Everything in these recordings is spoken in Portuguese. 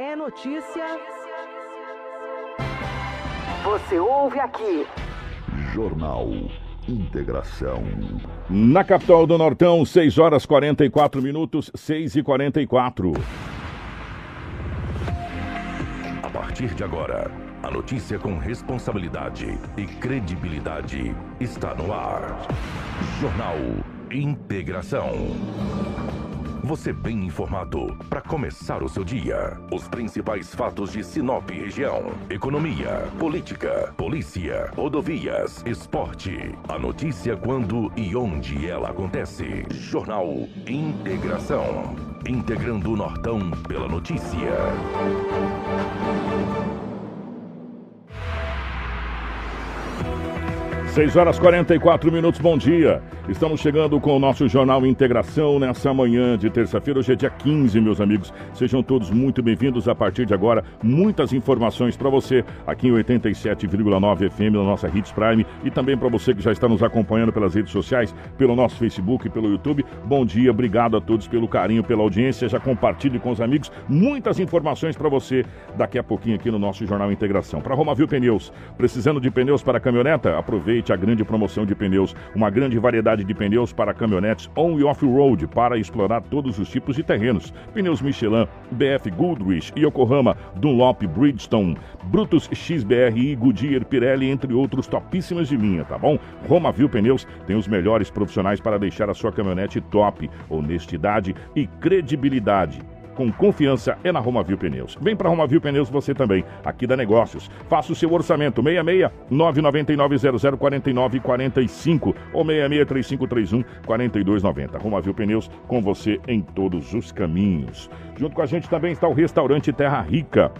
É notícia. Você ouve aqui. Jornal Integração. Na capital do Nortão, 6 horas 44 minutos, 6 e 44. A partir de agora, a notícia com responsabilidade e credibilidade está no ar. Jornal Integração. Você bem informado para começar o seu dia. Os principais fatos de Sinop região: economia, política, polícia, rodovias, esporte. A notícia quando e onde ela acontece. Jornal Integração. Integrando o Nortão pela notícia. 6 horas 44 minutos, bom dia. Estamos chegando com o nosso Jornal Integração nessa manhã de terça-feira. Hoje é dia 15, meus amigos. Sejam todos muito bem-vindos. A partir de agora, muitas informações para você aqui em 87,9 FM na nossa Hits Prime e também para você que já está nos acompanhando pelas redes sociais, pelo nosso Facebook e pelo YouTube. Bom dia, obrigado a todos pelo carinho, pela audiência. Já compartilhe com os amigos muitas informações para você daqui a pouquinho aqui no nosso Jornal Integração. Para Romavil Pneus, precisando de pneus para caminhoneta? Aproveite a grande promoção de pneus, uma grande variedade de pneus para caminhonetes on e off-road para explorar todos os tipos de terrenos. Pneus Michelin, BF Goodrich, Yokohama, Dunlop, Bridgestone, Brutus XBRI, Goodyear, Pirelli, entre outros topíssimas de linha, tá bom? Romavil Pneus tem os melhores profissionais para deixar a sua caminhonete top, honestidade e credibilidade com confiança é na Romavil Pneus. Vem para Romavil Pneus você também, aqui da Negócios. Faça o seu orçamento 66 999 0049 45 ou 66 3531 4290. Romavil Pneus com você em todos os caminhos. Junto com a gente também está o restaurante Terra Rica.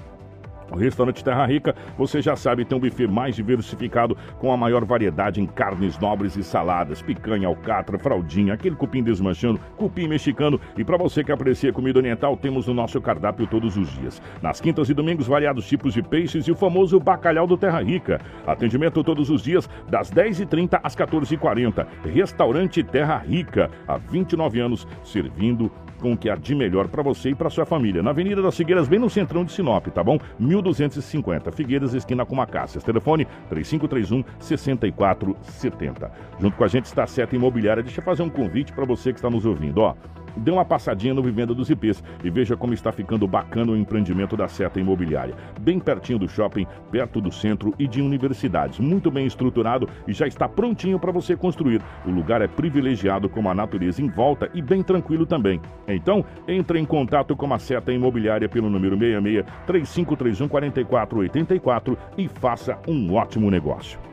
O restaurante Terra Rica, você já sabe, tem um buffet mais diversificado com a maior variedade em carnes nobres e saladas, picanha, alcatra, fraldinha, aquele cupim desmanchando, cupim mexicano e para você que aprecia comida oriental, temos no nosso cardápio todos os dias. Nas quintas e domingos, variados tipos de peixes e o famoso bacalhau do Terra Rica. Atendimento todos os dias, das 10h30 às 14h40. Restaurante Terra Rica, há 29 anos, servindo com o que há de melhor para você e para sua família. Na Avenida das Figueiras, bem no centrão de Sinop, tá bom? 1250, Figueiras, esquina com Macácias. Telefone 3531 6470. Junto com a gente está a Seta Imobiliária. Deixa eu fazer um convite para você que está nos ouvindo, ó. Dê uma passadinha no Vivenda dos IPs e veja como está ficando bacana o empreendimento da Seta Imobiliária. Bem pertinho do shopping, perto do centro e de universidades. Muito bem estruturado e já está prontinho para você construir. O lugar é privilegiado com a natureza em volta e bem tranquilo também. Então, entre em contato com a Seta Imobiliária pelo número 66 3531 4484 e faça um ótimo negócio.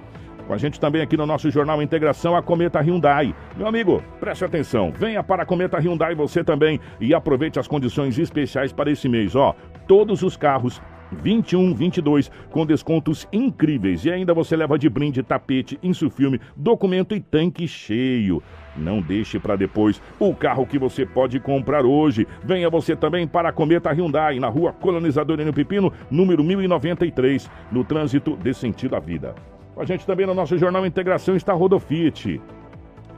Com a gente também aqui no nosso Jornal Integração, a Cometa Hyundai. Meu amigo, preste atenção, venha para a Cometa Hyundai você também e aproveite as condições especiais para esse mês. Ó, todos os carros 21, 22, com descontos incríveis. E ainda você leva de brinde tapete, insufilme, documento e tanque cheio. Não deixe para depois o carro que você pode comprar hoje. Venha você também para a Cometa Hyundai, na rua Colonizador N. Pepino, número 1093, no trânsito de sentido à vida. Com a gente também no nosso Jornal Integração está Rodofit.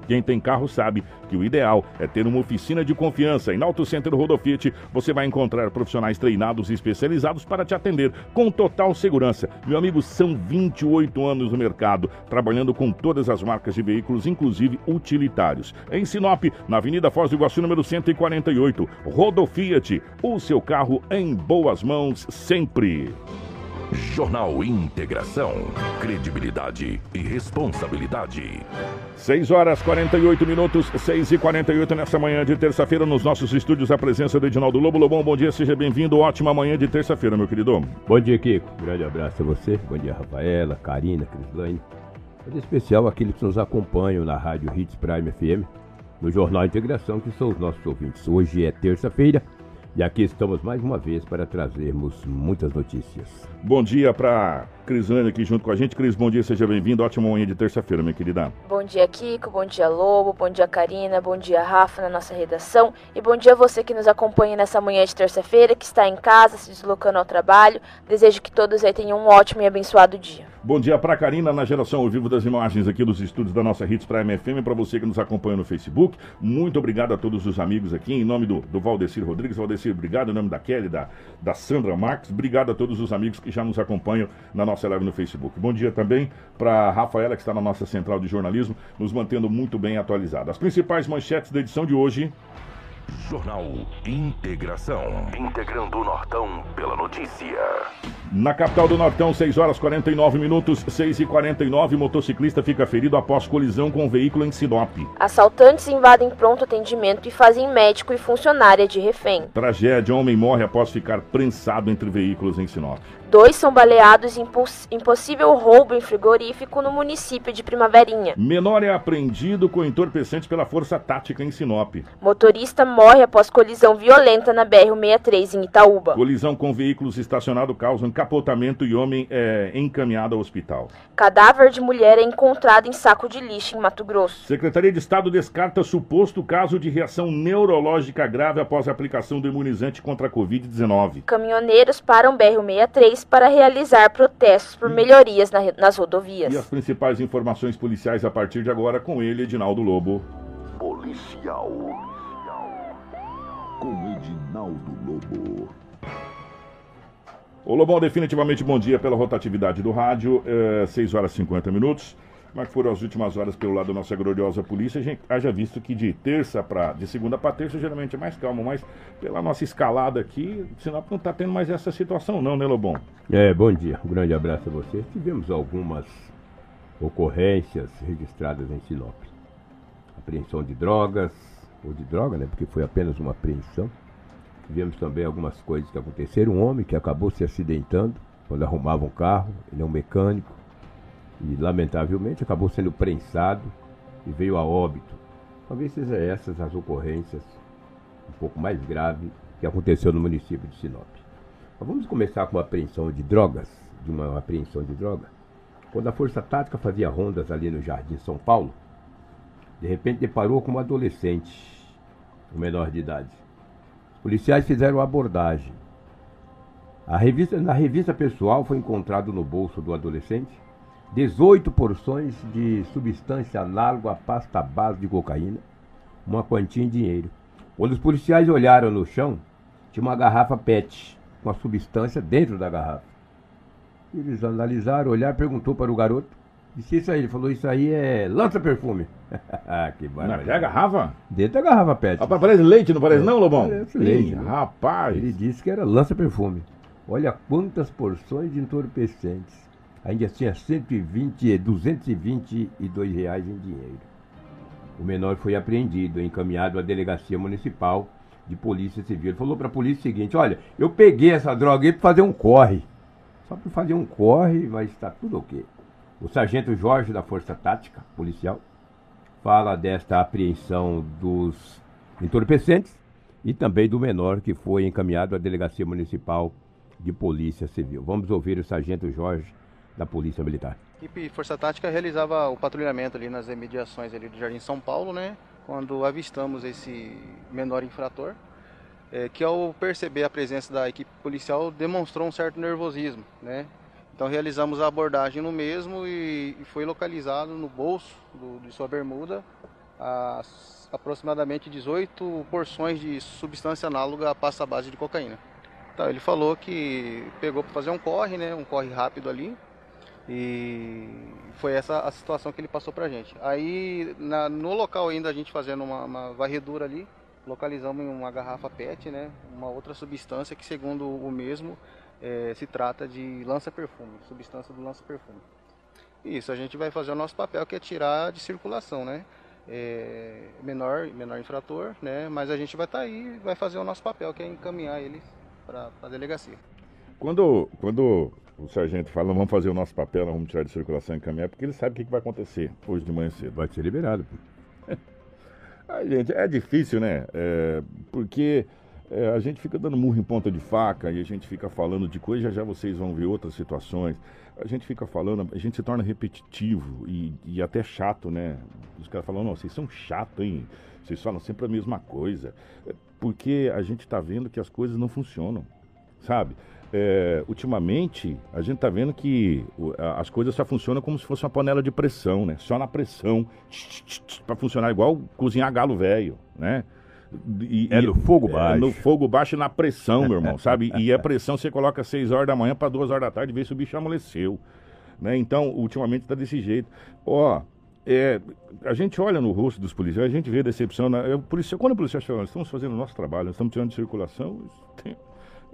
Quem tem carro sabe que o ideal é ter uma oficina de confiança. E na Auto Center Rodofit você vai encontrar profissionais treinados e especializados para te atender com total segurança. Meu amigo, são 28 anos no mercado, trabalhando com todas as marcas de veículos, inclusive utilitários. Em Sinop, na Avenida Foz do Iguaçu, número 148. Rodofiat, o seu carro em boas mãos sempre. Jornal Integração. Credibilidade e responsabilidade. 6 horas 48 minutos, 6 e 48 nessa manhã de terça-feira, nos nossos estúdios, a presença do Edinaldo Lobo. Lobão, bom dia, seja bem-vindo. Ótima manhã de terça-feira, meu querido. Bom dia, Kiko. Grande abraço a você. Bom dia, Rafaela, Karina, Crislane. Dia especial àqueles que nos acompanham na Rádio Hits Prime FM, no Jornal Integração, que são os nossos ouvintes. Hoje é terça-feira, e aqui estamos mais uma vez para trazermos muitas notícias. Bom dia para Crislane aqui junto com a gente. Cris, bom dia, seja bem-vindo. Ótima manhã de terça-feira, minha querida. Bom dia, Kiko. Bom dia, Lobo. Bom dia, Karina. Bom dia, Rafa, na nossa redação. E bom dia a você que nos acompanha nessa manhã de terça-feira, que está em casa, se deslocando ao trabalho. Desejo que todos aí tenham um ótimo e abençoado dia. Bom dia para Karina na geração ao vivo das imagens aqui dos estúdios da nossa Hits Prime FM. Para você que nos acompanha no Facebook, muito obrigado a todos os amigos aqui. Em nome do, do Valdecir Rodrigues. Valdecir, obrigado. Em nome da Kelly, da, da Sandra Marques, obrigado a todos os amigos que já nos acompanham na nossa live no Facebook. Bom dia também para Rafaela, que está na nossa central de jornalismo, nos mantendo muito bem atualizado. As principais manchetes da edição de hoje. Jornal Integração. Integrando o Nortão pela notícia. Na capital do Nortão, 6 horas 49 minutos, 6 e 49 motociclista fica ferido após colisão com um veículo em Sinop. Assaltantes invadem pronto atendimento e fazem médico e funcionária de refém. Tragédia, homem morre após ficar prensado entre veículos em Sinop. Dois são baleados em impossível roubo em frigorífico no município de Primaverinha. Menor é apreendido com entorpecentes pela Força Tática em Sinop. Motorista morre após colisão violenta na BR-63 em Itaúba. Colisão com veículos estacionados causa capotamento e homem é encaminhado ao hospital. Cadáver de mulher é encontrado em saco de lixo em Mato Grosso. Secretaria de Estado descarta suposto caso de reação neurológica grave após a aplicação do imunizante contra a Covid-19. Caminhoneiros param BR-63 para realizar protestos por melhorias na, nas rodovias. E as principais informações policiais a partir de agora com ele, Edinaldo Lobo. Policial. Com Edinaldo Lobo. Ô Lobão, definitivamente bom dia pela rotatividade do rádio, é, 6 horas e 50 minutos. Que foram as últimas horas pelo lado da nossa gloriosa polícia? A gente haja visto que de terça para de segunda para terça geralmente é mais calmo, mas pela nossa escalada aqui, Sinop não está tendo mais essa situação não, né, Lobão? É, bom dia. Um grande abraço a você. Tivemos algumas ocorrências registradas em Sinop. Apreensão de drogas, ou de droga, né, porque foi apenas uma apreensão. Tivemos também algumas coisas que aconteceram. Um homem que acabou se acidentando quando arrumava um carro, ele é um mecânico e lamentavelmente acabou sendo prensado e veio a óbito. Talvez sejam essas as ocorrências um pouco mais graves que aconteceu no município de Sinop. Mas vamos começar com a apreensão de drogas, de uma apreensão de droga. Quando a Força Tática fazia rondas ali no Jardim São Paulo, de repente deparou com um adolescente, um menor de idade. Os policiais fizeram abordagem. Revista, na revista pessoal foi encontrado no bolso do adolescente 18 porções de substância análoga à pasta base de cocaína, uma quantia em dinheiro. Quando os policiais olharam no chão, tinha uma garrafa PET com a substância dentro da garrafa. Eles analisaram, olharam, perguntou para o garoto. Disse isso aí, ele falou, isso aí é lança-perfume. que barbaridade. É a garrafa? Dentro da garrafa PET. Ah, parece leite, não parece é, não, Lobão? Parece leite. Ih, rapaz. Ele disse que era lança-perfume. Olha quantas porções de entorpecentes ainda tinha 120, 222 reais em dinheiro. O menor foi apreendido, encaminhado à delegacia municipal de polícia civil. Ele falou para a polícia o seguinte: olha, eu peguei essa droga aí para fazer um corre. Só para fazer um corre, mas está tudo ok. O sargento Jorge da Força Tática Policial fala desta apreensão dos entorpecentes e também do menor que foi encaminhado à delegacia municipal de polícia civil. Vamos ouvir o sargento Jorge da Polícia Militar. A equipe Força Tática realizava o patrulhamento ali nas imediações ali do Jardim São Paulo, né? Quando avistamos esse menor infrator, é, que ao perceber a presença da equipe policial demonstrou um certo nervosismo, né? Então realizamos a abordagem no mesmo e, foi localizado no bolso do, de sua bermuda as, aproximadamente 18 porções de substância análoga à pasta base de cocaína. Então, ele falou que pegou para fazer um corre, né, um corre rápido ali, e foi essa a situação que ele passou pra gente. Aí na, no local ainda a gente fazendo uma, uma, varredura ali, localizamos uma garrafa PET, né? Uma outra substância que segundo o mesmo é, se trata de lança-perfume, substância do lança-perfume. Isso, a gente vai fazer o nosso papel que é tirar de circulação, né? É, menor, menor infrator, né? Mas a gente vai estar tá aí, vai fazer o nosso papel que é encaminhar eles para a delegacia. Quando, quando o sargento fala, vamos fazer o nosso papel, nós vamos tirar de circulação e encaminhar, porque ele sabe o que, que vai acontecer hoje de manhã cedo. Vai ser liberado. Ai, gente, é difícil, né? É, porque é, a gente fica dando murro em ponta de faca e a gente fica falando de coisas, já já vocês vão ver outras situações. A gente fica falando, a gente se torna repetitivo e, e até chato, né? Os caras falam, não, vocês são chato, hein? Vocês falam sempre a mesma coisa. É, porque a gente está vendo que as coisas não funcionam, sabe? É, ultimamente, a gente está vendo que as coisas só funcionam como se fosse uma panela de pressão, né? Só na pressão, para funcionar igual cozinhar galo velho, né? E, É no fogo é baixo. no fogo baixo e na pressão, meu irmão, sabe? E a pressão você coloca 6 horas da manhã para 2 horas da tarde, vê se o bicho amoleceu. Né? Então, ultimamente tá desse jeito. Ó, é, a gente olha no rosto dos policiais, a gente vê decepção. Na, é, o policial, quando o policial chega, nós estamos fazendo o nosso trabalho, nós estamos tirando de circulação, tem-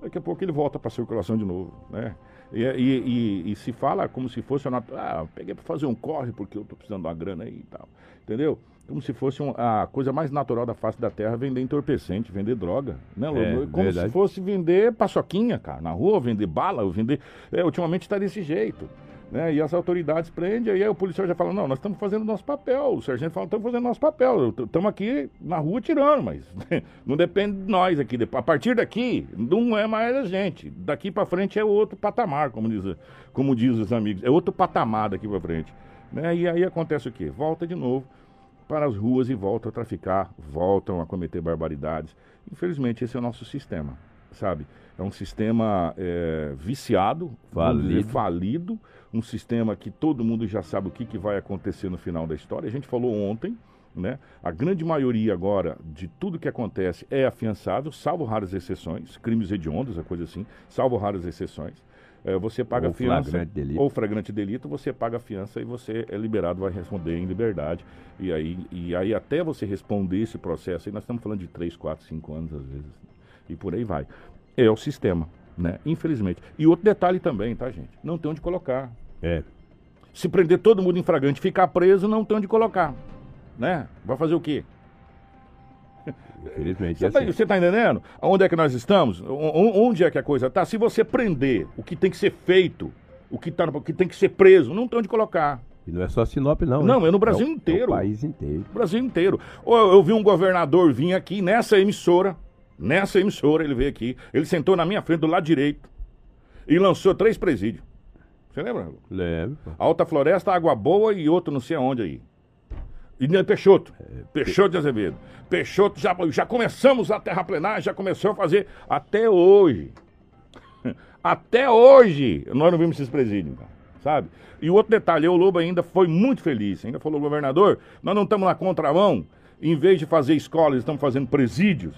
daqui a pouco ele volta para circulação de novo, né? E, e- e- e se fala como se fosse, uma, ah, peguei para fazer um corre porque eu estou precisando de uma grana aí e tal, entendeu? Como se fosse um- a coisa mais natural da face da terra vender entorpecente, vender droga, né? É, como verdade. se fosse vender paçoquinha, cara, na rua, vender bala, vender... É, ultimamente está desse jeito. Né? E as autoridades prendem, aí o policial já fala, não, nós estamos fazendo nosso papel. O sargento fala, estamos fazendo nosso papel. Estamos aqui na rua tirando, mas não depende de nós aqui. A partir daqui, não é mais a gente. Daqui para frente é outro patamar, como diz, como diz os amigos. É outro patamar daqui para frente. Né? E aí acontece o quê? Volta de novo para as ruas e voltam a traficar, voltam a cometer barbaridades. Infelizmente, esse é o nosso sistema, sabe? É um sistema é, viciado, dizer, Falido. Um sistema que todo mundo já sabe o que, que vai acontecer no final da história. A gente falou ontem, né? A grande maioria agora de tudo que acontece é afiançado, salvo raras exceções, crimes hediondos, a coisa assim, salvo raras exceções. É, você paga Ou fiança flagrante delito. ou flagrante delito, você paga a fiança e você é liberado, vai responder em liberdade. E aí, e aí até você responder esse processo, aí nós estamos falando de 3, 4, 5 anos às vezes. E por aí vai. É o sistema, né? Infelizmente. E outro detalhe também, tá, gente? Não tem onde colocar. É. Se prender todo mundo em flagrante e ficar preso, não tem onde colocar. Né? Vai fazer o quê? Infelizmente. Você é está assim. tá entendendo? Onde é que nós estamos? Onde é que a coisa está? Se você prender o que tem que ser feito, o que, tá, o que tem que ser preso, não tem onde colocar. E não é só Sinop, não. Não, hein? é no Brasil o- inteiro. o país inteiro. Brasil inteiro. Ou eu, eu vi um governador vir aqui nessa emissora, nessa emissora, ele veio aqui, ele sentou na minha frente do lado direito e lançou três presídios. Você lembra? Lembro. Alta Floresta, Água Boa e outro não sei aonde aí. E não é Peixoto. Peixoto de Azevedo. Peixoto, já, já começamos a terraplenar, já começou a fazer até hoje. Até hoje nós não vimos esses presídios, sabe? E o outro detalhe, o Lobo ainda foi muito feliz. Ainda falou, governador, nós não estamos na contramão. Em vez de fazer escolas, estamos fazendo presídios.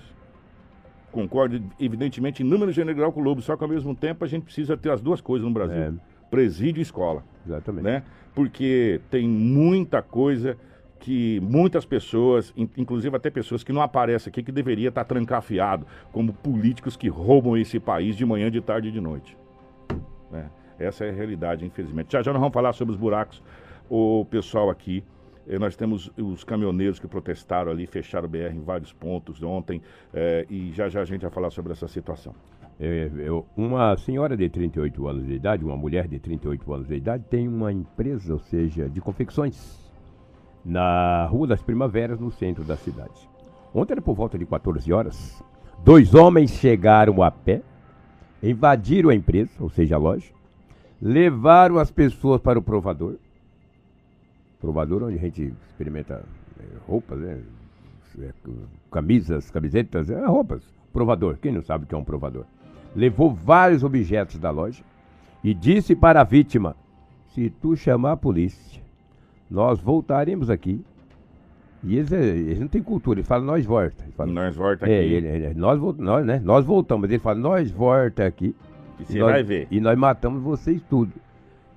Concordo, evidentemente, em número general com o Lobo, só que ao mesmo tempo a gente precisa ter as duas coisas no Brasil: É. presídio e escola Exatamente. né? Porque tem muita coisa que muitas pessoas, in- inclusive até pessoas que não aparecem aqui, que deveria estar trancafiado, como políticos que roubam esse país de manhã, de tarde e de noite. né? Essa é a realidade, infelizmente. Já já nós vamos falar sobre os buracos. O pessoal aqui, eh, nós temos os caminhoneiros que protestaram ali, fecharam o BR em vários pontos ontem, eh, e já já a gente vai falar sobre essa situação. É, eu- uma senhora de 38 anos de idade, uma mulher de 38 anos de idade, tem uma empresa, ou seja, de confecções, na Rua das Primaveras, no centro da cidade. Ontem era por volta de 14 horas. Dois homens chegaram a pé, invadiram a empresa, ou seja, a loja, levaram as pessoas para o provador. Provador onde a gente experimenta eh, roupas, né? eh, camisas, camisetas, roupas. Provador, quem não sabe o que é um provador? Levou vários objetos da loja e disse para a vítima: se tu chamar a polícia, nós voltaremos aqui. E eles, eles não têm cultura, eles falam nós volta. Eles falam, Nós volta aqui. é, ele, ele- nós, nós, né, nós voltamos, mas ele fala, nós volta aqui. E você nós- vai ver. E nós matamos vocês tudo.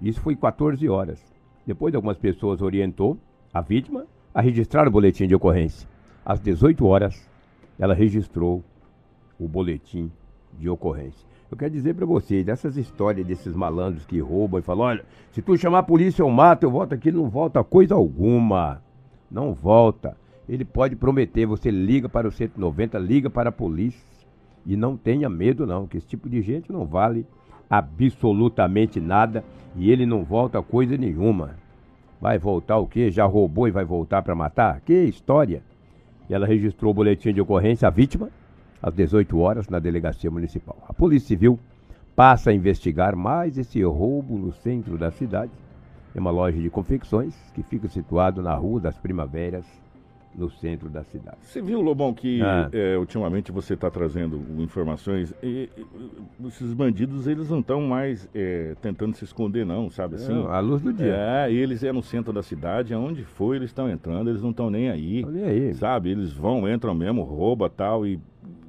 Isso foi 14 horas. Depois, algumas pessoas orientou a vítima a registrar o boletim de ocorrência. Às 18 horas, ela registrou o boletim de ocorrência. Eu quero dizer para vocês, dessas histórias desses malandros que roubam e falam, olha, se tu chamar a polícia eu mato, eu volto aqui, não volta coisa alguma. Não volta. Ele pode prometer, você liga para o 190, liga para a polícia e não tenha medo não, que esse tipo de gente não vale absolutamente nada e ele não volta coisa nenhuma. Vai voltar o quê? Já roubou e vai voltar para matar? Que história! Ela registrou o boletim de ocorrência, a vítima, às 18 horas, na delegacia municipal. A Polícia Civil passa a investigar mais esse roubo no centro da cidade. É uma loja de confecções que fica situado na Rua das Primaveras, no centro da cidade. Você viu, Lobão, que Ah. é, ultimamente você está trazendo informações e, e, esses bandidos, eles não estão mais é, tentando se esconder, não, sabe assim? É, à luz do dia. É, eles é no centro da cidade, aonde for, eles estão entrando, eles não estão nem aí. Olha aí. Sabe? Eles vão, entram mesmo, rouba tal e.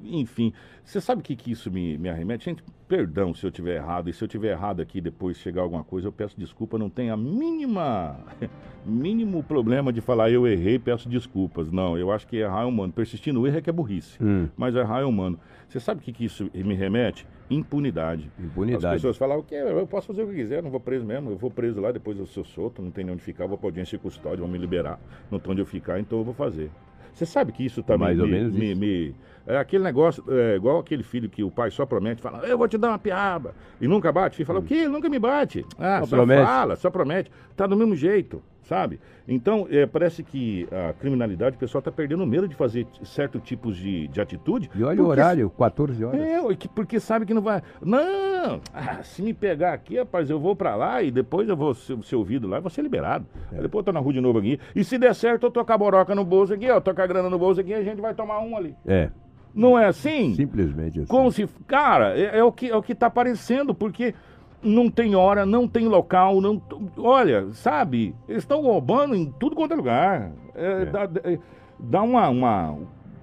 Enfim. Você sabe o que, que isso me, me arremete? Gente, perdão se eu tiver errado. E se eu tiver errado aqui depois chegar alguma coisa, eu peço desculpa. Não tem a mínima. mínimo problema de falar eu errei, peço desculpas. Não, eu acho que errar é humano. Persistir no erro é que é burrice. Hum. Mas errar é humano. Você sabe o que, que isso me remete? Impunidade. Impunidade. As pessoas falam o que eu posso fazer o que quiser, não vou preso mesmo, eu vou preso lá, depois eu sou solto, não tem nem onde ficar, vou para audiência de custódia, vão me liberar, não tem onde eu ficar, então eu vou fazer. Você sabe que isso também Mais ou me, menos me- me- é aquele negócio, é, igual aquele filho que o pai só promete, fala, eu vou te dar uma piaba, e nunca bate, filho fala, o quê? Ele nunca me bate. Ah, Só só, promete. fala, só promete, tá do mesmo jeito, sabe? Então, é, parece que a criminalidade, o pessoal está perdendo medo de fazer certos tipos de, de atitude. E olha o porque horário, 14 horas. é, porque sabe que não vai. Não! Ah, se me pegar aqui, rapaz, eu vou pra lá e depois eu vou ser, ser ouvido lá e vou ser liberado. É. Aí Depois eu tô na rua de novo aqui. E se der certo, eu tô com a boroca no bolso aqui, ó. Tô com a grana no bolso aqui e a gente vai tomar um ali. É, Não é assim? simplesmente assim. Como se. Cara, é, é o que, é o que tá aparecendo, porque não tem hora, não tem local, não. Olha, sabe? Eles estão roubando em tudo quanto é lugar. É, É. Dá, é, dá uma, uma.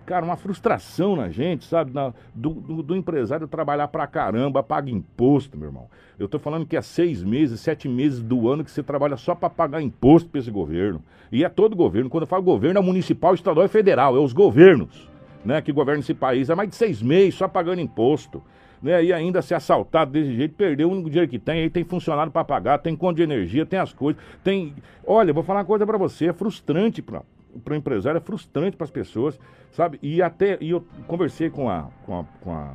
Cara, uma frustração na gente, sabe? Na- do, do- do empresário trabalhar pra caramba, paga imposto, meu irmão. Eu tô falando que é seis meses, sete meses do ano que você trabalha só pra pagar imposto pra esse governo. E é todo governo. Quando eu falo governo, é municipal, estadual e federal. É os governos né, que governam esse país há mais de seis meses só pagando imposto. Né, e ainda ser assaltado desse jeito, perder o único dinheiro que tem, aí tem funcionário para pagar, tem conta de energia, tem as coisas, tem. Olha, vou falar uma coisa para você, é frustrante para o empresário, é frustrante para as pessoas, sabe? E até, e eu conversei com a, com a, com a,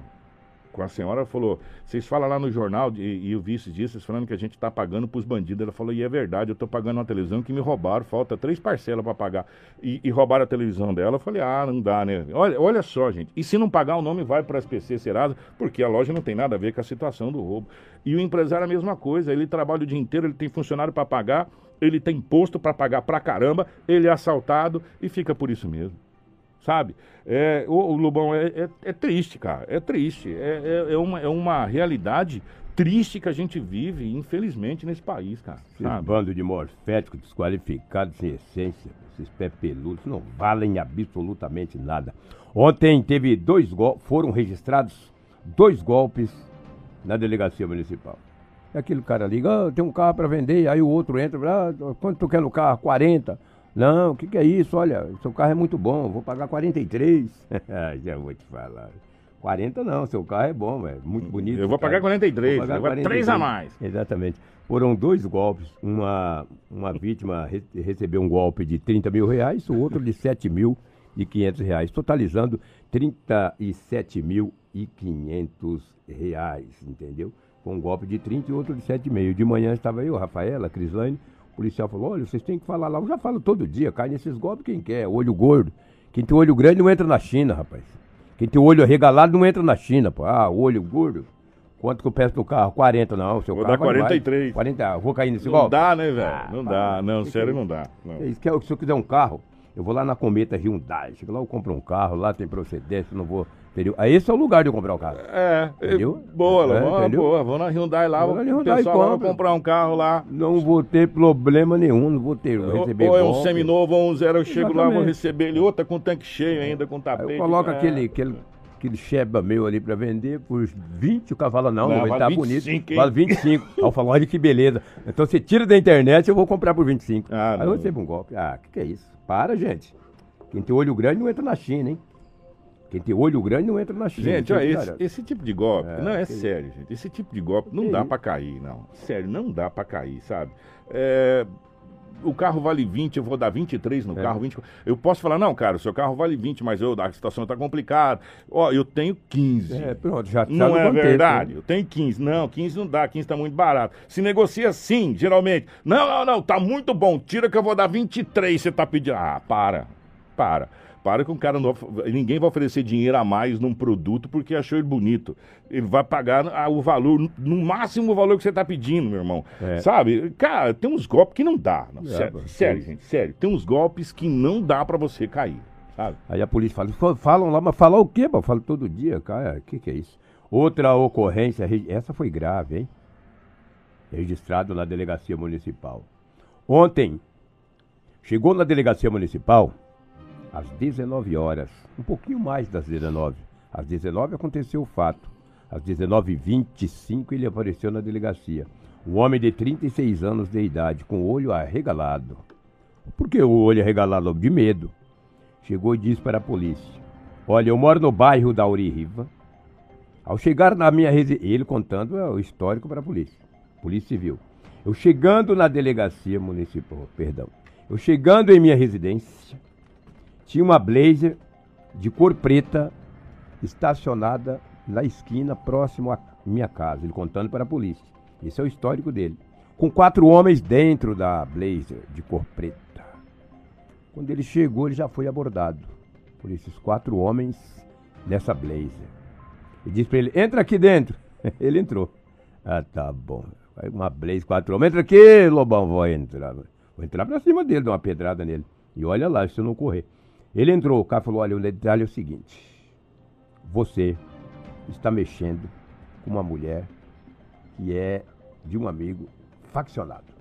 com a senhora, falou, vocês falam lá no jornal, de- e eu vi esses dias, vocês falando que a gente está pagando para os bandidos. Ela falou, e é verdade, eu estou pagando uma televisão que me roubaram, falta três parcelas para pagar. E, e roubaram a televisão dela. Eu falei, ah, não dá, né? Olha, olha só, gente. E se não pagar, o nome vai para as SPC Serasa, porque a loja não tem nada a ver com a situação do roubo. E o empresário é a mesma coisa, ele trabalha o dia inteiro, ele tem funcionário para pagar, ele tem imposto para pagar pra caramba, ele é assaltado e fica por isso mesmo sabe? É, o, o Lobão é, é, é triste, cara. É triste. É, é, é uma, é uma realidade triste que a gente vive, infelizmente, nesse país, cara. Esse Sabe? bando de morféticos desqualificados, sem essência, esses pé peludos, não valem absolutamente nada. Ontem teve dois golpes, foram registrados dois golpes na delegacia municipal. Aquele cara liga, ah, tem um carro para vender, aí o outro entra, ah, quanto tu quer no carro? 40. Não, o que, que é isso? Olha, seu carro é muito bom, vou pagar 43. Já vou te falar. 40 não, seu carro é bom, é muito bonito. Eu vou pagar 43, Vou pagar agora três a mais. Exatamente. Foram dois golpes. Uma, uma vítima re- recebeu um golpe de 30 mil reais, o outro de 7 mil e 500 reais, totalizando 37 mil e 500 reais, entendeu? Foi um golpe de 30 e outro de 7,5. De manhã estava eu, Rafaela, Crislane, o policial falou, olha, vocês têm que falar lá. Eu já falo todo dia, cai nesses golpes quem quer, olho gordo. Quem tem olho grande não entra na China, rapaz. Quem tem olho arregalado não entra na China, pô. Ah, olho gordo. Quanto que eu peço no carro? 40, não. Seu Vou carro dar vale mais. 43. 40, ah, vou cair nesse Não golpe? dá, né, velho? Ah, não para. dá. Não, sério, que não dá. Não. Se eu quiser um carro, eu vou lá na Cometa Hyundai. Chego lá, eu compro um carro, lá tem procedência, não vou. Entendeu? Aí esse é o lugar de eu comprar o carro. É, Entendeu? boa, É, Lobão, entendeu? boa. Vou na Hyundai lá, Vou vou, na Hyundai pessoal lá vai compra. comprar um carro lá. Não vou ter problema nenhum, não vou ter, vou Ou, receber ou é um seminovo ou um zero, eu chego lá, vou Exatamente. receber ele, outra com tanque cheio ainda, com Aí tapete. eu coloco é. aquele, aquele, aquele cheba meu ali pra vender por 20, o cara fala, não, Não, não, ele vale tá 25, bonito. Vale 25. Aí eu falo, olha que beleza. Então você tira da internet, eu vou comprar por 25. Ah, Aí eu não. recebo um golpe. Ah, o que, que é isso? Para, gente. Quem tem olho grande não entra na China, hein? Quem tem olho grande não entra na China. Gente, olha, Cara, esse, esse tipo de golpe, É, não, é que- sério, gente. Esse tipo de golpe não Que dá pra cair, não. Sério, não dá pra cair, sabe? É, o carro vale 20, eu vou dar 23 no É. carro, 20. Eu posso falar, não, cara, o seu carro vale 20, mas eu, a situação tá complicada. Ó, eu tenho 15. É, pronto, já Não é quanto verdade? Eu tenho 15. Não, 15 não dá, 15 tá muito barato. Se negocia sim, geralmente. Não, não, não, tá muito bom. Tira que eu vou dar 23, você tá pedindo. Ah, para. Para. Para com o cara. Não, ninguém vai oferecer dinheiro a mais num produto porque achou ele bonito. Ele vai pagar ah, o valor, no máximo o valor que você tá pedindo, meu irmão. É. Sabe? Cara, tem uns golpes que não dá. Não, É, sério, mano. sério, gente, sério. Tem uns golpes que não dá pra você cair. Sabe? Aí a polícia fala, "Fa- falam lá, mas falar o quê? Eu falo todo dia, cara, o que, que é isso? Outra ocorrência, essa foi grave, hein? Registrado na delegacia municipal. Ontem, chegou na delegacia municipal às 19 horas, um pouquinho mais das 19. Às 19 aconteceu o fato. Às 19h25 ele apareceu na delegacia. Um homem de 36 anos de idade, com o olho arregalado. Por que o olho arregalado? De medo chegou e disse para a polícia: Olha, eu moro no bairro da Uririva. Ao chegar na minha residência, ele contando é, o histórico para a polícia, Polícia Civil. Eu chegando na delegacia municipal, perdão, eu chegando em minha residência, tinha uma blazer de cor preta estacionada na esquina próximo à minha casa. Ele contando para a polícia. Esse é o histórico dele. Com quatro homens dentro da blazer de cor preta. Quando ele chegou, ele já foi abordado por esses quatro homens nessa blazer. E disse pra ele: entra aqui dentro. Ele entrou. Ah, tá bom. Uma blazer, quatro homens. Entra aqui, Lobão. Vou entrar. Vou entrar pra cima dele, dar uma pedrada nele. E olha lá, se eu não correr. Ele entrou, o cara falou: olha, o detalhe é o seguinte. Você está mexendo com uma mulher que é de um amigo faccionado.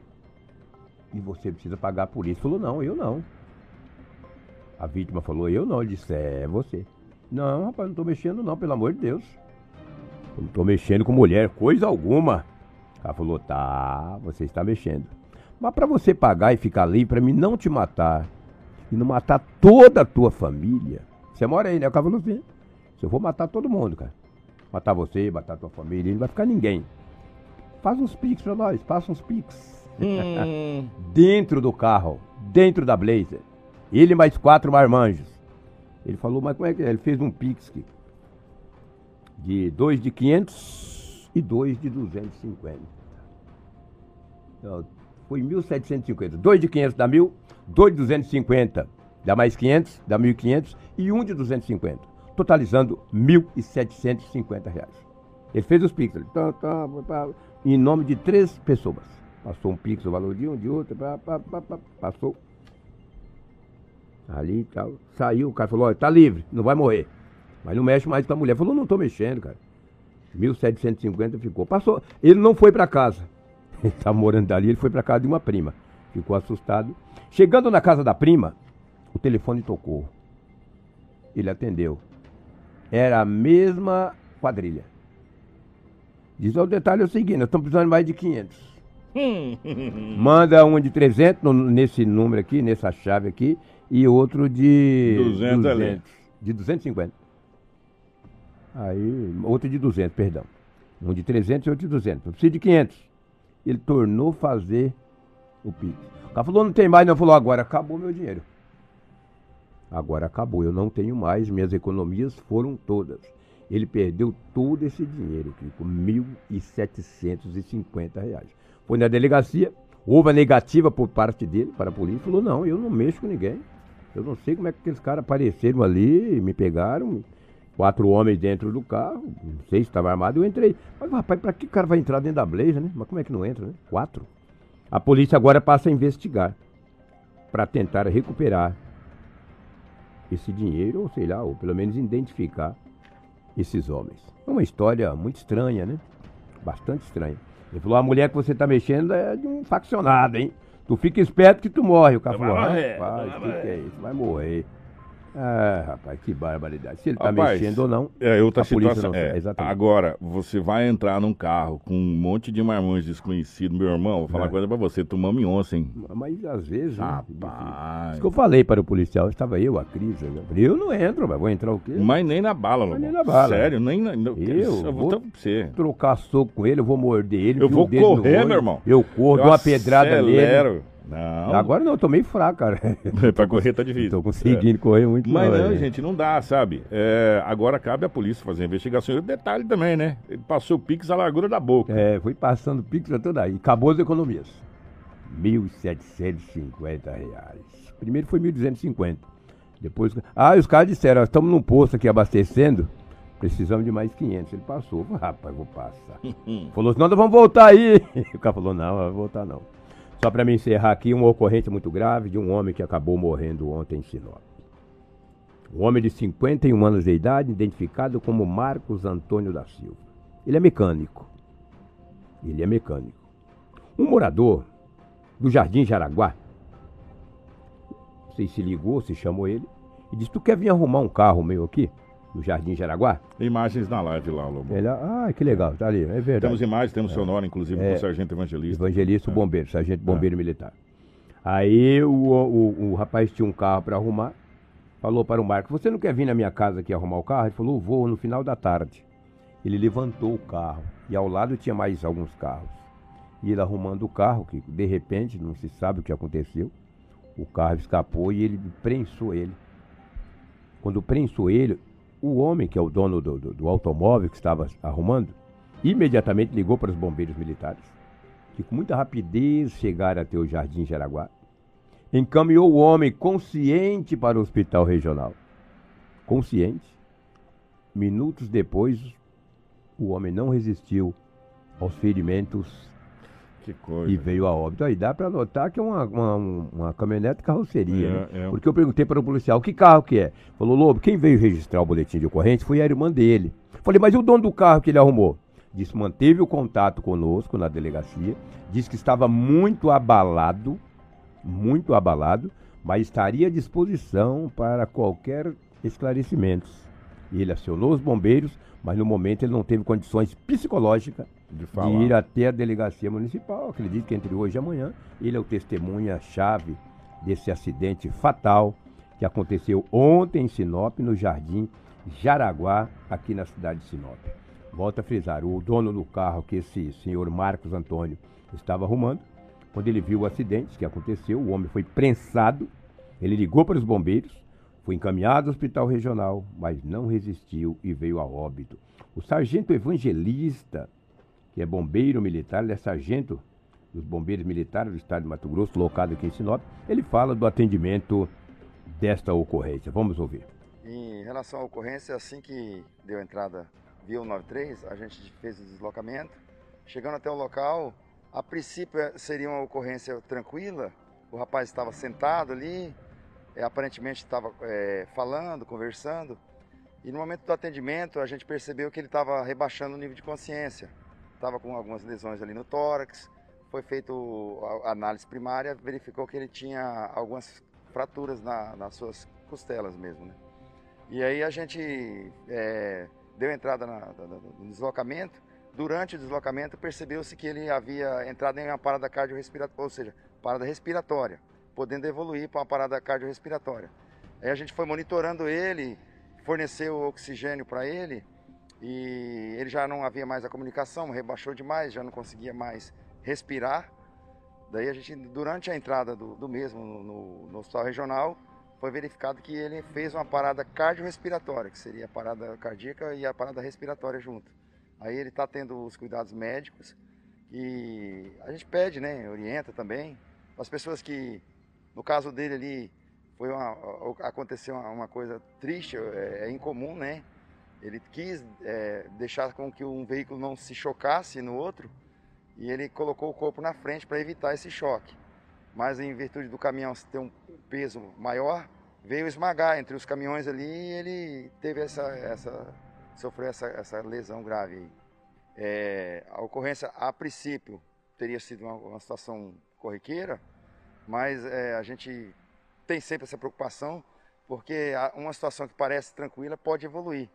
E você precisa pagar por isso. Falou: não, eu não. A vítima falou, eu não. Ele disse, é você. Não, rapaz, não tô mexendo não, pelo amor de Deus. Eu não tô mexendo com mulher, coisa alguma. Ela falou, tá, você está mexendo. Mas para você pagar e ficar livre, para mim não te matar e não matar toda a tua família. Você mora aí, né? O cara falou assim, se eu vou matar todo mundo, cara. Matar você, matar tua família, não vai ficar ninguém. Faz uns pix pra nós, faça uns pix Hum, dentro do carro, dentro da Blazer. Ele mais quatro marmanjos. Ele falou, mas como é que é? Ele fez um pix aqui. De dois de 500 e dois de 250. Então, foi 1.750. Dois de 500 dá mil, dois de 250 dá mais 500, dá 1.500 e um de 250. Totalizando 1.750 reais. Ele fez os pix. Ele, tá, tá, pá, em nome de três pessoas. Passou um pix, o valor de um, de outro, pá, pá, pá, passou. Ali e tal. Saiu, o cara falou, olha, tá livre, não vai morrer. Mas não mexe mais com a mulher. Falou, não tô mexendo, cara. 1.750 ficou. Passou. Ele não foi pra casa. Ele tava morando dali, ele foi pra casa de uma prima. Ficou assustado. Chegando na casa da prima, o telefone tocou. Ele atendeu. Era a mesma quadrilha. Diz, o detalhe é o seguinte, nós estamos precisando de mais de 500. Manda um de 300 no- nesse número aqui, nessa chave aqui, e outro de 200 ali. de 250. Aí, outro de 200, perdão. Um de 300 e outro de 200. Eu preciso de 500. Ele tornou fazer o Pix. O cara falou, não tem mais, não. Falou, agora acabou meu dinheiro. Agora acabou, eu não tenho mais, minhas economias foram todas. Ele perdeu todo esse dinheiro, Kiko, 1.750 reais. Foi na delegacia, houve a negativa por parte dele para a polícia, falou, não, eu não mexo com ninguém. Eu não sei como é que aqueles caras apareceram ali, me pegaram, quatro homens dentro do carro, não sei se estava armado, eu entrei. Mas, rapaz, para que cara vai entrar dentro da Blazer, né? Mas como é que não entra, né? Quatro. A polícia agora passa a investigar para tentar recuperar esse dinheiro, ou sei lá, ou pelo menos identificar esses homens. É uma história muito estranha, né? Bastante estranha. Ele falou, a mulher que você tá mexendo é de um faccionado, hein? Tu fica esperto que tu morre. O cara falou, morrer, rapaz, o que, que é isso? Vai morrer. Ah, rapaz, que barbaridade. Se ele tá mexendo ou não, É outra situação. não é. Agora, você vai entrar num carro com um monte de marmões desconhecidos, meu irmão, vou falar É. uma coisa pra você, em onça, hein? Mas às vezes... né, Rapaz. Isso que eu falei para o policial, estava eu, a Cris, eu eu não entro, mas vou entrar o quê? Mas nem na bala, Lobão. nem na bala. Sério, nem na. não, Eu eu vou vou- trocar soco com ele, eu vou morder ele. Eu vou correr, meu irmão. Eu corro, dou uma pedrada nele. Não. Agora não, eu tô meio fraco, cara. pra correr tá difícil. Tô conseguindo correr muito Mas não, não, é. gente, não dá, sabe? É, agora cabe à polícia fazer a investigação. E o detalhe também, né? Ele passou o pix à largura da boca. É, fui passando pix pra toda aí. Acabou as economias. 1.750 reais. Primeiro foi 1.250. Depois, ah, os caras disseram, estamos num posto aqui abastecendo, precisamos de mais 500. Ele passou, rapaz, vou passar. falou, senão nós vamos voltar aí. O cara falou, não, não vai voltar não. Só para me encerrar aqui, uma ocorrência muito grave de um homem que acabou morrendo ontem em Sinop. Um homem de 51 anos de idade, identificado como Marcos Antônio da Silva. Ele é mecânico. Ele é mecânico. Um morador do Jardim Jaraguá, sei se ligou, se chamou ele, e disse: Tu quer vir arrumar um carro meu aqui? No Jardim Jaraguá? Imagens na live lá, Lobo. Ele, ah, que legal, tá ali, é verdade. Temos imagens, temos é. sonora, inclusive, é. com o Sargento Evangelista. Evangelista, é. bombeiro, Sargento Bombeiro é. Militar. Aí o, o, o rapaz tinha um carro para arrumar, falou para o Marco: Você não quer vir na minha casa aqui arrumar o carro? Ele falou: Vou no final da tarde. Ele levantou o carro e ao lado tinha mais alguns carros. E ele arrumando o carro, que de repente não se sabe o que aconteceu, o carro escapou e ele prensou ele. Quando prensou ele, o homem, que é o dono do, do, do automóvel que estava arrumando, imediatamente ligou para os bombeiros militares, que com muita rapidez chegaram até o Jardim Jaraguá, encaminhou o homem consciente para o hospital regional. Consciente. Minutos depois, o homem não resistiu aos ferimentos que coisa. E veio a óbito. Aí dá para notar que é uma, uma, uma caminhonete carroceria, é, né? É. Porque eu perguntei para o policial, que carro que é? Falou, Lobo, quem veio registrar o boletim de ocorrência foi a irmã dele. Falei, mas e o dono do carro que ele arrumou? Disse, manteve o contato conosco na delegacia, disse que estava muito abalado, muito abalado, mas estaria à disposição para qualquer esclarecimento. Ele acionou os bombeiros, mas no momento ele não teve condições psicológicas de, de, ir até a delegacia municipal. Acredito que entre hoje e amanhã ele é o testemunha-chave desse acidente fatal que aconteceu ontem em Sinop, no Jardim Jaraguá, aqui na cidade de Sinop. Volto a frisar, o dono do carro que esse senhor Marcos Antônio estava arrumando, quando ele viu o acidente que aconteceu, o homem foi prensado, ele ligou para os bombeiros, foi encaminhado ao hospital regional, mas não resistiu e veio a óbito. O sargento evangelista, que é bombeiro militar, ele é sargento dos bombeiros militares do estado de Mato Grosso, locado aqui em Sinop, ele fala do atendimento desta ocorrência. Vamos ouvir. Em relação à ocorrência, assim que deu entrada via 193, a gente fez o deslocamento. Chegando até o local, a princípio seria uma ocorrência tranquila, o rapaz estava sentado ali, é, aparentemente estava é, falando, conversando, e no momento do atendimento a gente percebeu que ele estava rebaixando o nível de consciência. Estava com algumas lesões ali no tórax, foi feita a análise primária, verificou que ele tinha algumas fraturas na, nas suas costelas mesmo. Né? E aí a gente é, deu entrada na, no deslocamento. Durante o deslocamento percebeu-se que ele havia entrado em uma parada cardiorrespiratória, ou seja, parada respiratória podendo evoluir para uma parada cardiorrespiratória. Aí a gente foi monitorando ele, forneceu oxigênio para ele e ele já não havia mais a comunicação, rebaixou demais, já não conseguia mais respirar. Daí a gente, durante a entrada do, do mesmo no, no, hospital regional, foi verificado que ele fez uma parada cardiorrespiratória, que seria a parada cardíaca e a parada respiratória junto. Aí ele está tendo os cuidados médicos e a gente pede, né, orienta também, as pessoas que no caso dele ali, foi uma, aconteceu uma, coisa triste, é, é, incomum, né? Ele quis é, deixar com que um veículo não se chocasse no outro e ele colocou o corpo na frente para evitar esse choque. Mas em virtude do caminhão ter um peso maior, veio esmagar entre os caminhões ali e ele teve essa, essa sofreu essa, essa lesão grave. Aí. É, a ocorrência, a princípio, teria sido uma, uma situação corriqueira, mas é, a gente tem sempre essa preocupação, porque uma situação que parece tranquila pode evoluir.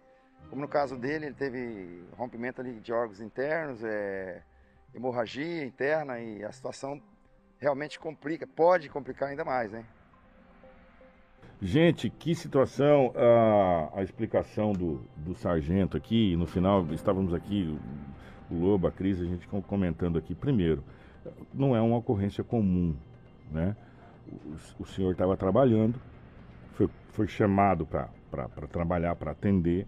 Como no caso dele, ele teve rompimento ali de órgãos internos, é, hemorragia interna e a situação realmente complica, pode complicar ainda mais, né? Gente, que situação, a, a explicação do, do sargento aqui, no final estávamos aqui, o Lobo, a Cris, a gente comentando aqui, primeiro, não é uma ocorrência comum, né? O, o senhor estava trabalhando, foi, foi chamado para trabalhar, para atender.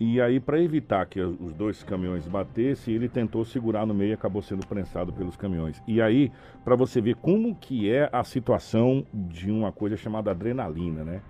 E aí, para evitar que os dois caminhões batessem, ele tentou segurar no meio e acabou sendo prensado pelos caminhões. E aí, para você ver como que é a situação de uma coisa chamada adrenalina, né?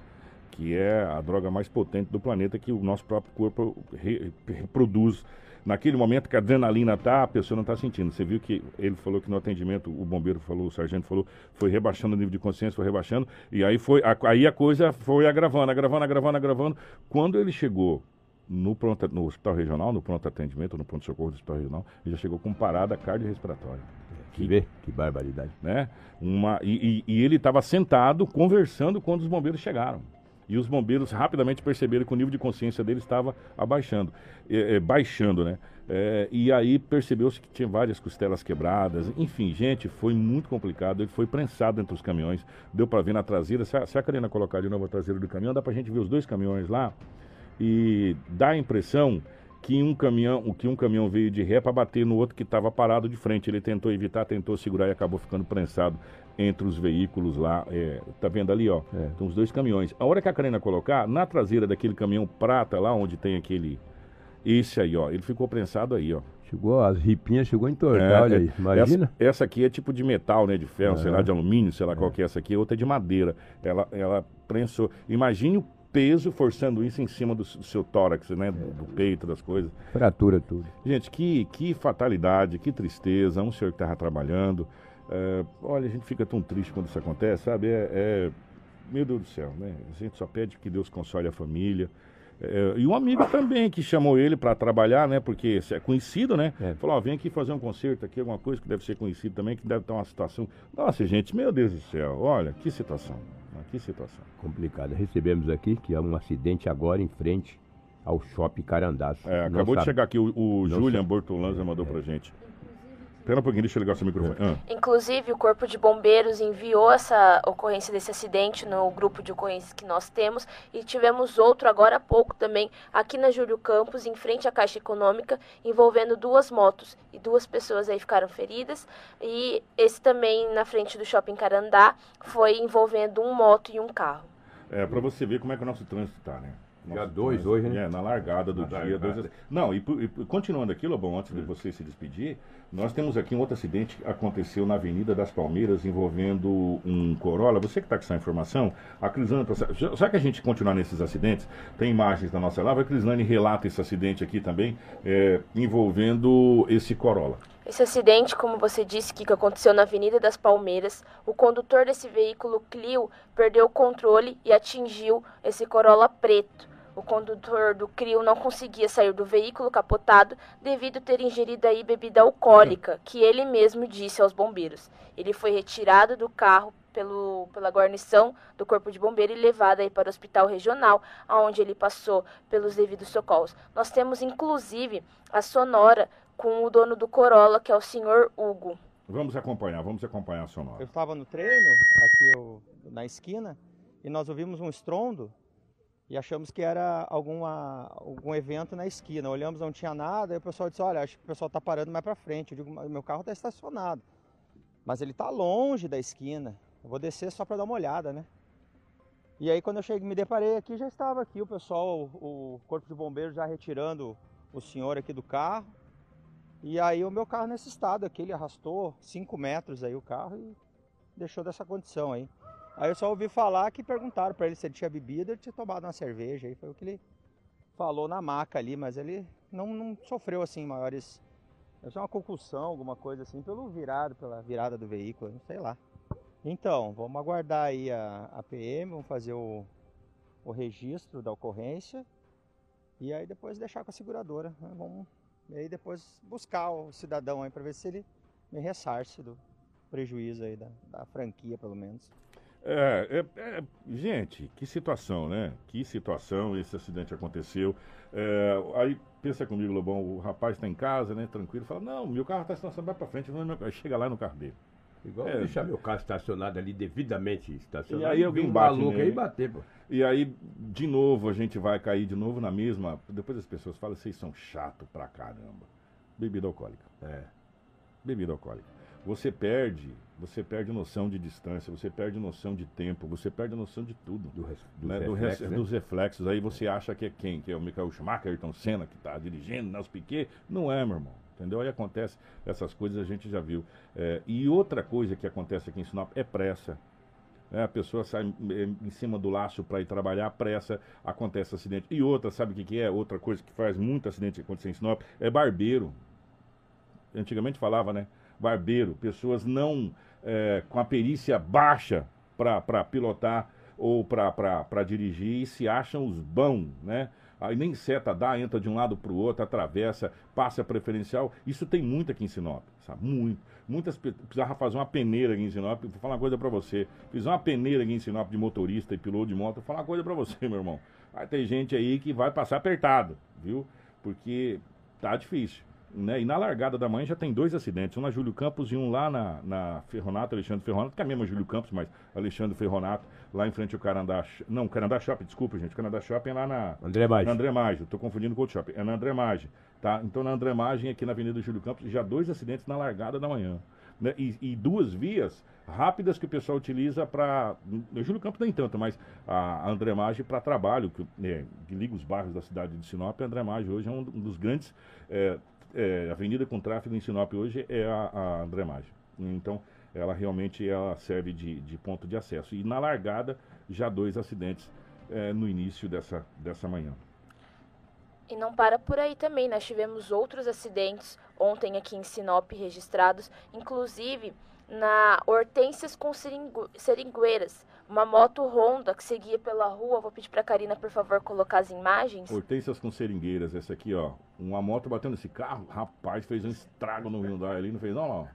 que é a droga mais potente do planeta que o nosso próprio corpo re, reproduz. Naquele momento que a adrenalina tá, a pessoa não está sentindo. Você viu que ele falou que no atendimento, o bombeiro falou, o sargento falou, foi rebaixando o nível de consciência, foi rebaixando, e aí foi, aí a coisa foi agravando, agravando, agravando, agravando. Quando ele chegou no, pronto, no hospital regional, no pronto atendimento, no pronto socorro do hospital regional, ele já chegou com parada cardiorrespiratória. Que vê, que barbaridade. Né? Uma, e, e, e ele estava sentado conversando quando os bombeiros chegaram. E os bombeiros rapidamente perceberam que o nível de consciência dele estava abaixando, é, é, baixando, né? É, e aí percebeu-se que tinha várias costelas quebradas. Enfim, gente, foi muito complicado. Ele foi prensado entre os caminhões. Deu para ver na traseira. Se a, se a Karina colocar de novo a traseira do caminhão, dá para a gente ver os dois caminhões lá. E dá a impressão que um caminhão, que um caminhão veio de ré para bater no outro que estava parado de frente. Ele tentou evitar, tentou segurar e acabou ficando prensado entre os veículos lá. É, tá vendo ali, ó? É. Tem os dois caminhões. A hora que a Karina colocar, na traseira daquele caminhão prata lá, onde tem aquele. Esse aí, ó. Ele ficou prensado aí, ó. Chegou, as ripinhas chegou a entortar, é, olha é, aí, imagina. Essa, essa, aqui é tipo de metal, né, de ferro, sei lá, de alumínio, sei lá qual que é essa aqui, outra é de madeira. Ela, ela prensou. Imagine o peso forçando isso em cima do, do seu tórax, né? Do, do, peito, das coisas. Fratura tudo. Gente, que, que fatalidade, que tristeza. Um senhor que estava trabalhando. É, olha, a gente fica tão triste quando isso acontece, sabe? É, é, meu Deus do céu, né? A gente só pede que Deus console a família. É, e um amigo também que chamou ele para trabalhar, né? Porque é conhecido, né? É. Falou, ó, vem aqui fazer um concerto aqui, alguma coisa que deve ser conhecido também, que deve estar uma situação. Nossa, gente, meu Deus do céu, olha, que situação. Que situação. Complicada. Recebemos aqui que há um acidente agora em frente ao Shopping Carandás. É, acabou de chegar aqui o, o Julian Bortolanza mandou é. pra gente. Espera um pouquinho, deixa eu ligar seu microfone. Ah. Inclusive, o Corpo de Bombeiros enviou essa ocorrência desse acidente no grupo de ocorrências que nós temos e tivemos outro agora há pouco também aqui na Júlio Campos, em frente à Caixa Econômica, envolvendo duas motos e duas pessoas aí ficaram feridas. E esse também na frente do Shopping Carandá foi envolvendo um moto e um carro. É, para você ver como é que o nosso trânsito tá, né? Dia 2 hoje, né? É, na largada do na dia. Largada. Dois, não, e, e, continuando aqui, Lobão, antes de você se despedir, nós temos aqui um outro acidente que aconteceu na Avenida das Palmeiras envolvendo um Corolla. Você que está com essa informação, a Crislane, só que a gente continuar nesses acidentes, tem imagens da nossa live, a Crislane relata esse acidente aqui também, é, envolvendo esse Corolla. Esse acidente, como você disse, que aconteceu na Avenida das Palmeiras, o condutor desse veículo Clio perdeu o controle e atingiu esse Corolla preto. O condutor do CRIO não conseguia sair do veículo capotado devido a ter ingerido aí bebida alcoólica, que ele mesmo disse aos bombeiros. Ele foi retirado do carro pelo, pela guarnição do Corpo de Bombeiro e levado aí para o hospital regional, onde ele passou pelos devidos socorros. Nós temos inclusive a sonora com o dono do Corolla, que é o senhor Hugo. Vamos acompanhar, vamos acompanhar a sonora. Eu estava no treino, aqui eu, na esquina, e nós ouvimos um estrondo e achamos que era alguma, algum evento na esquina. Olhamos, não tinha nada, e o pessoal disse, olha, acho que o pessoal está parando mais para frente. Eu digo, meu carro está estacionado, mas ele está longe da esquina. Eu vou descer só para dar uma olhada, né? E aí quando eu cheguei, me deparei aqui, já estava aqui o pessoal, o corpo de bombeiros já retirando o senhor aqui do carro. E aí o meu carro nesse estado aqui, ele arrastou 5 metros aí o carro e deixou dessa condição aí. Aí eu só ouvi falar que perguntaram para ele se ele tinha bebido, ele tinha tomado uma cerveja. Aí foi o que ele falou na maca ali, mas ele não, não sofreu assim maiores. Deve ser uma concussão, alguma coisa assim, pelo virado, pela virada do veículo, não sei lá. Então, vamos aguardar aí a, a PM, vamos fazer o, o registro da ocorrência e aí depois deixar com a seguradora. Né? Vamos e aí depois buscar o cidadão aí para ver se ele me ressarce do prejuízo aí da, da franquia, pelo menos. É, é, é, gente, que situação, né? Que situação esse acidente aconteceu. É, aí pensa comigo, Lobão, o rapaz está em casa, né? Tranquilo, fala, não, meu carro está estacionado, vai para frente, não, chega lá no carro dele. Igual é, deixar meu carro estacionado ali devidamente estacionado. E aí alguém bate maluco aí bater, pô. E aí, de novo, a gente vai cair de novo na mesma. Depois as pessoas falam, vocês são chato pra caramba. Bebida alcoólica. É. Bebida alcoólica. Você perde você perde noção de distância, você perde noção de tempo, você perde noção de tudo. Do, dos, né? reflexos, Do, né? dos reflexos. Aí você acha que é quem? Que é o Michael Schumacher, Ayrton Senna, que está dirigindo, Nelson Piquet. Não é, meu irmão. Entendeu? Aí acontece essas coisas, a gente já viu. É, e outra coisa que acontece aqui em Sinop é pressa. É, a pessoa sai eh, em cima do laço para ir trabalhar, pressa, acontece acidente. E outra, sabe o que, que é? Outra coisa que faz muito acidente acontecer em Sinop é barbeiro. Antigamente falava, né? Barbeiro, pessoas não é, com a perícia baixa para pilotar ou para dirigir e se acham os bons, né? Aí nem seta dá, entra de um lado para o outro, atravessa, passa preferencial. Isso tem muito aqui em Sinop, sabe? Muito. Muitas precisava fazer uma peneira aqui em Sinop. Vou falar uma coisa para você. Fiz uma peneira aqui em Sinop de motorista e piloto de moto. Vou falar uma coisa para você, meu irmão. Aí tem gente aí que vai passar apertado, viu? Porque tá difícil. Né? E na largada da manhã já tem dois acidentes, um na Júlio Campos e um lá na, na Ferronato, Alexandre Ferronato, que é mesmo Júlio Campos, mas Alexandre Ferronato, lá em frente ao Carandá. Não, Carandá Shopping, desculpa, gente. Carandá Shopping é lá na. André Maggi. Na André Maggi, tô confundindo com o Shopping. É na André Maggi, tá? Então na André Maggi, aqui na Avenida Júlio Campos, já dois acidentes na largada da manhã. Né? E, e duas vias rápidas que o pessoal utiliza para. No Júlio Campos nem tanto, mas a André Maggi para trabalho, que, é, que, liga os bairros da cidade de Sinop. A André Maggi hoje é um dos grandes. É, é, avenida com tráfego em Sinop hoje é a, a André Maggi. Então, ela realmente ela serve de, de, ponto de acesso. E na largada, já dois acidentes é, no início dessa, dessa manhã. E não para por aí também, nós tivemos outros acidentes ontem aqui em Sinop registrados, inclusive na Hortências com seringu Seringueiras, uma moto Honda que seguia pela rua. Vou pedir para a Karina, por favor, colocar as imagens. Hortências com seringueiras, essa aqui, ó. Uma moto batendo esse carro, rapaz, fez um estrago no Hyundai ali, não fez não, não.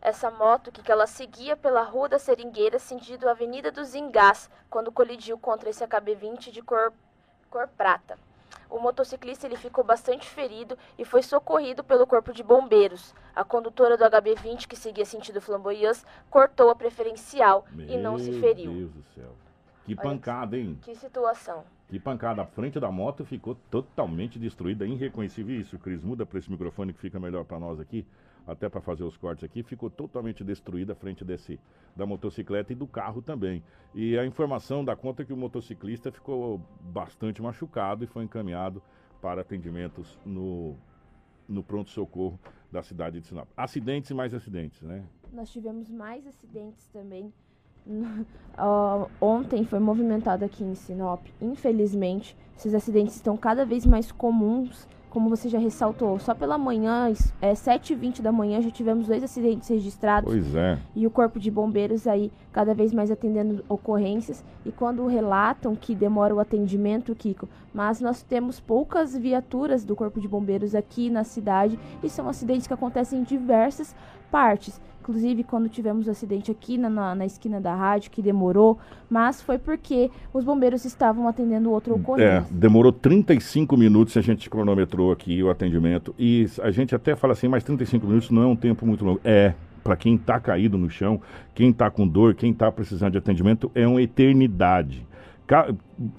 Essa moto que, que ela seguia pela Rua da Seringueira, sentido Avenida dos Engás, quando colidiu contra esse HB20 de cor, cor prata. O motociclista ele ficou bastante ferido e foi socorrido pelo corpo de bombeiros. A condutora do HB20, que seguia sentido Flamboyant, cortou a preferencial Meu e não se feriu. Meu Deus do céu. Que pancada, hein? Que situação. Que pancada. A frente da moto ficou totalmente destruída, irreconhecível. Isso, Cris, muda para esse microfone que fica melhor para nós aqui até para fazer os cortes aqui, ficou totalmente destruída a frente desse da motocicleta e do carro também. E a informação dá conta que o motociclista ficou bastante machucado e foi encaminhado para atendimentos no, no pronto-socorro da cidade de Sinop. Acidentes e mais acidentes, né? Nós tivemos mais acidentes também. uh, ontem foi movimentado aqui em Sinop. Infelizmente, esses acidentes estão cada vez mais comuns como você já ressaltou, só pela manhã, é 7h20 da manhã, já tivemos dois acidentes registrados. Pois é. E o Corpo de Bombeiros aí cada vez mais atendendo ocorrências. E quando relatam que demora o atendimento, Kiko, mas nós temos poucas viaturas do Corpo de Bombeiros aqui na cidade e são acidentes que acontecem em diversas partes. Inclusive, quando tivemos o um acidente aqui na, na, na, esquina da rádio, que demorou, mas foi porque os bombeiros estavam atendendo outro ocorrência. É, demorou 35 minutos, a gente cronometrou aqui o atendimento. E a gente até fala assim, mas 35 minutos não é um tempo muito longo. É, para quem está caído no chão, quem está com dor, quem está precisando de atendimento, é uma eternidade.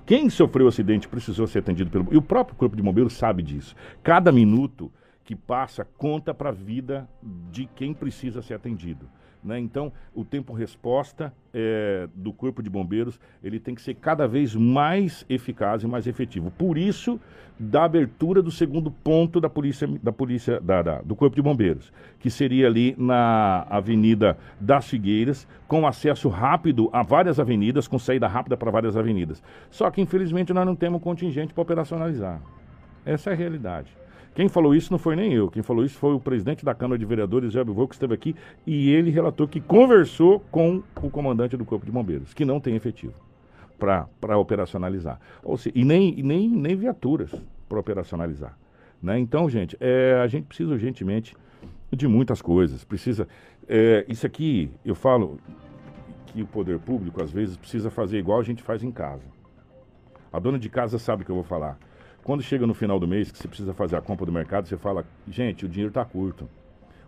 Quem sofreu o acidente precisou ser atendido pelo. E o próprio Corpo de Bombeiros sabe disso. Cada minuto que passa conta para a vida de quem precisa ser atendido. Né? Então, o tempo resposta é, do Corpo de Bombeiros ele tem que ser cada vez mais eficaz e mais efetivo. Por isso, da abertura do segundo ponto da polícia, da polícia da, da, do Corpo de Bombeiros, que seria ali na Avenida das Figueiras, com acesso rápido a várias avenidas, com saída rápida para várias avenidas. Só que, infelizmente, nós não temos contingente para operacionalizar. Essa é a realidade. Quem falou isso não foi nem eu. Quem falou isso foi o presidente da Câmara de Vereadores, Zé Bivô, que esteve aqui, e ele relatou que conversou com o comandante do Corpo de Bombeiros, que não tem efetivo para operacionalizar. Ou seja, e nem, nem, nem viaturas para operacionalizar. Né? Então, gente, é, a gente precisa urgentemente de muitas coisas. Precisa. É, isso aqui, eu falo que o poder público, às vezes, precisa fazer igual a gente faz em casa. A dona de casa sabe o que eu vou falar. Quando chega no final do mês, que você precisa fazer a compra do mercado, você fala, gente, o dinheiro está curto.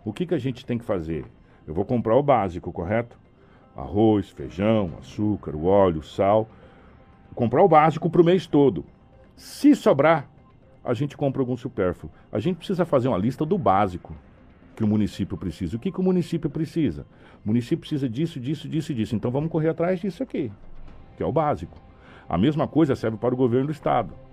O que, que a gente tem que fazer? Eu vou comprar o básico, correto? Arroz, feijão, açúcar, o óleo, sal. Comprar o básico para o mês todo. Se sobrar, a gente compra algum supérfluo. A gente precisa fazer uma lista do básico que o município precisa. O que, que o município precisa? O município precisa disso, disso, disso e disso. Então vamos correr atrás disso aqui, que é o básico. A mesma coisa serve para o governo do estado.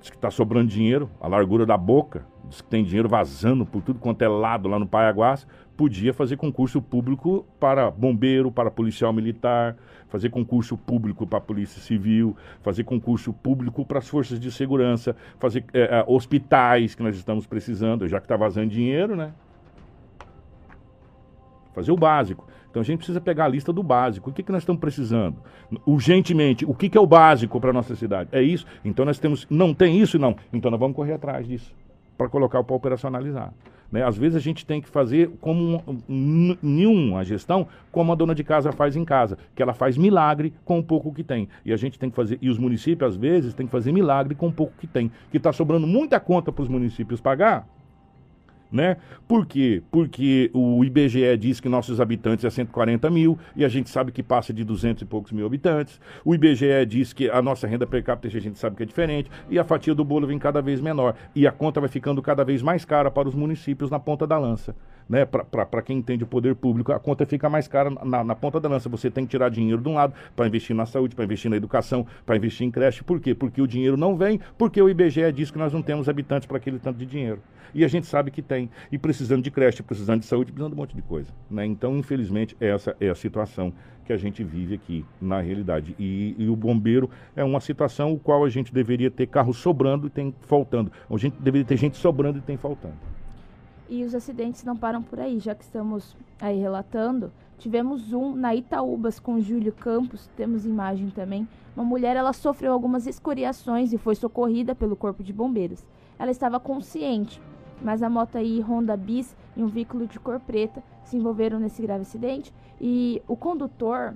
Diz que está sobrando dinheiro, a largura da boca, diz que tem dinheiro vazando por tudo quanto é lado lá no Paiaguás, podia fazer concurso público para bombeiro, para policial militar, fazer concurso público para polícia civil, fazer concurso público para as forças de segurança, fazer é, hospitais que nós estamos precisando, já que está vazando dinheiro, né? Fazer o básico. Então a gente precisa pegar a lista do básico. O que, que nós estamos precisando? Urgentemente, o que, que é o básico para a nossa cidade? É isso? Então nós temos. Não tem isso, não. Então nós vamos correr atrás disso. Para colocar para operacionalizar. Né? Às vezes a gente tem que fazer como nenhuma gestão, como a dona de casa faz em casa, que ela faz milagre com o pouco que tem. E a gente tem que fazer, e os municípios às vezes têm que fazer milagre com o pouco que tem. Que está sobrando muita conta para os municípios pagar, né? Por quê? Porque o IBGE diz que nossos habitantes é 140 mil e a gente sabe que passa de 200 e poucos mil habitantes. O IBGE diz que a nossa renda per capita a gente sabe que é diferente e a fatia do bolo vem cada vez menor e a conta vai ficando cada vez mais cara para os municípios na ponta da lança. Né? Para quem entende o poder público, a conta fica mais cara na, na ponta da lança. Você tem que tirar dinheiro de um lado para investir na saúde, para investir na educação, para investir em creche. Por quê? Porque o dinheiro não vem, porque o IBGE diz que nós não temos habitantes para aquele tanto de dinheiro. E a gente sabe que tem. E precisando de creche, precisando de saúde, precisando de um monte de coisa. Né? Então, infelizmente, essa é a situação que a gente vive aqui na realidade. E, e, o bombeiro é uma situação o qual a gente deveria ter carro sobrando e tem faltando. A gente deveria ter gente sobrando e tem faltando. E os acidentes não param por aí, já que estamos aí relatando. Tivemos um na Itaúbas com Júlio Campos, temos imagem também. Uma mulher, ela sofreu algumas escoriações e foi socorrida pelo corpo de bombeiros. Ela estava consciente, mas a moto aí Honda Bis e um veículo de cor preta se envolveram nesse grave acidente e o condutor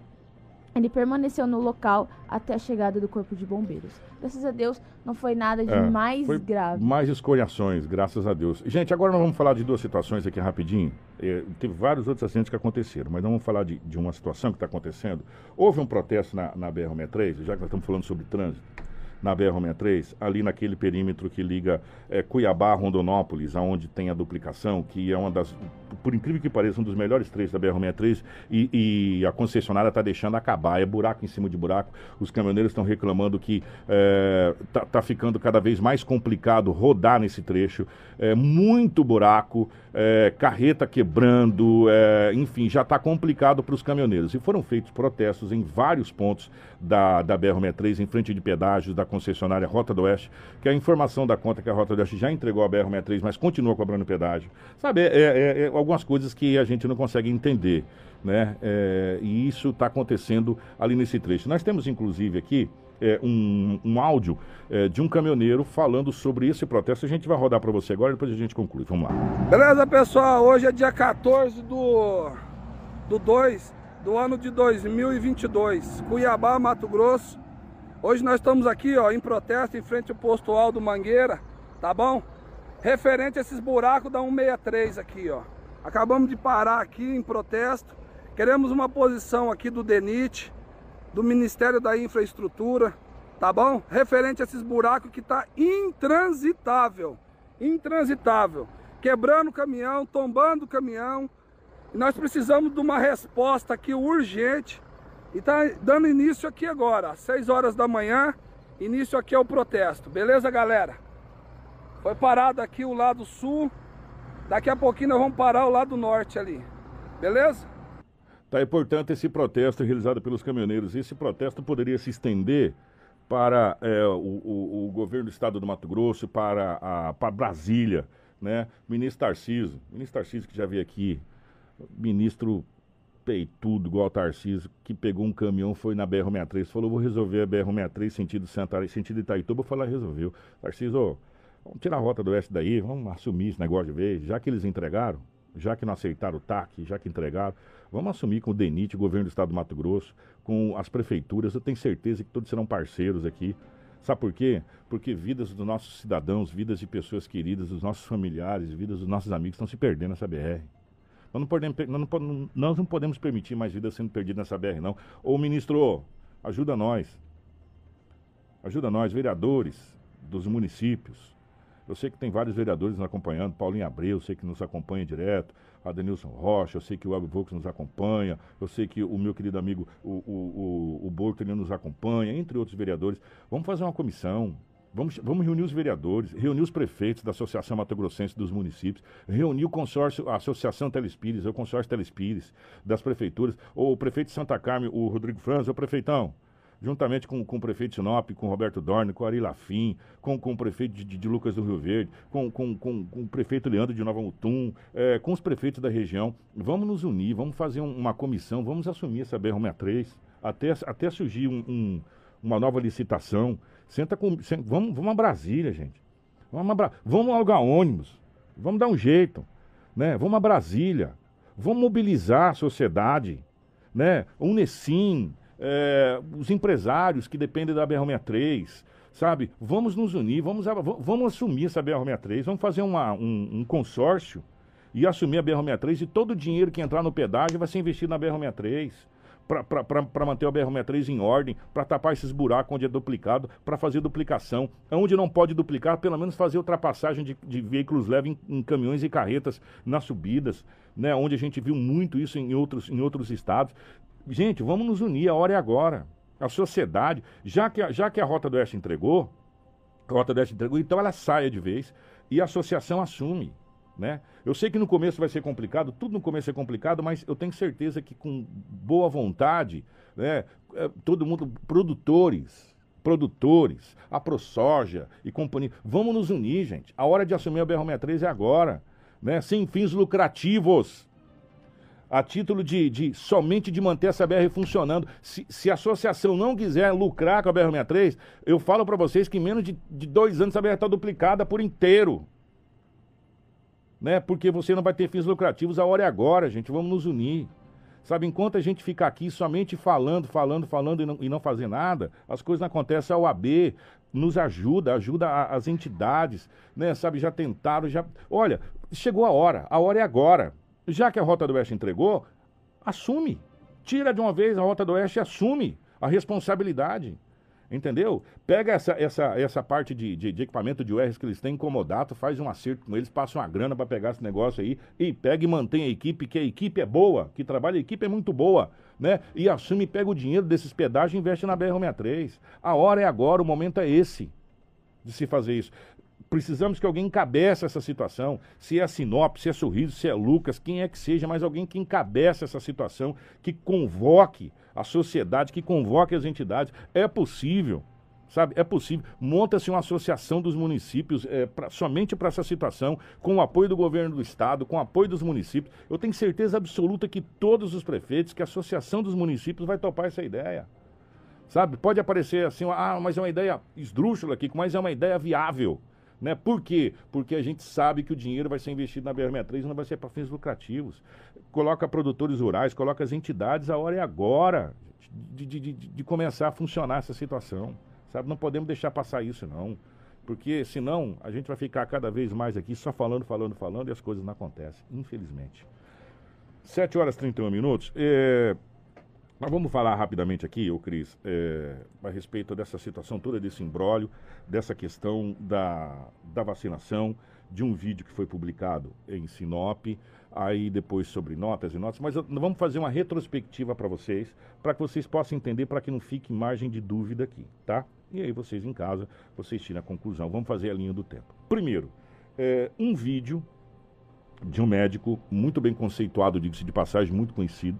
ele permaneceu no local até a chegada do corpo de bombeiros. Graças a Deus, não foi nada de é, mais grave. Mais escoriações, graças a Deus. Gente, agora nós vamos falar de duas situações aqui rapidinho. É, teve vários outros acidentes que aconteceram, mas vamos falar de, de uma situação que está acontecendo. Houve um protesto na, na BR-63, já que nós estamos falando sobre trânsito na BR-63, ali naquele perímetro que liga é, Cuiabá a Rondonópolis, aonde tem a duplicação, que é uma das, por incrível que pareça, um dos melhores trechos da BR-63 e, e, a concessionária está deixando acabar, é buraco em cima de buraco. Os caminhoneiros estão reclamando que está é, tá, tá ficando cada vez mais complicado rodar nesse trecho, é, muito buraco, é, carreta quebrando, é, enfim, já está complicado para os caminhoneiros. E foram feitos protestos em vários pontos da, da BR-63, em frente de pedágios da concessionária Rota do Oeste, que a informação da conta que a Rota do Oeste já entregou a BR-63, mas continua cobrando pedágio. Sabe, é, é, é, algumas coisas que a gente não consegue entender, né? É, e isso está acontecendo ali nesse trecho. Nós temos, inclusive, aqui é, um, um, áudio é, de um caminhoneiro falando sobre esse protesto. A gente vai rodar para você agora e depois a gente conclui. Vamos lá. Beleza, pessoal? Hoje é dia 14 do, do 2 do ano de 2022, Cuiabá, Mato Grosso. Hoje nós estamos aqui ó, em protesto em frente ao posto Aldo Mangueira, tá bom? Referente a esses buracos da 163 aqui, ó. Acabamos de parar aqui em protesto. Queremos uma posição aqui do DENIT, do Ministério da Infraestrutura, tá bom? Referente a esses buracos que tá intransitável, intransitável. Quebrando o caminhão, tombando o caminhão. E nós precisamos de uma resposta aqui urgente e tá dando início aqui agora, às 6 horas da manhã, início aqui ao protesto. Beleza, galera? Foi parado aqui o lado sul. Daqui a pouquinho nós vamos parar o lado norte ali. Beleza? Tá, é importante esse protesto realizado pelos caminhoneiros. Esse protesto poderia se estender para é, o, o, o, governo do estado do Mato Grosso, para, a, para Brasília, né? Ministro Tarciso, ministro Tarciso que já veio aqui, ministro peitudo, igual Tarcísio, que pegou um caminhão, foi na BR-63, falou, vou resolver a BR-63 sentido Santa sentido Itaituba, lá resolveu. Tarcísio, vamos tirar a rota do oeste daí, vamos assumir esse negócio de vez, já que eles entregaram, já que não aceitaram o TAC, já que entregaram, vamos assumir com o DENIT, o governo do estado do Mato Grosso, com as prefeituras, eu tenho certeza que todos serão parceiros aqui. Sabe por quê? Porque vidas dos nossos cidadãos, vidas de pessoas queridas, dos nossos familiares, vidas dos nossos amigos estão se perdendo nessa BR. Nós não, podemos, nós, não, podemos permitir mais vidas sendo perdidas nessa BR, não. Ô, ministro, ajuda nós. Ajuda nós, vereadores dos municípios. Eu sei que tem vários vereadores nos acompanhando, Paulinho Abreu, eu sei que nos acompanha direto, Adenilson Rocha, eu sei que o Web Volks nos acompanha, eu sei que o meu querido amigo, o, o, o, o Borto, nos acompanha, entre outros vereadores. Vamos fazer uma comissão, Vamos, vamos reunir os vereadores, reunir os prefeitos da Associação Mato Grossense dos municípios, reunir o consórcio, a Associação Telespires, o consórcio Telespires das prefeituras, ou o prefeito de Santa Carmen, o Rodrigo Franz, o prefeitão, juntamente com, com o prefeito Sinop, com o Roberto Dorne, com o Ari Lafim, com, com o prefeito de, de Lucas do Rio Verde, com, com, com, com o prefeito Leandro de Nova Mutum, é, com os prefeitos da região. Vamos nos unir, vamos fazer um, uma comissão, vamos assumir essa BR-63, até, até surgir um, um, uma nova licitação. Senta com. Senta, vamos, vamos a Brasília, gente. Vamos, a, vamos alugar ônibus. Vamos dar um jeito. Né? Vamos a Brasília. Vamos mobilizar a sociedade. Né? Unesim, é, os empresários que dependem da BR-63, sabe? Vamos nos unir, vamos, vamos assumir essa BR-63, vamos fazer uma, um, um, consórcio e assumir a BR-63 e todo o dinheiro que entrar no pedágio vai ser investido na BR-63 para manter o BR-63 em ordem, para tapar esses buracos onde é duplicado, para fazer duplicação. Onde não pode duplicar, pelo menos fazer ultrapassagem de, de veículos leves em, em, caminhões e carretas nas subidas, né? onde a gente viu muito isso em outros, em outros estados. Gente, vamos nos unir, a hora é agora. A sociedade, já que a, já que a Rota do Oeste entregou, a Rota do Oeste entregou, então ela saia de vez e a associação assume. Né? Eu sei que no começo vai ser complicado, tudo no começo é complicado, mas eu tenho certeza que com boa vontade, né, é, todo mundo, produtores, produtores, a ProSoja e companhia, vamos nos unir, gente. A hora de assumir a BR-63 é agora, né? Sem fins lucrativos a título de, de, somente de manter essa BR funcionando. Se, se, a associação não quiser lucrar com a BR-63, eu falo para vocês que em menos de, de, dois anos a BR está duplicada por inteiro. Né? Porque você não vai ter fins lucrativos, a hora é agora, gente, vamos nos unir. Sabe, enquanto a gente ficar aqui somente falando, falando, falando e não, e não fazer nada, as coisas não acontecem. A OAB nos ajuda, ajuda a, as entidades, né? Sabe, já tentaram, já... Olha, chegou a hora, a hora é agora. Já que a Rota do Oeste entregou, assume. Tira de uma vez a Rota do Oeste e assume a responsabilidade. Entendeu? Pega essa, essa, essa parte de, de, de equipamento de URs que eles têm incomodado, faz um acerto com eles, passa uma grana para pegar esse negócio aí e pega e mantém a equipe, que a equipe é boa, que trabalha, a equipe é muito boa, né? E assume pega o dinheiro desses pedágios e investe na BR-63. A hora é agora, o momento é esse de se fazer isso. Precisamos que alguém encabeça essa situação. Se é Sinop, se é Sorriso, se é Lucas, quem é que seja, mas alguém que encabeça essa situação, que convoque a sociedade, que convoque as entidades. É possível, sabe? É possível. Monta-se uma associação dos municípios é, pra, somente para essa situação, com o apoio do governo do estado, com o apoio dos municípios. Eu tenho certeza absoluta que todos os prefeitos, que a associação dos municípios vai topar essa ideia. Sabe? Pode aparecer assim, ah, mas é uma ideia esdrúxula aqui, mas é uma ideia viável. Né? Por quê? Porque a gente sabe que o dinheiro vai ser investido na BR-63 e não vai ser para fins lucrativos. Coloca produtores rurais, coloca as entidades, a hora é agora de, de, de, de começar a funcionar essa situação. Sabe? Não podemos deixar passar isso, não. Porque senão a gente vai ficar cada vez mais aqui só falando, falando, falando e as coisas não acontecem, infelizmente. 7 horas e 31 minutos. É... Mas vamos falar rapidamente aqui, ô Cris, é, a respeito dessa situação toda, desse embrólio, dessa questão da, da vacinação, de um vídeo que foi publicado em Sinop, aí depois sobre notas e notas, mas vamos fazer uma retrospectiva para vocês, para que vocês possam entender, para que não fique margem de dúvida aqui, tá? E aí vocês em casa, vocês tiram a conclusão. Vamos fazer a linha do tempo. Primeiro, é, um vídeo de um médico muito bem conceituado, diga-se de passagem, muito conhecido,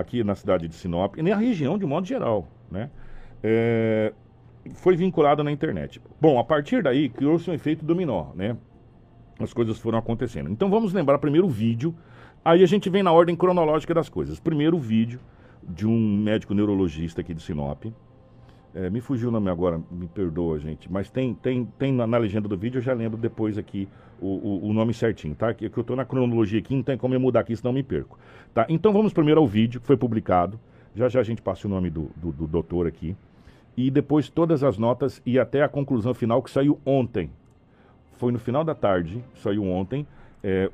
aqui na cidade de Sinop e na região de modo geral, né? É, foi vinculado na internet. Bom, a partir daí criou-se um efeito dominó, né? As coisas foram acontecendo. Então vamos lembrar primeiro o vídeo, aí a gente vem na ordem cronológica das coisas. Primeiro o vídeo de um médico neurologista aqui de Sinop, é, me fugiu o nome agora, me perdoa, gente. Mas tem, tem, tem na, na legenda do vídeo, eu já lembro depois aqui o, o, o nome certinho, tá? Que, que eu estou na cronologia aqui, não tem como eu mudar aqui, senão me perco. Tá? Então vamos primeiro ao vídeo que foi publicado. Já já a gente passa o nome do, do, do doutor aqui. E depois todas as notas e até a conclusão final que saiu ontem. Foi no final da tarde, saiu ontem é,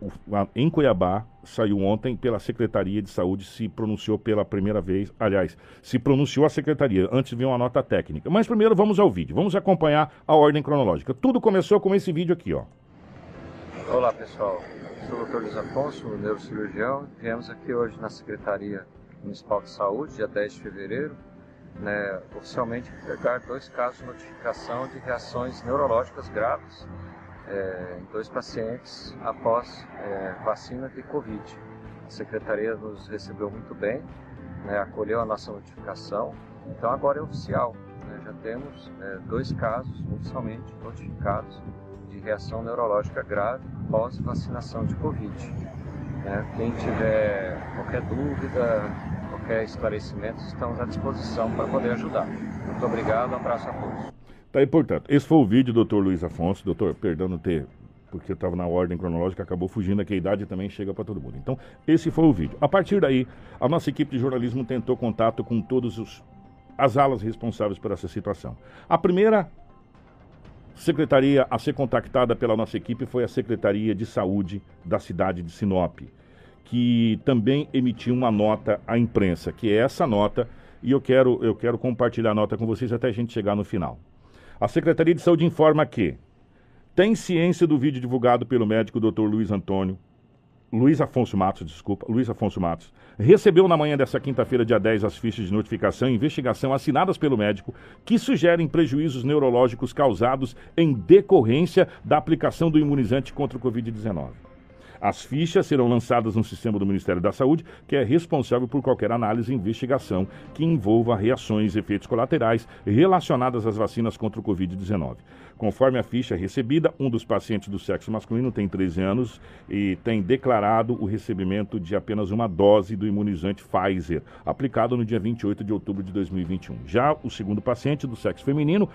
em Cuiabá, saiu ontem pela Secretaria de Saúde, se pronunciou pela primeira vez, aliás, se pronunciou a Secretaria, antes veio uma nota técnica. Mas primeiro vamos ao vídeo, vamos acompanhar a ordem cronológica. Tudo começou com esse vídeo aqui, ó. Olá pessoal, sou o Dr. Luiz Afonso, neurocirurgião. Viemos aqui hoje na Secretaria Municipal de Saúde, dia 10 de fevereiro, né, oficialmente entregar dois casos de notificação de reações neurológicas graves é, em dois pacientes após é, vacina de Covid. A secretaria nos recebeu muito bem, né, acolheu a nossa notificação, então agora é oficial. Né, já temos é, dois casos oficialmente notificados de reação neurológica grave pós vacinação de Covid. Né. Quem tiver qualquer dúvida, qualquer esclarecimento, estamos à disposição para poder ajudar. Muito obrigado, um abraço a todos. Tá aí, portanto, esse foi o vídeo, doutor Luiz Afonso. Doutor, perdão não ter, porque estava na ordem cronológica, acabou fugindo, que a idade também chega para todo mundo. Então, esse foi o vídeo. A partir daí, a nossa equipe de jornalismo tentou contato com todas as alas responsáveis por essa situação. A primeira secretaria a ser contactada pela nossa equipe foi a Secretaria de Saúde da cidade de Sinop, que também emitiu uma nota à imprensa, que é essa nota, e eu quero, eu quero compartilhar a nota com vocês até a gente chegar no final. A Secretaria de Saúde informa que tem ciência do vídeo divulgado pelo médico Dr. Luiz Antônio, Luiz Afonso Matos, desculpa, Luiz Afonso Matos, recebeu na manhã dessa quinta-feira, dia 10, as fichas de notificação e investigação assinadas pelo médico que sugerem prejuízos neurológicos causados em decorrência da aplicação do imunizante contra o Covid-19. As fichas serão lançadas no sistema do Ministério da Saúde, que é responsável por qualquer análise e investigação que envolva reações e efeitos colaterais relacionadas às vacinas contra o Covid-19. Conforme a ficha recebida, um dos pacientes do sexo masculino tem 13 anos e tem declarado o recebimento de apenas uma dose do imunizante Pfizer, aplicado no dia 28 de outubro de 2021. Já o segundo paciente do sexo feminino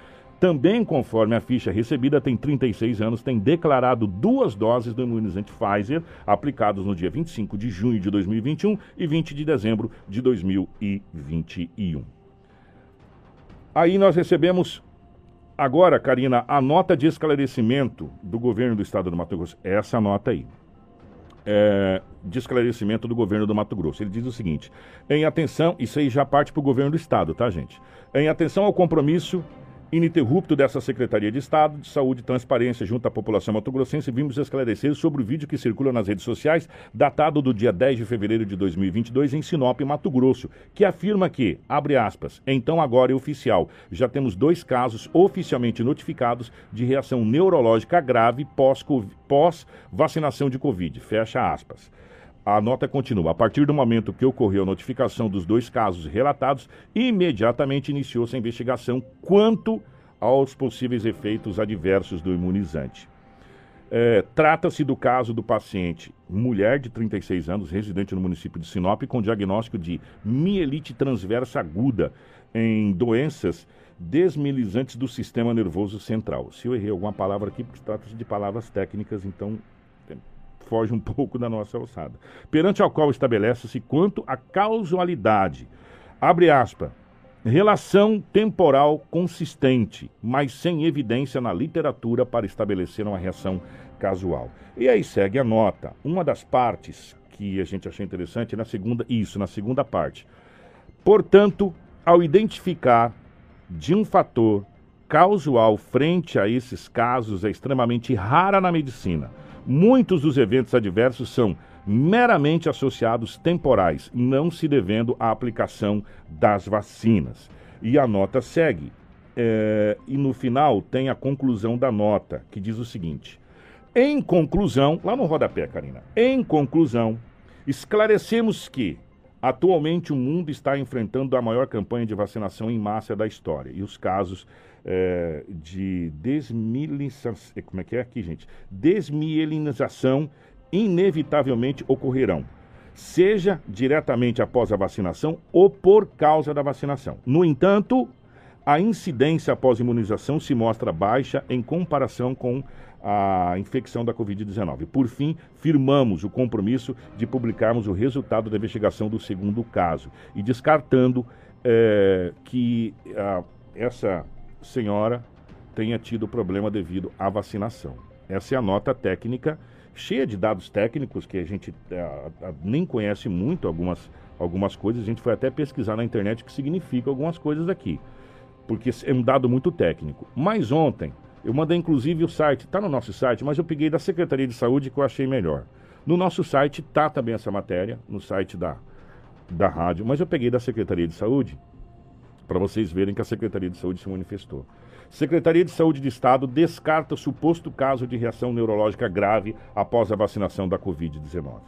também conforme a ficha recebida, tem 36 anos, tem declarado duas doses do imunizante Pfizer, aplicados no dia 25 de junho de 2021 e 20 de dezembro de 2021. Aí nós recebemos agora, Karina, a nota de esclarecimento do governo do estado do Mato Grosso. Essa nota aí. É, de esclarecimento do governo do Mato Grosso. Ele diz o seguinte: em atenção, isso aí já parte para o governo do estado, tá, gente? Em atenção ao compromisso ininterrupto dessa Secretaria de Estado de Saúde e Transparência junto à população mato-grossense, vimos esclarecer sobre o vídeo que circula nas redes sociais, datado do dia 10 de fevereiro de 2022 em Sinop, Mato Grosso, que afirma que, abre aspas, então agora é oficial, já temos dois casos oficialmente notificados de reação neurológica grave pós-vacinação de Covid, fecha aspas. A nota continua. A partir do momento que ocorreu a notificação dos dois casos relatados, imediatamente iniciou-se a investigação quanto aos possíveis efeitos adversos do imunizante. É, Trata-se do caso do paciente, mulher de 36 anos, residente no município de Sinop, com diagnóstico de mielite transversa aguda em doenças desmilizantes do sistema nervoso central. Se eu errei alguma palavra aqui, porque trata-se de palavras técnicas, então foge um pouco da nossa alçada. Perante ao qual estabelece-se quanto à causalidade. Abre aspas. Relação temporal consistente, mas sem evidência na literatura para estabelecer uma reação casual. E aí segue a nota. Uma das partes que a gente achou interessante é na segunda, isso, na segunda parte. Portanto, ao identificar de um fator casual frente a esses casos é extremamente rara na medicina Muitos dos eventos adversos são meramente associados temporais, não se devendo à aplicação das vacinas. E a nota segue. É, e no final tem a conclusão da nota, que diz o seguinte: Em conclusão, lá no rodapé, Karina, em conclusão, esclarecemos que atualmente o mundo está enfrentando a maior campanha de vacinação em massa da história e os casos é, de desmilinização, como é que é aqui, gente? Desmielinização inevitavelmente ocorrerão, seja diretamente após a vacinação ou por causa da vacinação. No entanto, a incidência após imunização se mostra baixa em comparação com a infecção da Covid-19. Por fim, firmamos o compromisso de publicarmos o resultado da investigação do segundo caso e descartando é, que a, essa senhora tenha tido problema devido à vacinação. Essa é a nota técnica, cheia de dados técnicos que a gente é, nem conhece muito algumas, algumas coisas. A gente foi até pesquisar na internet o que significa algumas coisas aqui, porque é um dado muito técnico. Mas ontem, eu mandei inclusive o site, está no nosso site, mas eu peguei da Secretaria de Saúde que eu achei melhor. No nosso site está também essa matéria, no site da, da rádio, mas eu peguei da Secretaria de Saúde para vocês verem que a Secretaria de Saúde se manifestou. Secretaria de Saúde de Estado descarta suposto caso de reação neurológica grave após a vacinação da Covid-19.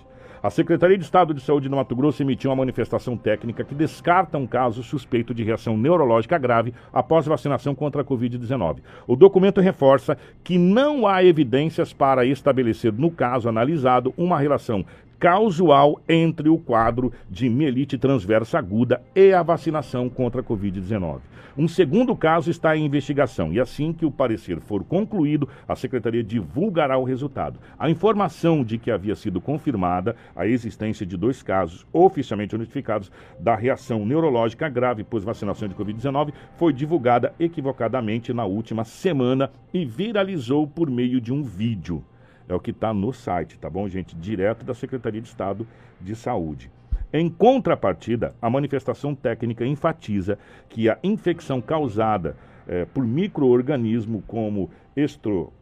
A Secretaria de Estado de Saúde no Mato Grosso emitiu uma manifestação técnica que descarta um caso suspeito de reação neurológica grave após vacinação contra a Covid-19. O documento reforça que não há evidências para estabelecer, no caso analisado, uma relação causal entre o quadro de mielite transversa aguda e a vacinação contra a Covid-19. Um segundo caso está em investigação e assim que o parecer for concluído, a Secretaria divulgará o resultado. A informação de que havia sido confirmada a existência de dois casos oficialmente notificados da reação neurológica grave pós-vacinação de Covid-19 foi divulgada equivocadamente na última semana e viralizou por meio de um vídeo. É o que está no site, tá bom, gente? Direto da Secretaria de Estado de Saúde. Em contrapartida, a manifestação técnica enfatiza que a infecção causada eh, por microorganismo como estro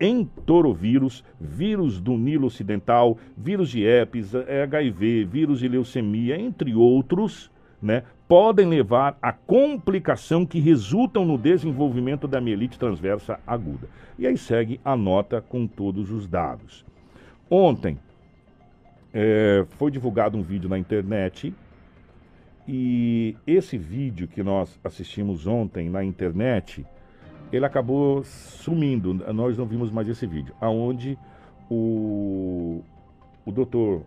entorovírus, vírus do Nilo Ocidental, vírus de herpes, HIV, vírus de leucemia, entre outros, né, podem levar a complicação que resultam no desenvolvimento da mielite transversa aguda. E aí segue a nota com todos os dados. Ontem é, foi divulgado um vídeo na internet e esse vídeo que nós assistimos ontem na internet, ele acabou sumindo. Nós não vimos mais esse vídeo, aonde o, o doutor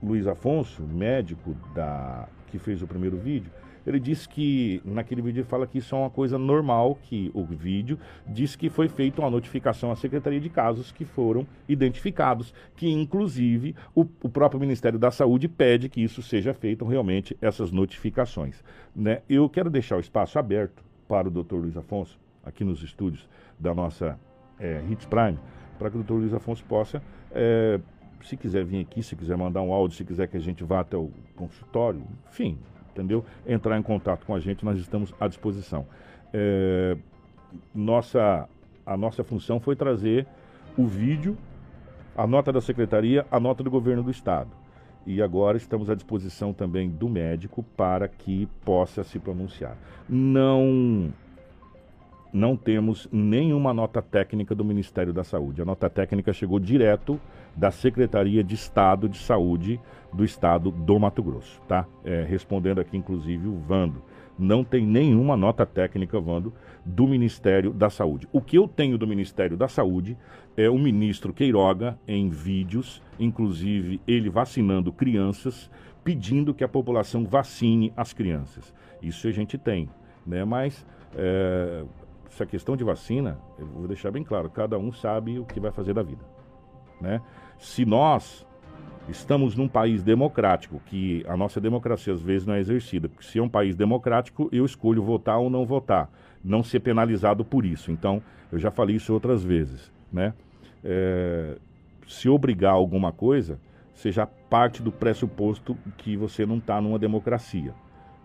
Luiz Afonso, médico da que fez o primeiro vídeo, ele disse que, naquele vídeo ele fala que isso é uma coisa normal, que o vídeo diz que foi feita uma notificação à Secretaria de Casos que foram identificados, que inclusive o, o próprio Ministério da Saúde pede que isso seja feito realmente, essas notificações. Né? Eu quero deixar o espaço aberto para o Dr. Luiz Afonso, aqui nos estúdios da nossa é, Hits Prime, para que o Dr. Luiz Afonso possa é, se quiser vir aqui, se quiser mandar um áudio, se quiser que a gente vá até o consultório, enfim, entendeu? Entrar em contato com a gente, nós estamos à disposição. É, nossa, a nossa função foi trazer o vídeo, a nota da secretaria, a nota do governo do estado. E agora estamos à disposição também do médico para que possa se pronunciar. Não não temos nenhuma nota técnica do Ministério da Saúde. A nota técnica chegou direto da Secretaria de Estado de Saúde do Estado do Mato Grosso, tá? É, respondendo aqui, inclusive, o Vando. Não tem nenhuma nota técnica, Vando, do Ministério da Saúde. O que eu tenho do Ministério da Saúde é o ministro Queiroga em vídeos, inclusive ele vacinando crianças, pedindo que a população vacine as crianças. Isso a gente tem, né? Mas é, essa questão de vacina, eu vou deixar bem claro, cada um sabe o que vai fazer da vida. Né? Se nós estamos num país democrático, que a nossa democracia às vezes não é exercida, porque se é um país democrático, eu escolho votar ou não votar, não ser penalizado por isso. Então, eu já falei isso outras vezes. Né? É, se obrigar a alguma coisa, seja parte do pressuposto que você não está numa democracia.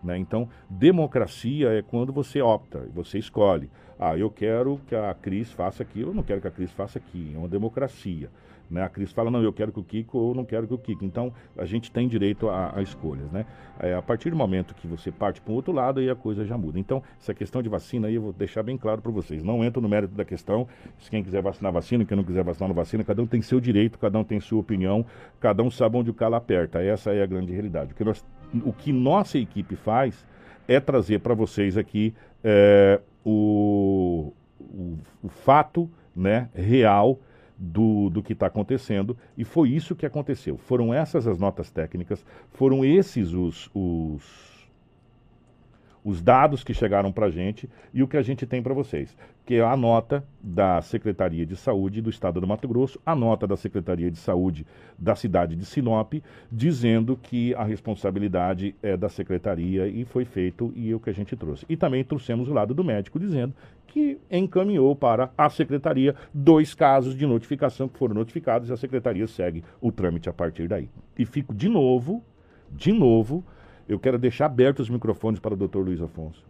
Né? Então, democracia é quando você opta, você escolhe. Ah, eu quero que a Cris faça aquilo, eu não quero que a Cris faça aqui. É uma democracia. Né? A Cris fala, não, eu quero que o Kiko ou não quero que o Kiko. Então, a gente tem direito a, a escolhas. Né? É, a partir do momento que você parte para o outro lado, aí a coisa já muda. Então, essa questão de vacina aí, eu vou deixar bem claro para vocês. Não entro no mérito da questão. Se quem quiser vacinar, vacina. Quem não quiser vacinar, não vacina. Cada um tem seu direito, cada um tem sua opinião. Cada um sabe onde o calo aperta. Essa é a grande realidade. O que, nós, o que nossa equipe faz é trazer para vocês aqui é, o, o, o, fato né, real do, do que está acontecendo e foi isso que aconteceu. Foram essas as notas técnicas, foram esses os, os os dados que chegaram para a gente e o que a gente tem para vocês, que é a nota da Secretaria de Saúde do Estado do Mato Grosso, a nota da Secretaria de Saúde da cidade de Sinop, dizendo que a responsabilidade é da Secretaria e foi feito e é o que a gente trouxe. E também trouxemos o lado do médico dizendo que encaminhou para a Secretaria dois casos de notificação que foram notificados e a Secretaria segue o trâmite a partir daí. E fico de novo, de novo, eu quero deixar abertos os microfones para o doutor Luiz Afonso.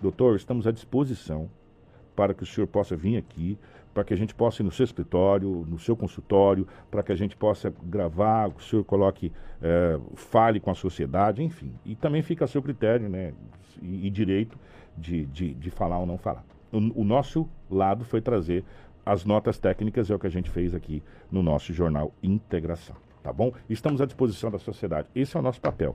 Doutor, estamos à disposição para que o senhor possa vir aqui, para que a gente possa ir no seu escritório, no seu consultório, para que a gente possa gravar, o senhor coloque, é, fale com a sociedade, enfim. E também fica a seu critério, né? E, e direito de, de, de, falar ou não falar. O, o nosso lado foi trazer as notas técnicas, é o que a gente fez aqui no nosso jornal Integração tá bom? Estamos à disposição da sociedade. Esse é o nosso papel.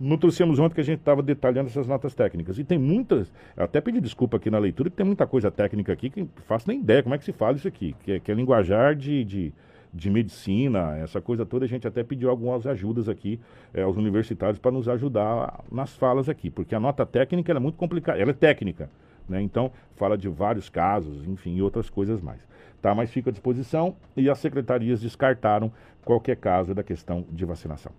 Não trouxemos ontem que a gente estava detalhando essas notas técnicas. E tem muitas, até pedi desculpa aqui na leitura, que tem muita coisa técnica aqui que faço nem ideia como é que se fala isso aqui, que é, que é linguajar de, de, de, medicina, essa coisa toda. A gente até pediu algumas ajudas aqui é, aos universitários para nos ajudar nas falas aqui, porque a nota técnica é muito complicada, ela é técnica, né? Então, fala de vários casos, enfim, e outras coisas mais. Tá, mas fica à disposição e as secretarias descartaram qualquer caso da questão de vacinação.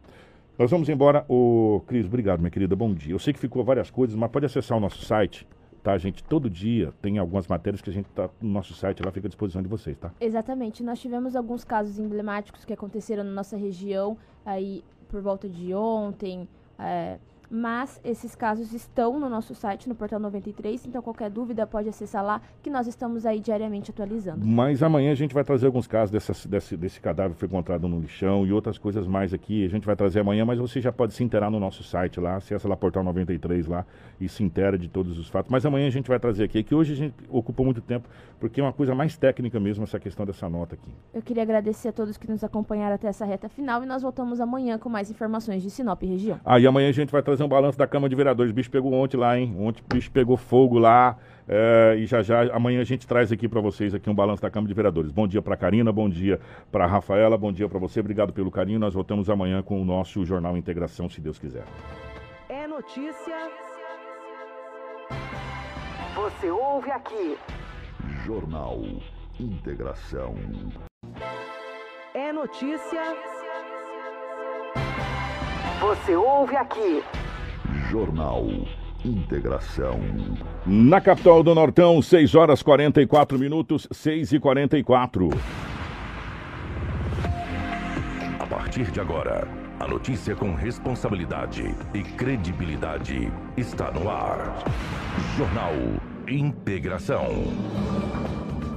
Nós vamos embora. O Cris, obrigado, minha querida. Bom dia. Eu sei que ficou várias coisas, mas pode acessar o nosso site, tá, gente? Todo dia tem algumas matérias que a gente tá no nosso site, lá fica à disposição de vocês, tá? Exatamente. Nós tivemos alguns casos emblemáticos que aconteceram na nossa região aí por volta de ontem. É, mas esses casos estão no nosso site, no Portal 93, então qualquer dúvida pode acessar lá, que nós estamos aí diariamente atualizando. Mas amanhã a gente vai trazer alguns casos dessa, desse, desse cadáver que foi encontrado no lixão e outras coisas mais aqui. A gente vai trazer amanhã, mas você já pode se interar no nosso site lá, acessa lá Portal 93 lá e se intera de todos os fatos. Mas amanhã a gente vai trazer aqui, que hoje a gente ocupou muito tempo, porque é uma coisa mais técnica mesmo essa questão dessa nota aqui. Eu queria agradecer a todos que nos acompanharam até essa reta final e nós voltamos amanhã com mais informações de Sinop e região. Aí ah, amanhã a gente vai trazer um balanço da Câmara de Vereadores. O bicho pegou ontem lá, hein? Ontem o bicho pegou fogo lá. É, e já já amanhã a gente traz aqui para vocês aqui um balanço da Câmara de Vereadores. Bom dia para Karina, bom dia para Rafaela, bom dia para você. Obrigado pelo carinho. Nós voltamos amanhã com o nosso jornal Integração, se Deus quiser. É notícia. Você ouve aqui. Jornal Integração. É notícia. Você ouve aqui. Jornal Integração. Na capital do Nortão, 6 horas 44 minutos, 6 e 44. A partir de agora, a notícia com responsabilidade e credibilidade está no ar. Jornal Integração.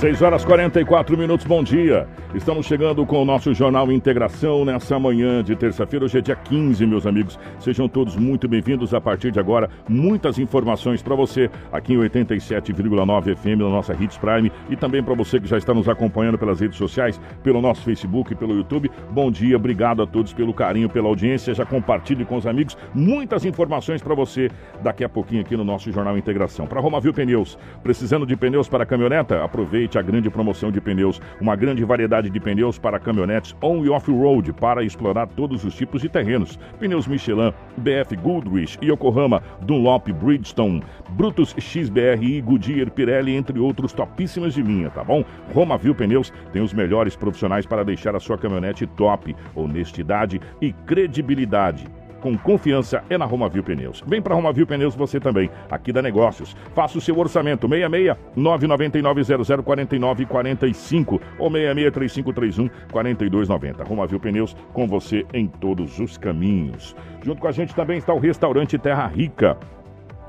6 horas 44 minutos, bom dia. Estamos chegando com o nosso Jornal Integração nessa manhã de terça-feira. Hoje é dia 15, meus amigos. Sejam todos muito bem-vindos. A partir de agora, muitas informações para você aqui em 87,9 FM na nossa Hits Prime e também para você que já está nos acompanhando pelas redes sociais, pelo nosso Facebook, pelo YouTube. Bom dia, obrigado a todos pelo carinho, pela audiência. Já compartilhe com os amigos muitas informações para você daqui a pouquinho aqui no nosso Jornal Integração. Para Romavil Pneus, precisando de pneus para caminhoneta? Aproveite Aproveite a grande promoção de pneus, uma grande variedade de pneus para caminhonetes on e off-road para explorar todos os tipos de terrenos. Pneus Michelin, BF Goodrich, Yokohama, Dunlop, Bridgestone, Brutus XBRI, Goodyear, Pirelli, entre outros topíssimas de linha, tá bom? Romavil Pneus tem os melhores profissionais para deixar a sua caminhonete top, honestidade e credibilidade com confiança é na Romavil Pneus. Vem para Romavil Pneus você também, aqui da Negócios. Faça o seu orçamento 66 999 0049 45 ou 66 3531 4290. Romavil Pneus com você em todos os caminhos. Junto com a gente também está o restaurante Terra Rica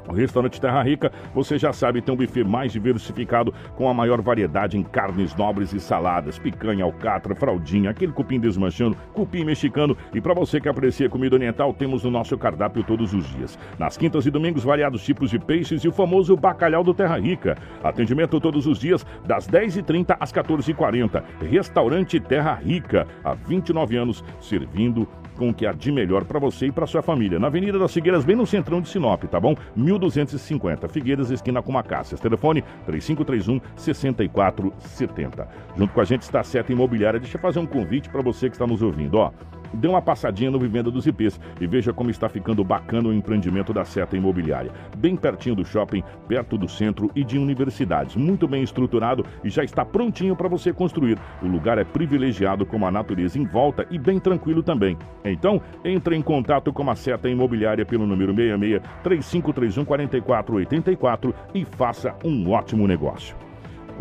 o restaurante Terra Rica, você já sabe, tem um buffet mais diversificado com a maior variedade em carnes nobres e saladas, picanha, alcatra, fraldinha, aquele cupim desmanchando, cupim mexicano e para você que aprecia comida oriental, temos no nosso cardápio todos os dias. Nas quintas e domingos, variados tipos de peixes e o famoso bacalhau do Terra Rica. Atendimento todos os dias, das 10h30 às 14h40. Restaurante Terra Rica, há 29 anos, servindo com o que há de melhor para você e para sua família. Na Avenida das Figueiras, bem no centrão de Sinop, tá bom? 1250, Figueiras, esquina com Macácias. Telefone 3531 6470. Junto com a gente está a Seta Imobiliária. Deixa eu fazer um convite para você que está nos ouvindo, ó. Dê uma passadinha no Vivenda dos IPs e veja como está ficando bacana o empreendimento da Seta Imobiliária. Bem pertinho do shopping, perto do centro e de universidades. Muito bem estruturado e já está prontinho para você construir. O lugar é privilegiado com a natureza em volta e bem tranquilo também. Então, entre em contato com a Seta Imobiliária pelo número 66 3531 4484 e faça um ótimo negócio.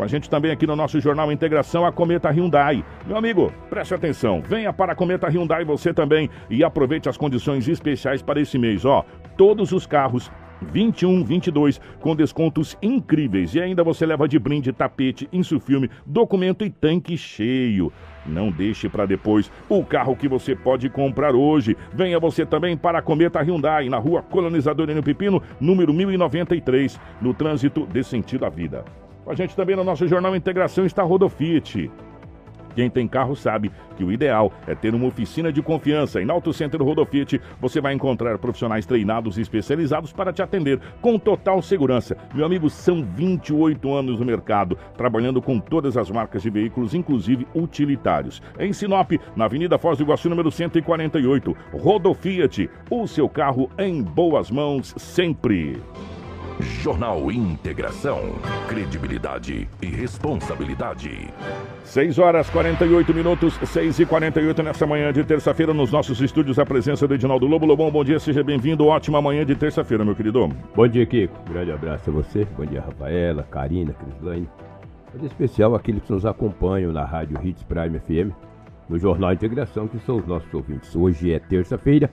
Com a gente também aqui no nosso Jornal Integração, a Cometa Hyundai. Meu amigo, preste atenção, venha para a Cometa Hyundai você também e aproveite as condições especiais para esse mês. Ó, todos os carros 21, 22, com descontos incríveis. E ainda você leva de brinde tapete, insufilme, documento e tanque cheio. Não deixe para depois o carro que você pode comprar hoje. Venha você também para a Cometa Hyundai, na rua Colonizador N. Pepino, número 1093, no trânsito de sentido à vida. Com a gente também no nosso Jornal Integração está Rodofit. Quem tem carro sabe que o ideal é ter uma oficina de confiança. E na Auto Center Rodofit você vai encontrar profissionais treinados e especializados para te atender com total segurança. Meu amigo, são 28 anos no mercado, trabalhando com todas as marcas de veículos, inclusive utilitários. Em Sinop, na Avenida Foz do Iguaçu, número 148. Rodofiat, o seu carro em boas mãos sempre. Jornal Integração. Credibilidade e responsabilidade. 6 horas 48 minutos, 6 e 48 nessa manhã de terça-feira, nos nossos estúdios, a presença do Edinaldo Lobo. Lobão, bom dia, seja bem-vindo. Ótima manhã de terça-feira, meu querido. Bom dia, Kiko. Grande abraço a você. Bom dia, Rafaela, Karina, Crislane. Em especial aqueles que nos acompanham na Rádio Hits Prime FM, no Jornal Integração, que são os nossos ouvintes. Hoje é terça-feira,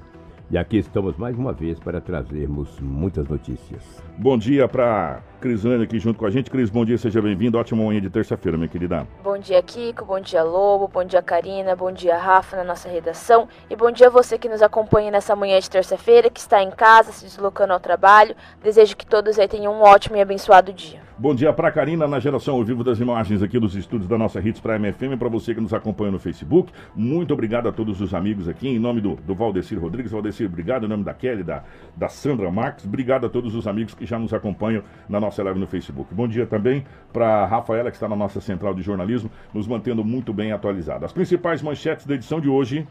e aqui estamos mais uma vez para trazermos muitas notícias. Bom dia para Crislane aqui junto com a gente. Cris, bom dia, seja bem-vindo. Ótima manhã de terça-feira, minha querida. Bom dia, Kiko. Bom dia, Lobo. Bom dia, Karina. Bom dia, Rafa, na nossa redação. E bom dia a você que nos acompanha nessa manhã de terça-feira, que está em casa, se deslocando ao trabalho. Desejo que todos aí tenham um ótimo e abençoado dia. Bom dia para Karina na geração ao vivo das imagens aqui dos estúdios da nossa Hits Prime FM. Para você que nos acompanha no Facebook, muito obrigado a todos os amigos aqui. Em nome do, do Valdecir Rodrigues. Valdecir, obrigado. Em nome da Kelly, da, da Sandra Marques. Obrigado a todos os amigos que já nos acompanham na nossa live no Facebook. Bom dia também para Rafaela, que está na nossa central de jornalismo, nos mantendo muito bem atualizado. As principais manchetes da edição de hoje.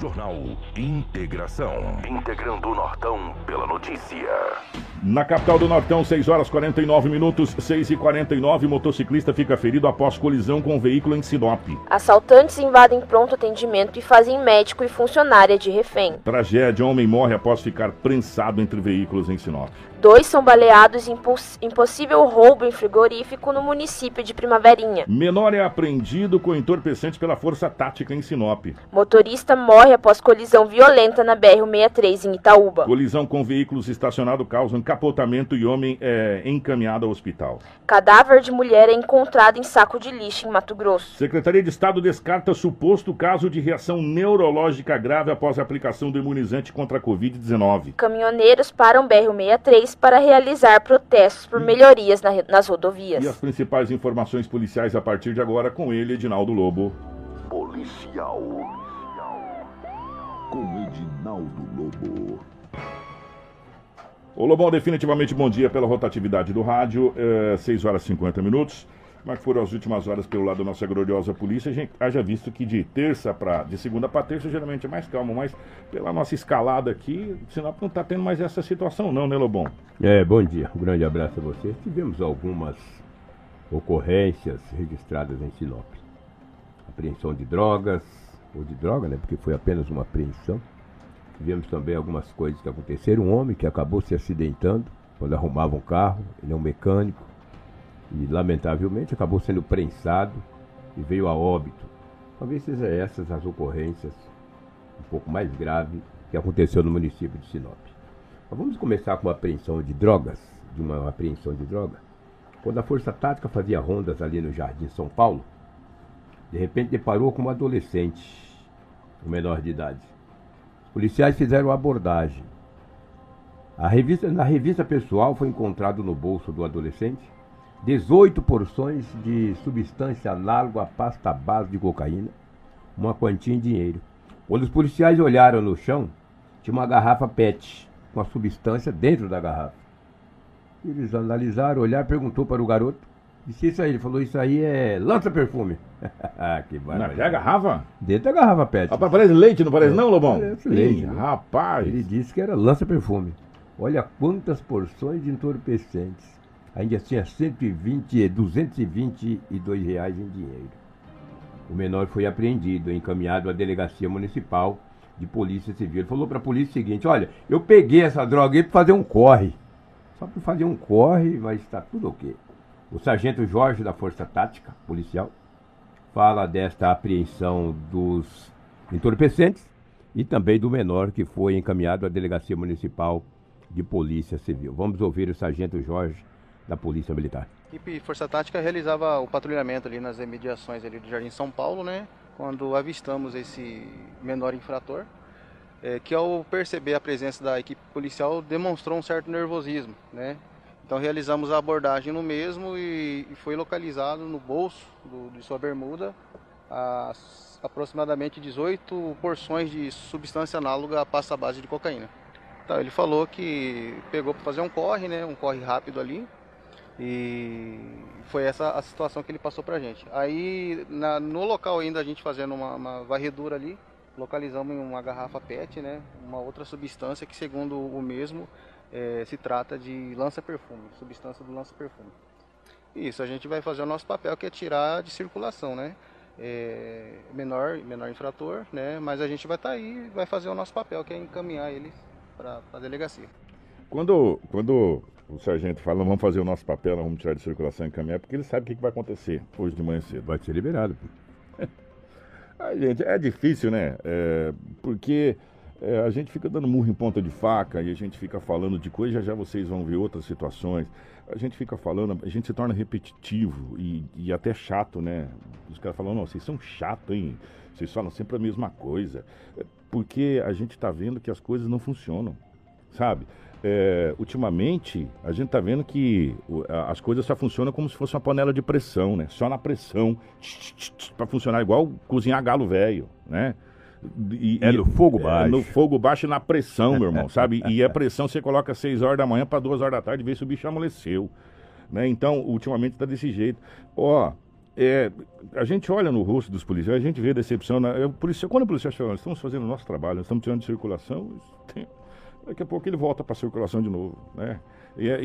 Jornal Integração. Integrando o Nortão pela notícia. Na capital do Nortão, 6 horas 49 minutos, 6 e 49 motociclista fica ferido após colisão com um veículo em Sinop. Assaltantes invadem pronto atendimento e fazem médico e funcionária de refém. Tragédia, homem morre após ficar prensado entre veículos em Sinop. Dois são baleados em impossível roubo em frigorífico no município de Primaverinha. Menor é apreendido com entorpecentes pela Força Tática em Sinop. Motorista morre após colisão violenta na BR-63 em Itaúba. Colisão com veículos estacionados causa encapotamento e homem é encaminhado ao hospital. Cadáver de mulher é encontrado em saco de lixo em Mato Grosso. Secretaria de Estado descarta suposto caso de reação neurológica grave após a aplicação do imunizante contra a Covid-19. Caminhoneiros param BR-63 para realizar protestos por melhorias na, nas rodovias. E as principais informações policiais a partir de agora com ele, Edinaldo Lobo. Policial. Com Edinaldo Lobo. Ô Lobão, definitivamente bom dia pela rotatividade do rádio, é, 6 horas e 50 minutos. Que foram as últimas horas pelo lado da nossa gloriosa polícia? A gente haja visto que de terça para de segunda para terça geralmente é mais calmo, mas pela nossa escalada aqui, Sinop não está tendo mais essa situação não, né, Lobão? É, bom dia. Um grande abraço a vocês. Tivemos algumas ocorrências registradas em Sinop. Apreensão de drogas, ou de droga, né, porque foi apenas uma apreensão. Tivemos também algumas coisas que aconteceram. Um homem que acabou se acidentando quando arrumava um carro, ele é um mecânico e lamentavelmente acabou sendo prensado e veio a óbito. Talvez sejam essas as ocorrências um pouco mais graves que aconteceu no município de Sinop. Mas vamos começar com a apreensão de drogas, de uma apreensão de droga. Quando a Força Tática fazia rondas ali no Jardim São Paulo, de repente deparou com um adolescente, um menor de idade. Os policiais fizeram abordagem. Revista, na revista pessoal foi encontrado no bolso do adolescente 18 porções de substância análoga à pasta base de cocaína, uma quantia em dinheiro. Quando os policiais olharam no chão, tinha uma garrafa PET com a substância dentro da garrafa. Eles analisaram, olharam, perguntou para o garoto Disse isso aí, ele falou, isso aí é lança-perfume. que Não, é garrafa? Dentro da garrafa pet. Rapaz, parece leite, não parece É, não, Lobão? parece leite, Ih? Rapaz. Ele disse que era lança-perfume. Olha quantas porções de entorpecentes. Ainda tinha 120, 222 reais em dinheiro. O menor foi apreendido encaminhado à delegacia municipal de polícia civil. Ele falou para a polícia o seguinte: olha, eu peguei essa droga aí para fazer um corre. Só para fazer um corre, mas está tudo ok. O sargento Jorge da Força Tática Policial fala desta apreensão dos entorpecentes e também do menor que foi encaminhado à delegacia municipal de polícia civil. Vamos ouvir o sargento Jorge da Polícia Militar. A equipe Força Tática realizava o patrulhamento ali nas imediações ali do Jardim São Paulo, né? Quando avistamos esse menor infrator, eh, que ao perceber a presença da equipe policial demonstrou um certo nervosismo, né? Então realizamos a abordagem no mesmo e foi localizado no bolso do- de sua bermuda as, aproximadamente 18 porções de substância análoga à pasta base de cocaína. Então, ele falou que pegou para fazer um corre, né? Um corre rápido ali. E foi essa a situação que ele passou pra gente. Aí na- no local ainda a gente fazendo uma, uma varredura ali, localizamos uma garrafa PET, né? Uma outra substância que segundo o mesmo eh, se trata de lança-perfume, substância do lança-perfume. Isso, a gente vai fazer o nosso papel que é tirar de circulação, né? É, menor, menor infrator, né? Mas a gente vai estar aí, vai fazer o nosso papel que é encaminhar eles para a delegacia. Quando, quando o sargento fala, vamos fazer o nosso papel, vamos tirar de circulação e encaminhar, porque ele sabe o que que vai acontecer hoje de manhã cedo. Vai ser liberado. Ai, gente, é difícil, né? É, porque é, a gente fica dando murro em ponta de faca e a gente fica falando de coisa, já já vocês vão ver outras situações. A gente fica falando, a gente se torna repetitivo e, e até chato, né? Os caras falam, não, vocês são chatos, hein? Vocês falam sempre a mesma coisa. É, Porque a gente está vendo que as coisas não funcionam, sabe? É, ultimamente, a gente está vendo que as coisas só funcionam como se fosse uma panela de pressão, né? Só na pressão, para funcionar igual cozinhar galo velho, né? E- É no fogo é baixo. no fogo baixo e na pressão, meu irmão, sabe? E a pressão você coloca às 6 horas da manhã para 2 horas da tarde, vê se o bicho amoleceu. Né? Então, ultimamente está desse jeito. Ó, é, a gente olha no rosto dos policiais, a gente vê decepção. Na, é, o policial, quando o policial chega, nós estamos fazendo o nosso trabalho, nós estamos tirando de circulação, tem- daqui a pouco ele volta para a circulação de novo. Né? E, e-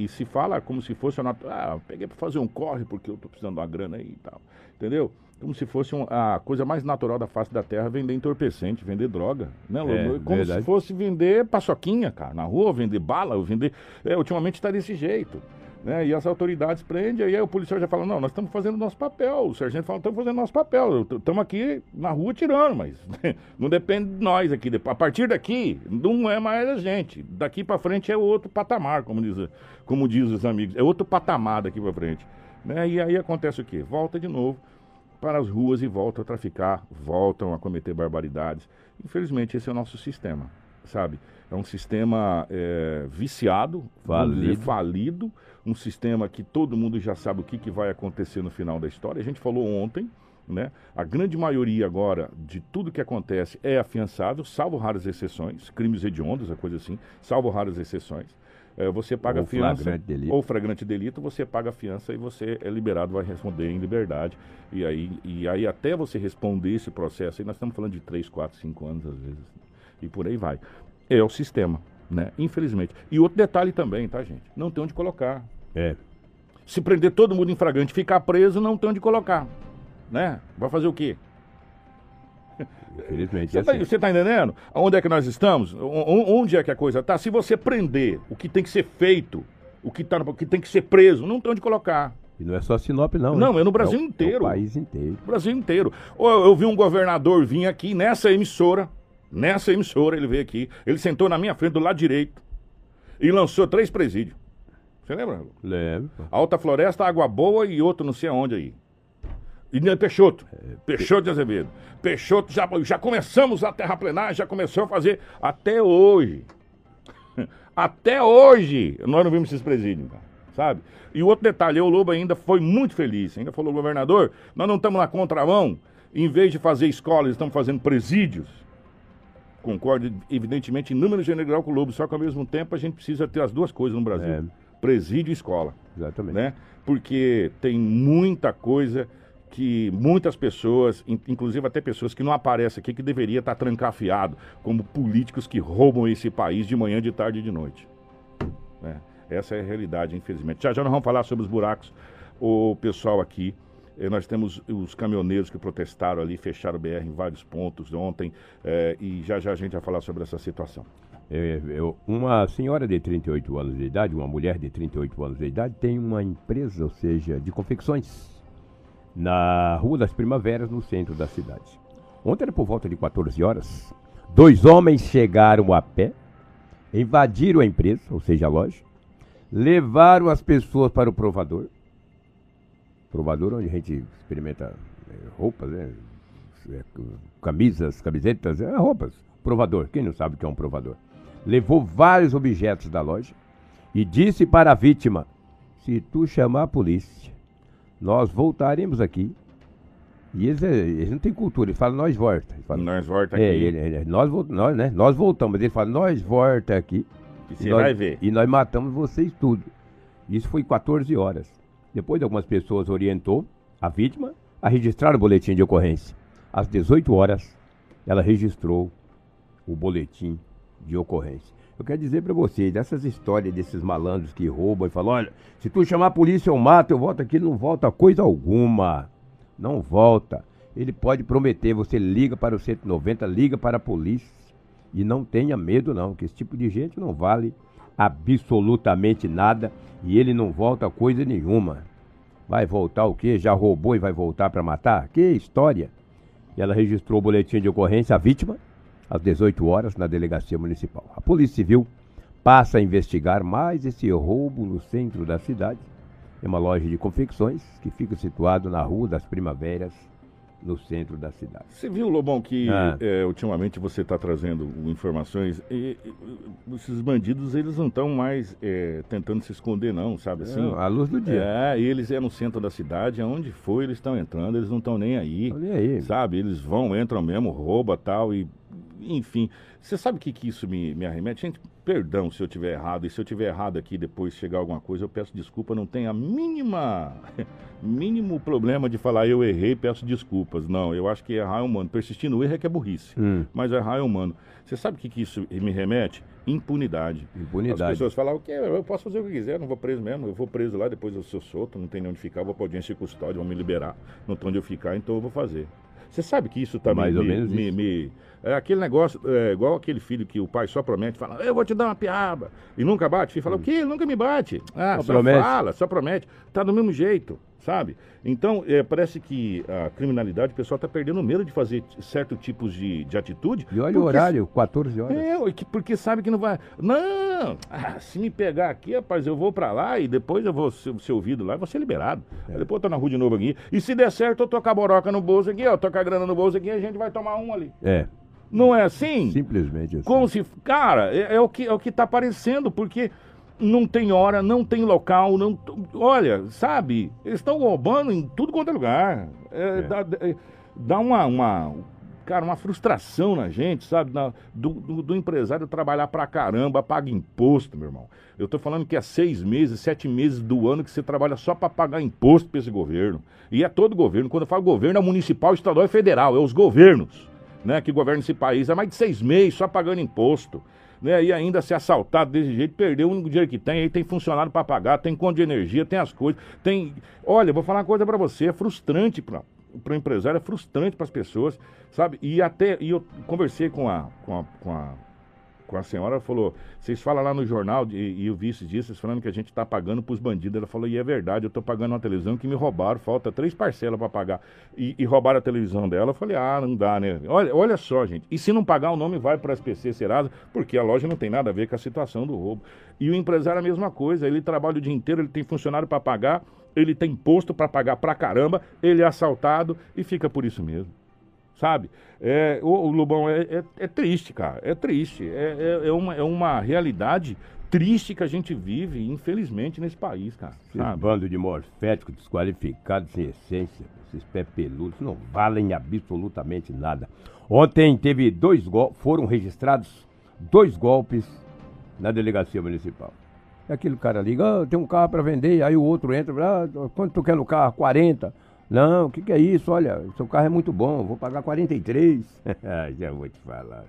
e- e se fala como se fosse, uma, ah, peguei para fazer um corre porque eu estou precisando de uma grana aí e tal. Entendeu? Como se fosse um- a coisa mais natural da face da terra vender entorpecente, vender droga. Né? É, como verdade. se fosse vender paçoquinha, cara, na rua, vender bala, ou vender. É, ultimamente está desse jeito. Né? E as autoridades prendem, aí o policial já fala, não, nós estamos fazendo nosso papel. O sargento fala, estamos fazendo nosso papel. Estamos aqui na rua tirando, mas não depende de nós aqui. A partir daqui, não é mais a gente. Daqui para frente é outro patamar, como diz, como diz os amigos. É outro patamar daqui para frente. Né? E aí acontece o quê? Volta de novo para as ruas e voltam a traficar, voltam a cometer barbaridades. Infelizmente, esse é o nosso sistema, sabe? É um sistema é, viciado, vamos dizer, Falido. Um sistema que todo mundo já sabe o que, que vai acontecer no final da história. A gente falou ontem, né? A grande maioria agora de tudo que acontece é afiançável, salvo raras exceções, crimes hediondos, a coisa assim, salvo raras exceções. É, você paga Ou fiança flagrante delito. ou flagrante delito, você paga a fiança e você é liberado, vai responder em liberdade. E aí, e aí até você responder esse processo, aí nós estamos falando de 3, 4, 5 anos às vezes, e por aí vai. É o sistema, né? Infelizmente. E outro detalhe também, tá, gente? Não tem onde colocar. É. Se prender todo mundo em flagrante e ficar preso, não tem onde colocar. Né? Vai fazer o quê? Infelizmente, Você é está assim. tá entendendo? Onde é que nós estamos? Onde é que a coisa está? Se você prender o que tem que ser feito, o que, tá, o que tem que ser preso, não tem onde colocar. E não é só Sinop, não. Não, né? é no Brasil o- inteiro. É o país inteiro. Brasil inteiro. Eu, eu vi um governador vir aqui nessa emissora, nessa emissora, ele veio aqui, ele sentou na minha frente do lado direito e lançou três presídios. Você lembra? Lembro. Alta Floresta, Água Boa e outro não sei aonde aí. E Peixoto. Peixoto de Azevedo. Peixoto, já, já começamos a terraplenar, já começou a fazer até hoje. Até hoje nós não vimos esses presídios, cara, sabe? E o outro detalhe, o Lobo ainda foi muito feliz. Ainda falou, governador, nós não estamos na contramão. Em vez de fazer escolas, estamos fazendo presídios. Concordo, evidentemente, em número general com o Lobo, só que ao mesmo tempo a gente precisa ter as duas coisas no Brasil: É. presídio e escola. Exatamente. Né? Porque tem muita coisa que muitas pessoas, in- inclusive até pessoas que não aparecem aqui, que deveria estar trancafiado, como políticos que roubam esse país de manhã, de tarde e de noite. né? Essa é a realidade, infelizmente. Já já nós vamos falar sobre os buracos. O pessoal aqui, nós temos os caminhoneiros que protestaram ali, fecharam o BR em vários pontos ontem, eh, e já já a gente vai falar sobre essa situação. É, eu- uma senhora de 38 anos de idade, uma mulher de 38 anos de idade, tem uma empresa, ou seja, de confecções, na Rua das Primaveras, no centro da cidade. Ontem era por volta de 14 horas. Dois homens chegaram a pé, invadiram a empresa, ou seja, a loja, levaram as pessoas para o provador. Provador onde a gente experimenta eh, roupas, né? Eh, camisas, camisetas, eh, roupas. Provador, quem não sabe o que é um provador? Levou vários objetos da loja e disse para a vítima: se tu chamar a polícia, nós voltaremos aqui. E eles, eh, eles não têm cultura, eles falam nós volta. Falam, Nós volta é, aqui. ele- ele- nós, nós, né, nós voltamos, mas ele fala, nós volta aqui. E E você nós- vai ver. E nós matamos vocês tudo. Isso foi 14 horas. Depois algumas pessoas orientou a vítima a registrar o boletim de ocorrência. Às 18 horas, ela registrou o boletim de ocorrência. Eu quero dizer para vocês, dessas histórias desses malandros que roubam e falam, olha, se tu chamar a polícia eu mato, eu volto aqui, não volta coisa alguma. Não volta. Ele pode prometer, você liga para o 190, liga para a polícia. E não tenha medo não, que esse tipo de gente não vale absolutamente nada e ele não volta coisa nenhuma. Vai voltar o quê? Já roubou e vai voltar para matar? Que história! E ela registrou o boletim de ocorrência, a vítima, às 18 horas, na delegacia municipal. A Polícia Civil passa a investigar mais esse roubo no centro da cidade. É uma loja de confecções que fica situado na Rua das Primaveras, no centro da cidade. Você viu, Lobão, que Ah. eh, ultimamente você está trazendo informações e, e, esses bandidos, eles não estão mais eh, tentando se esconder, não, sabe assim? Não, à luz do dia. É, eles é no centro da cidade, aonde for eles estão entrando, eles não estão nem aí, nem aí. sabe? Eles vão, entram mesmo, rouba tal e... Enfim, você sabe o que, que isso me, me arremete? Gente, perdão se eu tiver errado, e se eu tiver errado aqui depois chegar alguma coisa, eu peço desculpa, não tem a mínima, mínimo problema de falar eu errei, peço desculpas. Não, eu acho que errar é humano. Persistir no erro é que é burrice, Hum, mas errar é humano. Você sabe o que, que isso me remete? Impunidade. As impunidade. pessoas falam, o quê? Eu posso fazer o que quiser, não vou preso mesmo. Eu vou preso lá, depois eu sou solto, não tem nem onde ficar, vou pra audiência de custódia, vão me liberar, não tem onde eu ficar, então eu vou fazer. Você sabe que isso também Mais ou me, menos me- isso. me- é aquele negócio, é, igual aquele filho que o pai só promete, fala, eu vou te dar uma piaba, e nunca bate. O filho fala, o quê? Nunca me bate. Ah, Só só, promete. fala, só promete. Tá do mesmo jeito, sabe? Então, é, parece que a criminalidade, o pessoal tá perdendo o medo de fazer certos tipos de, de atitude. E olha o porque horário, 14 horas. é, porque sabe que não vai. Não! Ah, se me pegar aqui, rapaz, eu vou pra lá e depois eu vou ser, ser ouvido lá e vou ser liberado. É. Depois eu tô na rua de novo aqui. E se der certo, eu tô com a boroca no bolso aqui, ó. Tô com a grana no bolso aqui e a gente vai tomar um ali. É, Não é assim? simplesmente assim. Como se. Cara, é, é o que, é o que tá aparecendo, porque não tem hora, não tem local, não. Olha, sabe? Eles estão roubando em tudo quanto é lugar. É, É. Dá, dá uma, uma. Cara, uma frustração na gente, sabe? Na- do, do- do empresário trabalhar pra caramba, paga imposto, meu irmão. Eu tô falando que é seis meses, sete meses do ano que você trabalha só pra pagar imposto pra esse governo. E é todo governo. Quando eu falo governo, é municipal, estadual e federal. É os governos né, que governam esse país há mais de seis meses só pagando imposto. Né, e ainda ser assaltado desse jeito, perdeu o único dinheiro que tem, aí tem funcionário para pagar, tem conta de energia, tem as coisas, tem. Olha, vou falar uma coisa para você, é frustrante para o empresário, é frustrante para as pessoas, sabe? E até, e eu conversei com a, com a, com a, com a senhora, falou, vocês falam lá no jornal, e, e eu vi esses dias, vocês falando que a gente está pagando para os bandidos. Ela falou, e é verdade, eu estou pagando uma televisão que me roubaram, falta três parcelas para pagar. E, e roubaram a televisão dela. Eu falei, ah, não dá, né? Olha, olha só, gente. E se não pagar, o nome vai para a SPC Serasa, porque a loja não tem nada a ver com a situação do roubo. E o empresário é a mesma coisa, ele trabalha o dia inteiro, ele tem funcionário para pagar, ele tem imposto para pagar pra caramba, ele é assaltado e fica por isso mesmo sabe? É, o, o Lobão é, é, é triste, cara, é triste. É, é, é uma, é uma realidade triste que a gente vive, infelizmente, nesse país, cara. Esse Sabe? bando de morféticos desqualificados sem essência, esses pé peludos, não valem absolutamente nada. Ontem teve dois golpes, foram registrados dois golpes na delegacia municipal. Aquele cara liga, ah, tem um carro para vender, aí o outro entra, ah, quanto tu quer no carro? 40. Não, o que, que é isso? Olha, seu carro é muito bom, vou pagar 43. Já vou te falar.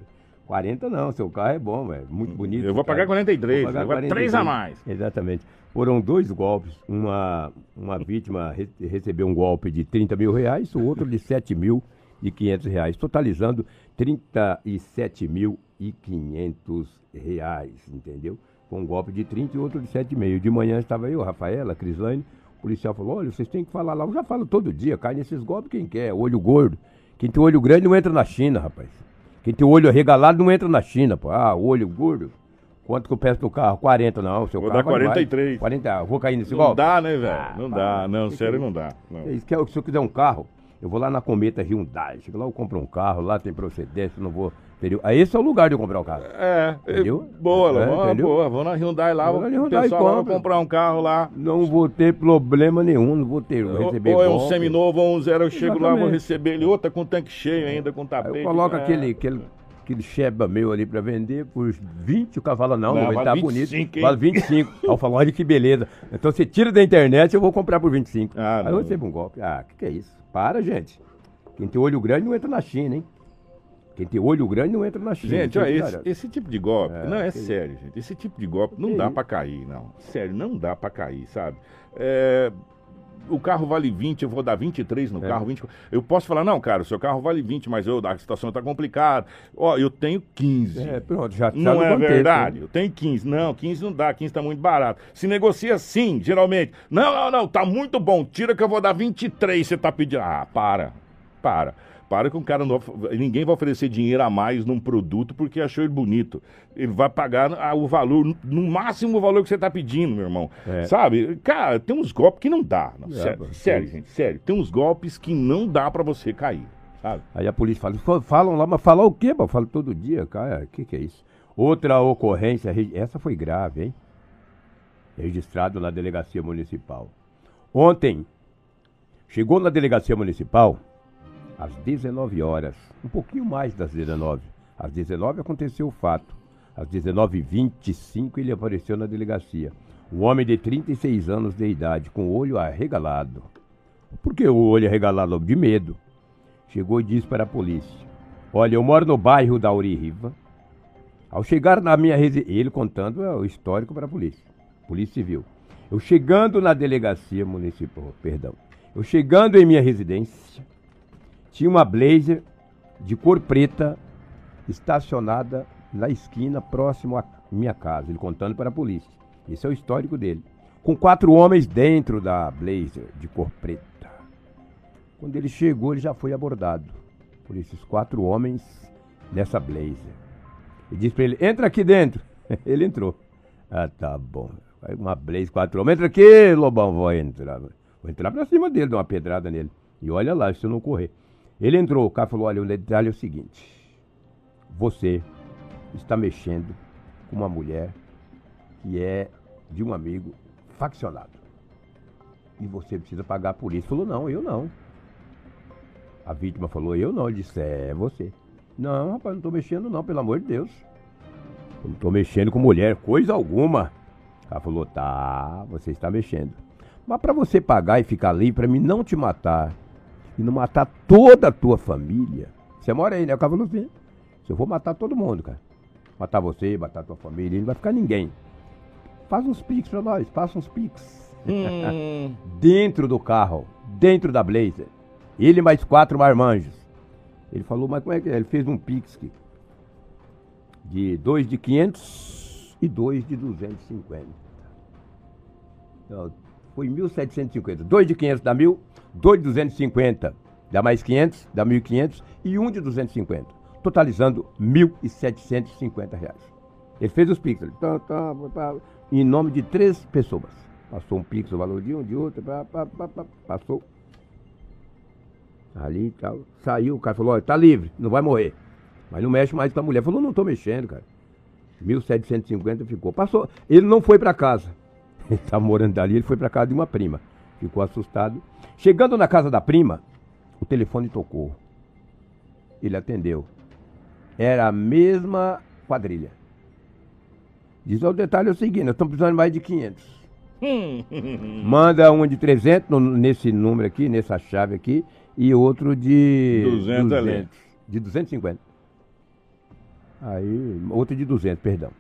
40 não, seu carro é bom, velho. Muito bonito. Eu vou pagar 43, vou pagar 3 a mais. Exatamente. Foram dois golpes. Uma, uma vítima re recebeu um golpe de 30 mil reais, o outro de 7 mil e 500 reais, totalizando 37.500 reais, entendeu? Com um golpe de 30 e outro de 7,5. De manhã estava eu, Rafaela, Crislane, policial falou, olha, vocês têm que falar lá. Eu já falo todo dia, cai nesses golpes quem quer, olho gordo. Quem tem olho grande não entra na China, rapaz. Quem tem olho regalado não entra na China, pô. Ah, olho gordo. Quanto que eu peço no carro? 40, não. Seu vou carro dar 43. 40, vou cair nesse não golpe? Não dá, né, velho? Ah, não dá, não, sério, não dá. Não. É se eu quiser um carro, eu vou lá na Cometa Hyundai. Chego lá, eu compro um carro, lá tem procedência, não vou. Entendeu? Aí esse é o lugar de eu comprar um carro. É, entendeu? Boa, é, vamos, boa. Vou na Hyundai lá, vou na Hyundai pessoal lá, comprar um carro lá. Não vou ter problema nenhum, não vou ter. Vou receber ou é um seminovo ou um zero, eu chego Exatamente. lá, vou receber ele, outra com tanque cheio ainda, com tapete. Aí eu coloco é. aquele, aquele aquele Sheba meu ali pra vender por 20, o cara fala, não, não, ele tá 25, bonito. Vale 25. Aí eu falo, olha que beleza. Então você tira da internet, eu vou comprar por 25. Ah, Aí eu recebo um golpe. Ah, que que é isso? Para, gente. Quem tem olho grande não entra na China, hein? Quem tem olho grande não entra na China. Gente, olha, esse, esse, tipo de golpe, é, não, é sério, gente. Esse tipo de golpe não dá para cair, não. Sério, não dá para cair, sabe? É, o carro vale 20, eu vou dar 23 no é. carro, 20. Eu posso falar, não, cara, o seu carro vale 20, mas eu, a situação está complicada. Ó, eu tenho 15. É, pronto, já Não é verdade? Eu tenho 15. Não, 15 não dá, 15 está muito barato. Se negocia sim, geralmente. Não, não, não, tá muito bom. Tira que eu vou dar 23, você tá pedindo. Ah, para. Para. Para que um cara não. Ninguém vai oferecer dinheiro a mais num produto porque achou ele bonito. Ele vai pagar o valor, no máximo o valor que você está pedindo, meu irmão. É. Sabe? Cara, tem uns golpes que não dá. Não, é, sério, sério, gente, sério. Tem uns golpes que não dá para você cair. Sabe? Aí a polícia fala, falam lá, mas falar o quê? Eu falo todo dia, cara. O que, que é isso? Outra ocorrência, essa foi grave, hein? Registrado na delegacia municipal. Ontem, chegou na delegacia municipal às 19 horas, um pouquinho mais das 19. Às 19 aconteceu o fato. Às 19h25 ele apareceu na delegacia. Um homem de 36 anos de idade, com o olho arregalado. Por que o olho arregalado? De medo. Chegou e disse para a polícia: Olha, eu moro no bairro da Riva. Ao chegar na minha residência, ele contando o histórico para a polícia, Polícia Civil. Eu chegando na delegacia municipal, perdão. Eu chegando em minha residência, tinha uma blazer de cor preta estacionada na esquina próximo à minha casa, ele contando para a polícia. Esse é o histórico dele. Com quatro homens dentro da blazer de cor preta. Quando ele chegou, ele já foi abordado por esses quatro homens nessa blazer. E disse para ele: entra aqui dentro. ele entrou. Ah, tá bom. Uma blazer, quatro homens. Entra aqui, Lobão. Vou entrar. Vou entrar pra cima dele, dar uma pedrada nele. E olha lá, se eu não correr. Ele entrou, o cara falou: olha, o detalhe é o seguinte: você está mexendo com uma mulher que é de um amigo faccionado. E você precisa pagar por isso. Falou: não, eu não. A vítima falou: eu não. Ele disse: é você. Não, rapaz, não estou mexendo, não, pelo amor de Deus. Eu não estou mexendo com mulher, coisa alguma. Ela falou: tá, você está mexendo. Mas para você pagar e ficar livre, para mim não te matar e não matar toda a tua família. Você mora aí, né? O assim: se eu vou matar todo mundo, cara. Matar você, matar a tua família, não vai ficar ninguém. Faz uns piques pra nós, faça uns piques. Hum. dentro do carro, dentro da Blazer. Ele mais quatro marmanjos. Ele falou, mas como é que é? Ele fez um pix de dois de 500 e dois de 250. Então, foi 1.750. Dois de 500 dá mil, dois de 250 dá mais 500, dá 1.500 e um de 250, totalizando 1.750 reais. Ele fez os pix, tá, tá, tá, em nome de três pessoas. Passou um pix o valor de um, de outro, pá, pá, pá, passou. Ali e tal. Saiu, o cara falou, olha, tá livre, não vai morrer. Mas não mexe mais com a mulher. Falou, não tô mexendo, cara. 1.750 ficou. Passou. Ele não foi para casa. Ele estava morando ali, ele foi para casa de uma prima. Ficou assustado. Chegando na casa da prima, o telefone tocou. Ele atendeu. Era a mesma quadrilha. Diz, o detalhe é o seguinte, nós estamos precisando de mais de 500. Manda um de 300 no- nesse número aqui, nessa chave aqui, e outro de 200 ali. de 250. Aí, outro de 200, perdão.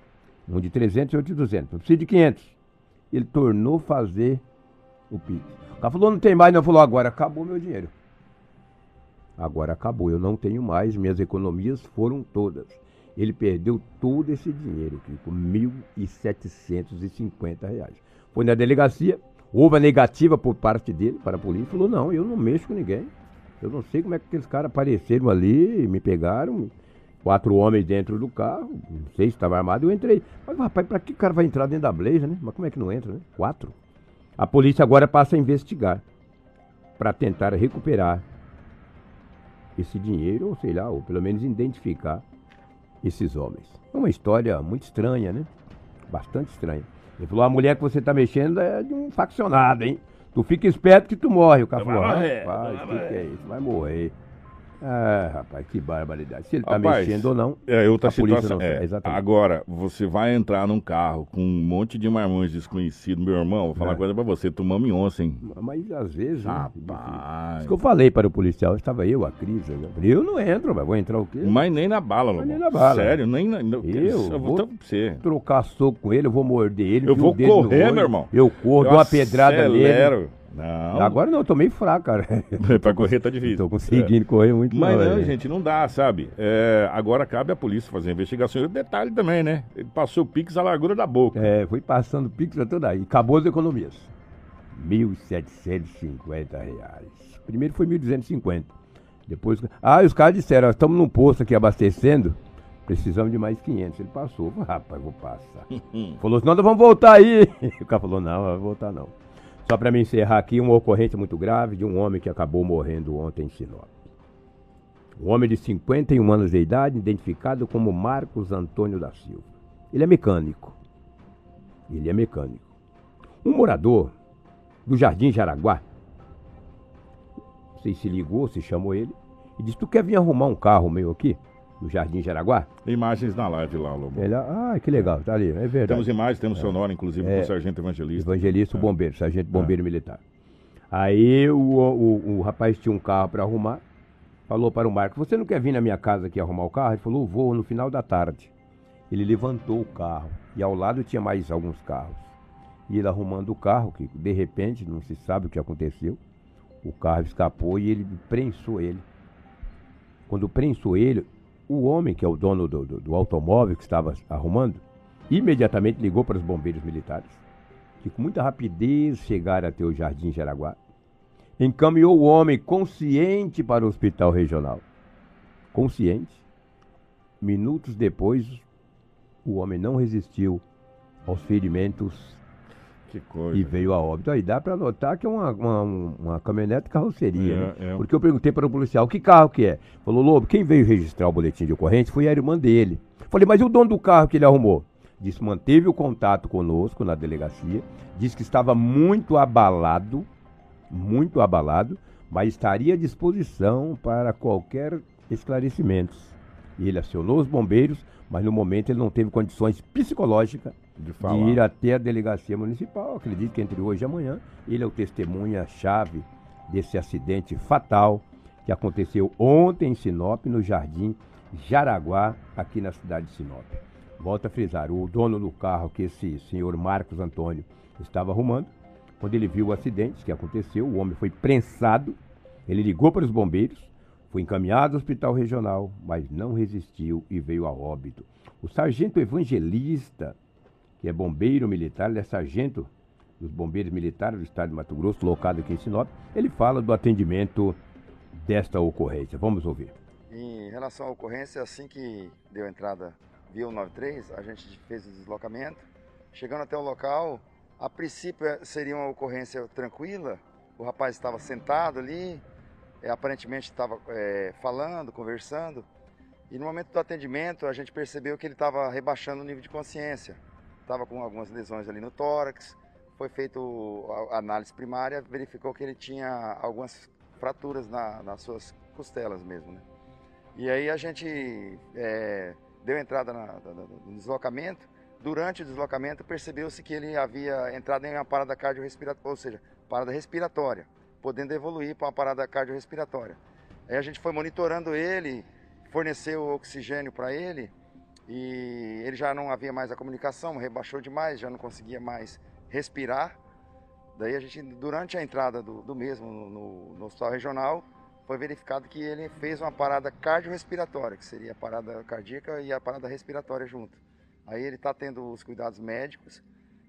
Um de 300 e outro de 200. Eu preciso de 500. Ele tornou fazer o Pix. O cara falou, não tem mais, não. Falou, agora acabou meu dinheiro. Agora acabou, eu não tenho mais, minhas economias foram todas. Ele perdeu todo esse dinheiro, Kiko, 1.750 reais. Foi na delegacia, houve a negativa por parte dele para a polícia, falou, não, eu não mexo com ninguém. Eu não sei como é que aqueles caras apareceram ali, me pegaram, quatro homens dentro do carro, não sei se estava armado, eu entrei. Mas, rapaz, para que cara vai entrar dentro da Blazer, né? Mas como é que não entra, né? Quatro. A polícia agora passa a investigar para tentar recuperar esse dinheiro, ou sei lá, ou pelo menos identificar esses homens. É uma história muito estranha, né? Bastante estranha. Ele falou, a mulher que você tá mexendo é de um faccionado, hein? Tu fica esperto que tu morre. O cara falou, rapaz, o que, que é isso? Vai morrer. Ah, rapaz, que barbaridade. Se ele tá Rapaz, mexendo ou não, É outra a situação. não é. Exatamente. Agora, você vai entrar num carro com um monte de marmões desconhecidos, meu irmão, vou falar É. uma coisa pra você, tomamos ontem. hein? Mas às vezes. né? Rapaz. Isso que eu falei para o policial, estava eu, a Cris. Eu não entro, mas vou entrar o quê? Mas nem na bala, Lobão. nem na bala. Sério, nem na. Eu eu vou você. trocar soco com ele, eu vou morder ele. Eu vou correr, olho, meu irmão. Eu corro, Eu dou uma pedrada nele. Não. Agora não, eu tô meio fraco, cara. pra correr tá difícil. Tô conseguindo correr muito Mas não, é. gente, não dá, sabe? É, agora cabe à polícia fazer a investigação. E o detalhe também, né? Ele passou o Pix à largura da boca. É, foi passando pix a toda aí. Acabou as economias. 1.750 reais. Primeiro foi 1.250. Depois. Ah, os caras disseram, estamos num posto aqui abastecendo. Precisamos de mais 500. Ele passou. Rapaz, vou passar. falou assim, nós vamos voltar aí. O cara falou, não, não vai voltar não. Só para me encerrar aqui, uma ocorrência muito grave de um homem que acabou morrendo ontem em Sinop. Um homem de 51 anos de idade, identificado como Marcos Antônio da Silva. Ele é mecânico. Ele é mecânico. Um morador do Jardim Jaraguá, não sei se ligou, se chamou ele, e disse: Tu quer vir arrumar um carro meu aqui, no Jardim Jaraguá? Imagens na live lá, Lobo. Ele, ah, que legal, tá ali, é verdade. Temos imagens, temos sonora, inclusive, É. com o Sargento Evangelista. Evangelista, o bombeiro, sargento bombeiro militar. Aí o, o, o rapaz tinha um carro para arrumar, falou para o Marcos, você não quer vir na minha casa aqui arrumar o carro? Ele falou, vou no final da tarde. Ele levantou o carro e ao lado tinha mais alguns carros. E ele arrumando o carro, que de repente, não se sabe o que aconteceu, o carro escapou e ele prensou ele. Quando prensou ele, o homem, que é o dono do, do- do automóvel que estava arrumando, imediatamente ligou para os bombeiros militares, que com muita rapidez chegaram até o Jardim Jaraguá, encaminhou o homem consciente para o hospital regional. Consciente. Minutos depois, o homem não resistiu aos ferimentos Que coisa. e veio a óbito. Aí dá para notar que é uma, uma, uma caminhonete carroceria, É, né? é. Porque eu perguntei para o policial, que carro que é? Falou, Lobo, quem veio registrar o boletim de ocorrência foi a irmã dele. Falei, mas e o dono do carro que ele arrumou? Disse, manteve o contato conosco na delegacia, disse que estava muito abalado, muito abalado, mas estaria à disposição para qualquer esclarecimento. E ele acionou os bombeiros, mas no momento ele não teve condições psicológicas De ir até a delegacia municipal. Acredito que entre hoje e amanhã ele é o testemunha-chave desse acidente fatal que aconteceu ontem em Sinop, no Jardim Jaraguá, aqui na cidade de Sinop. Volto a frisar, o dono do carro que esse senhor Marcos Antônio estava arrumando, quando ele viu o acidente que aconteceu, o homem foi prensado, ele ligou para os bombeiros, foi encaminhado ao hospital regional, mas não resistiu e veio a óbito. O sargento evangelista, que é bombeiro militar, ele é sargento dos bombeiros militares do estado de Mato Grosso, locado aqui em Sinop, ele fala do atendimento desta ocorrência. Vamos ouvir. Em relação à ocorrência, assim que deu entrada via 193, a gente fez o deslocamento. Chegando até o local, a princípio eh, seria uma ocorrência tranquila. O rapaz estava sentado ali, eh, aparentemente estava eh, falando, conversando. E no momento do atendimento, a gente percebeu que ele estava rebaixando o nível de consciência. Estava com algumas lesões ali no tórax. Foi feita a análise primária, verificou que ele tinha algumas fraturas na- nas suas costelas mesmo, né? E aí a gente é, deu entrada na- na- no deslocamento, durante o deslocamento percebeu-se que ele havia entrado em uma parada cardiorrespiratória, ou seja, parada respiratória, podendo evoluir para uma parada cardiorrespiratória. Aí a gente foi monitorando ele, forneceu oxigênio para ele e ele já não havia mais a comunicação, rebaixou demais, já não conseguia mais respirar. Daí a gente, durante a entrada do, do mesmo no, no, hospital regional, foi verificado que ele fez uma parada cardiorrespiratória, que seria a parada cardíaca e a parada respiratória junto. Aí ele está tendo os cuidados médicos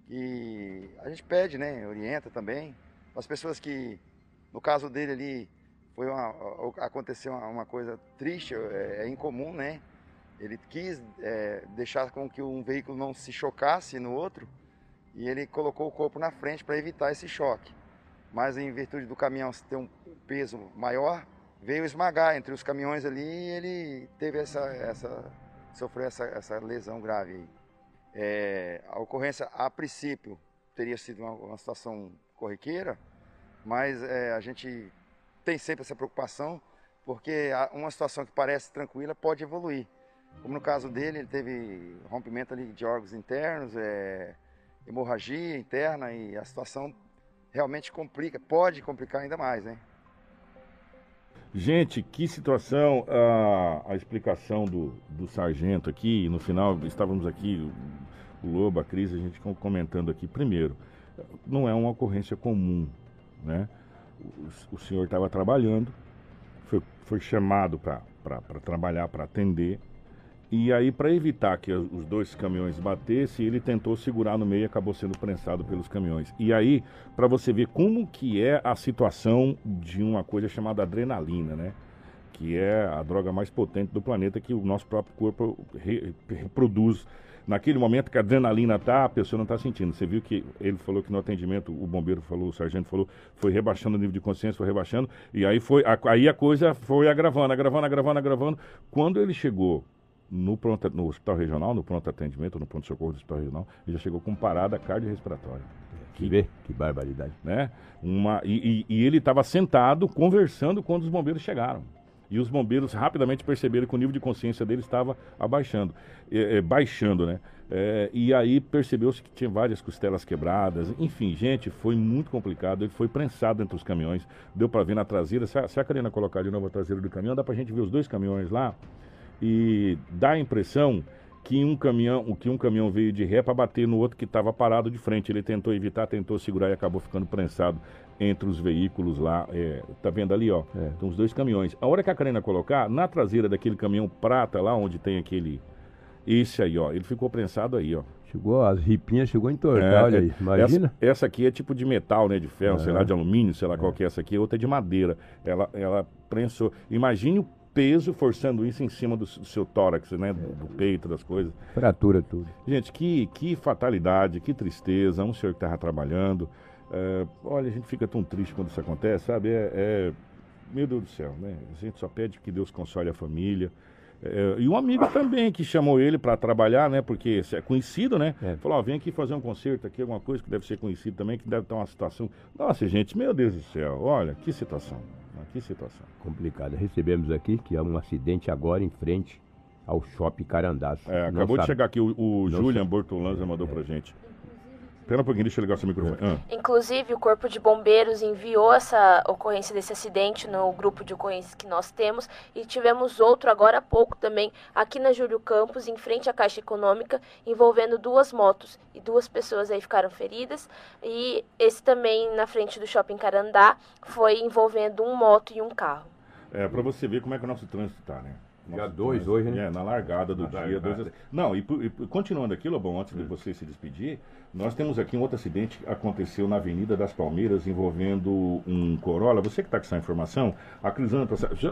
e a gente pede, né, orienta também as pessoas que, no caso dele ali, foi uma, aconteceu uma, coisa triste, é, é incomum, né? Ele quis é, deixar com que um veículo não se chocasse no outro e ele colocou o corpo na frente para evitar esse choque. Mas em virtude do caminhão ter um peso maior, veio esmagar entre os caminhões ali e ele teve essa, essa sofreu essa, essa lesão grave. É, a ocorrência, a princípio, teria sido uma, uma situação corriqueira, mas é, a gente tem sempre essa preocupação, porque uma situação que parece tranquila pode evoluir. Como no caso dele, ele teve rompimento ali de órgãos internos, é, hemorragia interna e a situação realmente complica, pode complicar ainda mais, né? Gente, que situação, a, a explicação do, do sargento aqui, no final estávamos aqui, o Lobo, a Cris, a gente comentando aqui, primeiro, não é uma ocorrência comum, né? O, o senhor estava trabalhando, foi, foi chamado para trabalhar, para atender, e aí, para evitar que os dois caminhões batessem, ele tentou segurar no meio e acabou sendo prensado pelos caminhões. E aí, para você ver como que é a situação de uma coisa chamada adrenalina, né? Que é a droga mais potente do planeta que o nosso próprio corpo re reproduz. Naquele momento que a adrenalina tá, a pessoa não está sentindo. Você viu que ele falou que no atendimento, o bombeiro falou, o sargento falou, foi rebaixando o nível de consciência, foi rebaixando, e aí foi, aí a coisa foi agravando, agravando, agravando, agravando. Quando ele chegou no, pronto, no hospital regional, no pronto atendimento, no pronto-socorro do hospital regional, ele já chegou com parada cardiorrespiratória. Que vê, que barbaridade. Né? Uma, e, e, e ele estava sentado conversando quando os bombeiros chegaram. E os bombeiros rapidamente perceberam que o nível de consciência dele estava abaixando, é, é, baixando, né? É, e aí percebeu-se que tinha várias costelas quebradas. Enfim, gente, foi muito complicado. Ele foi prensado entre os caminhões. Deu para ver na traseira. Se a, se a Karina colocar de novo a traseira do caminhão, dá para a gente ver os dois caminhões lá e dá a impressão que um caminhão, que um caminhão veio de ré para bater no outro que estava parado de frente. Ele tentou evitar, tentou segurar e acabou ficando prensado entre os veículos lá. É, tá vendo ali, ó? É. Tem os dois caminhões. A hora que a Karina colocar, na traseira daquele caminhão prata lá, onde tem aquele. Esse aí, ó. Ele ficou prensado aí, ó. Chegou, as ripinhas chegou a entortar, é, olha aí, imagina. Essa, essa, aqui é tipo de metal, né, de ferro, é. sei lá, de alumínio, sei lá qual que é essa aqui, outra é de madeira. Ela, ela prensou. Imagine o peso forçando isso em cima do, do seu tórax, né? Do, do, peito, das coisas. Fratura tudo. Gente, que, que fatalidade, que tristeza. Um senhor que estava trabalhando. É, olha, a gente fica tão triste quando isso acontece, sabe? É, é, meu Deus do céu, né? A gente só pede que Deus console a família. É, e um amigo também que chamou ele para trabalhar, né? Porque é conhecido, né? É. Falou, ó, vem aqui fazer um concerto aqui, alguma coisa que deve ser conhecido também, que deve estar uma situação. Nossa, gente, meu Deus do céu, olha, que situação. Que situação. Complicada. Recebemos aqui que há um acidente agora em frente ao Shopping Carandás. É, acabou de chegar aqui, o, o Julian Bortolanza mandou é. pra gente. Espera um pouquinho, deixa eu ligar o seu microfone. Ah. Inclusive, o Corpo de Bombeiros enviou essa ocorrência desse acidente no grupo de ocorrências que nós temos e tivemos outro agora há pouco também aqui na Júlio Campos, em frente à Caixa Econômica, envolvendo duas motos e duas pessoas aí ficaram feridas. E esse também na frente do Shopping Carandá foi envolvendo um moto e um carro. É, para você ver como é que o nosso trânsito está, né? Dia 2 hoje, né? É, na largada do na dia. Largada. Dois, não, e, e, continuando aqui, Lobão, antes hum. de você se despedir, nós temos aqui um outro acidente que aconteceu na Avenida das Palmeiras envolvendo um Corolla. Você que está com essa informação, a Crislane,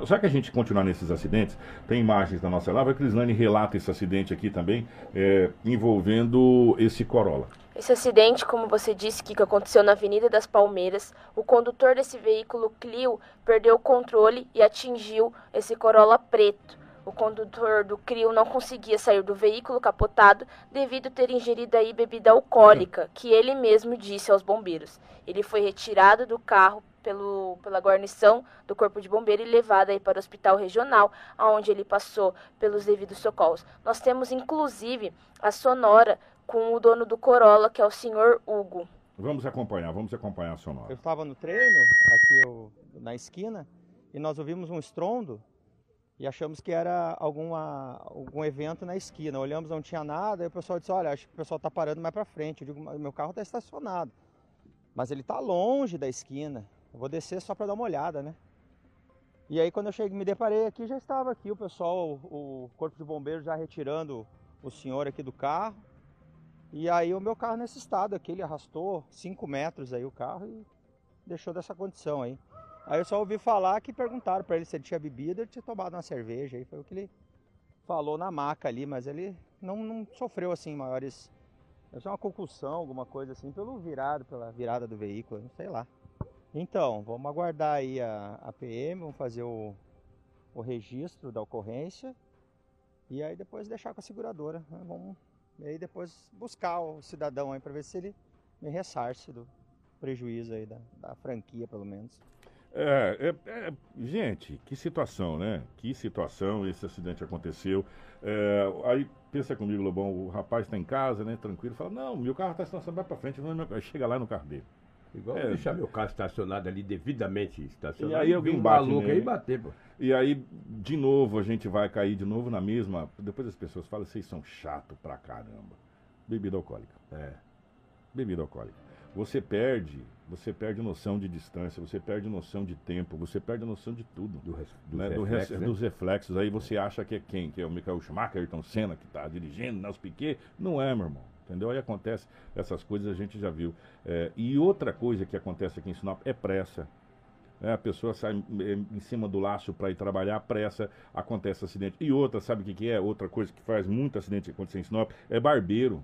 só que a gente continuar nesses acidentes, tem imagens na nossa live, a Crislane relata esse acidente aqui também, é, envolvendo esse Corolla. Esse acidente, como você disse, que aconteceu na Avenida das Palmeiras, o condutor desse veículo Clio perdeu o controle e atingiu esse Corolla preto. O condutor do CRIO não conseguia sair do veículo capotado devido a ter ingerido aí bebida alcoólica, que ele mesmo disse aos bombeiros. Ele foi retirado do carro pelo, pela guarnição do Corpo de Bombeiro e levado aí para o hospital regional, onde ele passou pelos devidos socorros. Nós temos inclusive a sonora com o dono do Corolla, que é o senhor Hugo. Vamos acompanhar, vamos acompanhar a sonora. Eu estava no treino, aqui eu, na esquina, e nós ouvimos um estrondo e achamos que era alguma, algum evento na esquina. Olhamos, não tinha nada, e o pessoal disse, olha, acho que o pessoal está parando mais para frente. Eu digo, meu carro está estacionado, mas ele está longe da esquina. Eu vou descer só para dar uma olhada, né? E aí quando eu cheguei, me deparei aqui, já estava aqui o pessoal, o corpo de bombeiros já retirando o senhor aqui do carro. E aí o meu carro nesse estado aqui, ele arrastou 5 metros aí o carro e deixou dessa condição aí. Aí eu só ouvi falar que perguntaram para ele se ele tinha bebido, ele tinha tomado uma cerveja, aí foi o que ele falou na maca ali, mas ele não, não sofreu assim maiores, deve ser uma concussão, alguma coisa assim, pelo virado, pela virada do veículo, sei lá. Então, vamos aguardar aí a, a PM, vamos fazer o, o registro da ocorrência e aí depois deixar com a seguradora. Né? Vamos e aí depois buscar o cidadão aí para ver se ele me ressarce do prejuízo aí da, da franquia, pelo menos. É, é, é, gente, que situação, né? Que situação esse acidente aconteceu. É, aí pensa comigo, Lobão, o rapaz está em casa, né? Tranquilo, fala, não, meu carro está estacionado, vai para frente, não, chega lá no carro dele. Igual é, deixar meu carro estacionado ali, devidamente estacionado. E aí alguém um bate maluco aí bater, pô. E aí, de novo, a gente vai cair de novo na mesma. Depois as pessoas falam, vocês são chato pra caramba. Bebida alcoólica. É. Bebida alcoólica. Você perde, você perde noção de distância, você perde noção de tempo, você perde noção de tudo. Do, res, dos, né? reflexos, Do res, né? dos reflexos. Aí você acha que é quem? Que é o Michael Schumacher, Ayrton Senna, que está dirigindo, Nelson Piquet. Não é, meu irmão. Entendeu? Aí acontece essas coisas, a gente já viu. É, e outra coisa que acontece aqui em Sinop é pressa. É, a pessoa sai é, em cima do laço para ir trabalhar, pressa, acontece acidente. E outra, sabe o que, que é? Outra coisa que faz muito acidente acontecer em Sinop é barbeiro.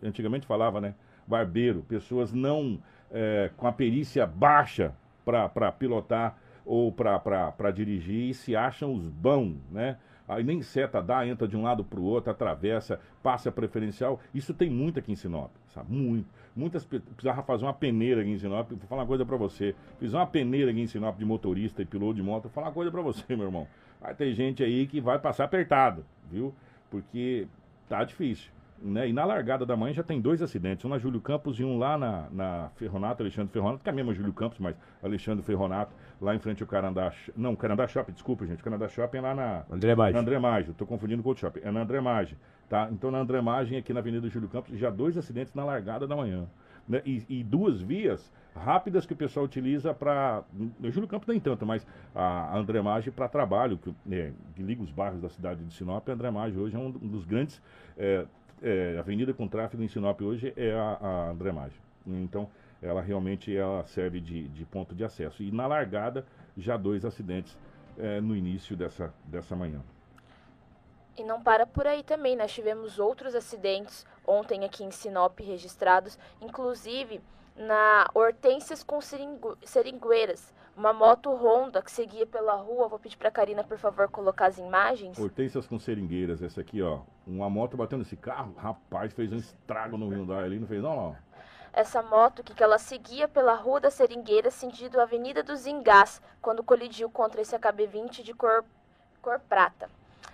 Antigamente falava, né? Barbeiro, pessoas não é, com a perícia baixa para pilotar ou para dirigir e se acham os bons, né? aí nem seta dá, entra de um lado para o outro, atravessa, passa preferencial. Isso tem muito aqui em Sinop, sabe? Muito. Muitas precisava fazer uma peneira aqui em Sinop. Vou falar uma coisa para você. Fiz uma peneira aqui em Sinop de motorista e piloto de moto. Vou falar uma coisa para você, meu irmão. Vai ter gente aí que vai passar apertado, viu? Porque tá difícil. Né? E na largada da manhã já tem dois acidentes, um na Júlio Campos e um lá na, na Ferronato, Alexandre Ferronato, que é mesmo Júlio Campos, mas Alexandre Ferronato, lá em frente ao Carandá. Não, Carandá Shopping, desculpa, gente. Carandá Shopping é lá na. André Maggi. Na André Maggi, tô confundindo com outro shopping. É na André Maggi, tá? Então na André Maggi, aqui na Avenida Júlio Campos, já dois acidentes na largada da manhã. Né? E, e, duas vias rápidas que o pessoal utiliza para. Júlio Campos nem tanto, mas a André Maggi para trabalho, que, é, que, liga os bairros da cidade de Sinop. A André Maggi hoje é um dos grandes. É, é, avenida com tráfego em Sinop hoje é a, a André Maggi. Então, ela realmente ela serve de, de ponto de acesso. E na largada, já dois acidentes é, no início dessa, dessa manhã. E não para por aí também, nós tivemos outros acidentes ontem aqui em Sinop registrados, inclusive na Hortências com seringu Seringueiras, uma moto Honda que seguia pela rua. Vou pedir para a Karina, por favor, colocar as imagens. Hortências com Seringueiras, essa aqui, ó. Uma moto batendo nesse carro, rapaz, fez um estrago no Hyundai ali, não fez não, não. Essa moto que, ela seguia pela Rua da Seringueira, sentido Avenida dos Engás, quando colidiu contra esse HB20 de cor, cor prata.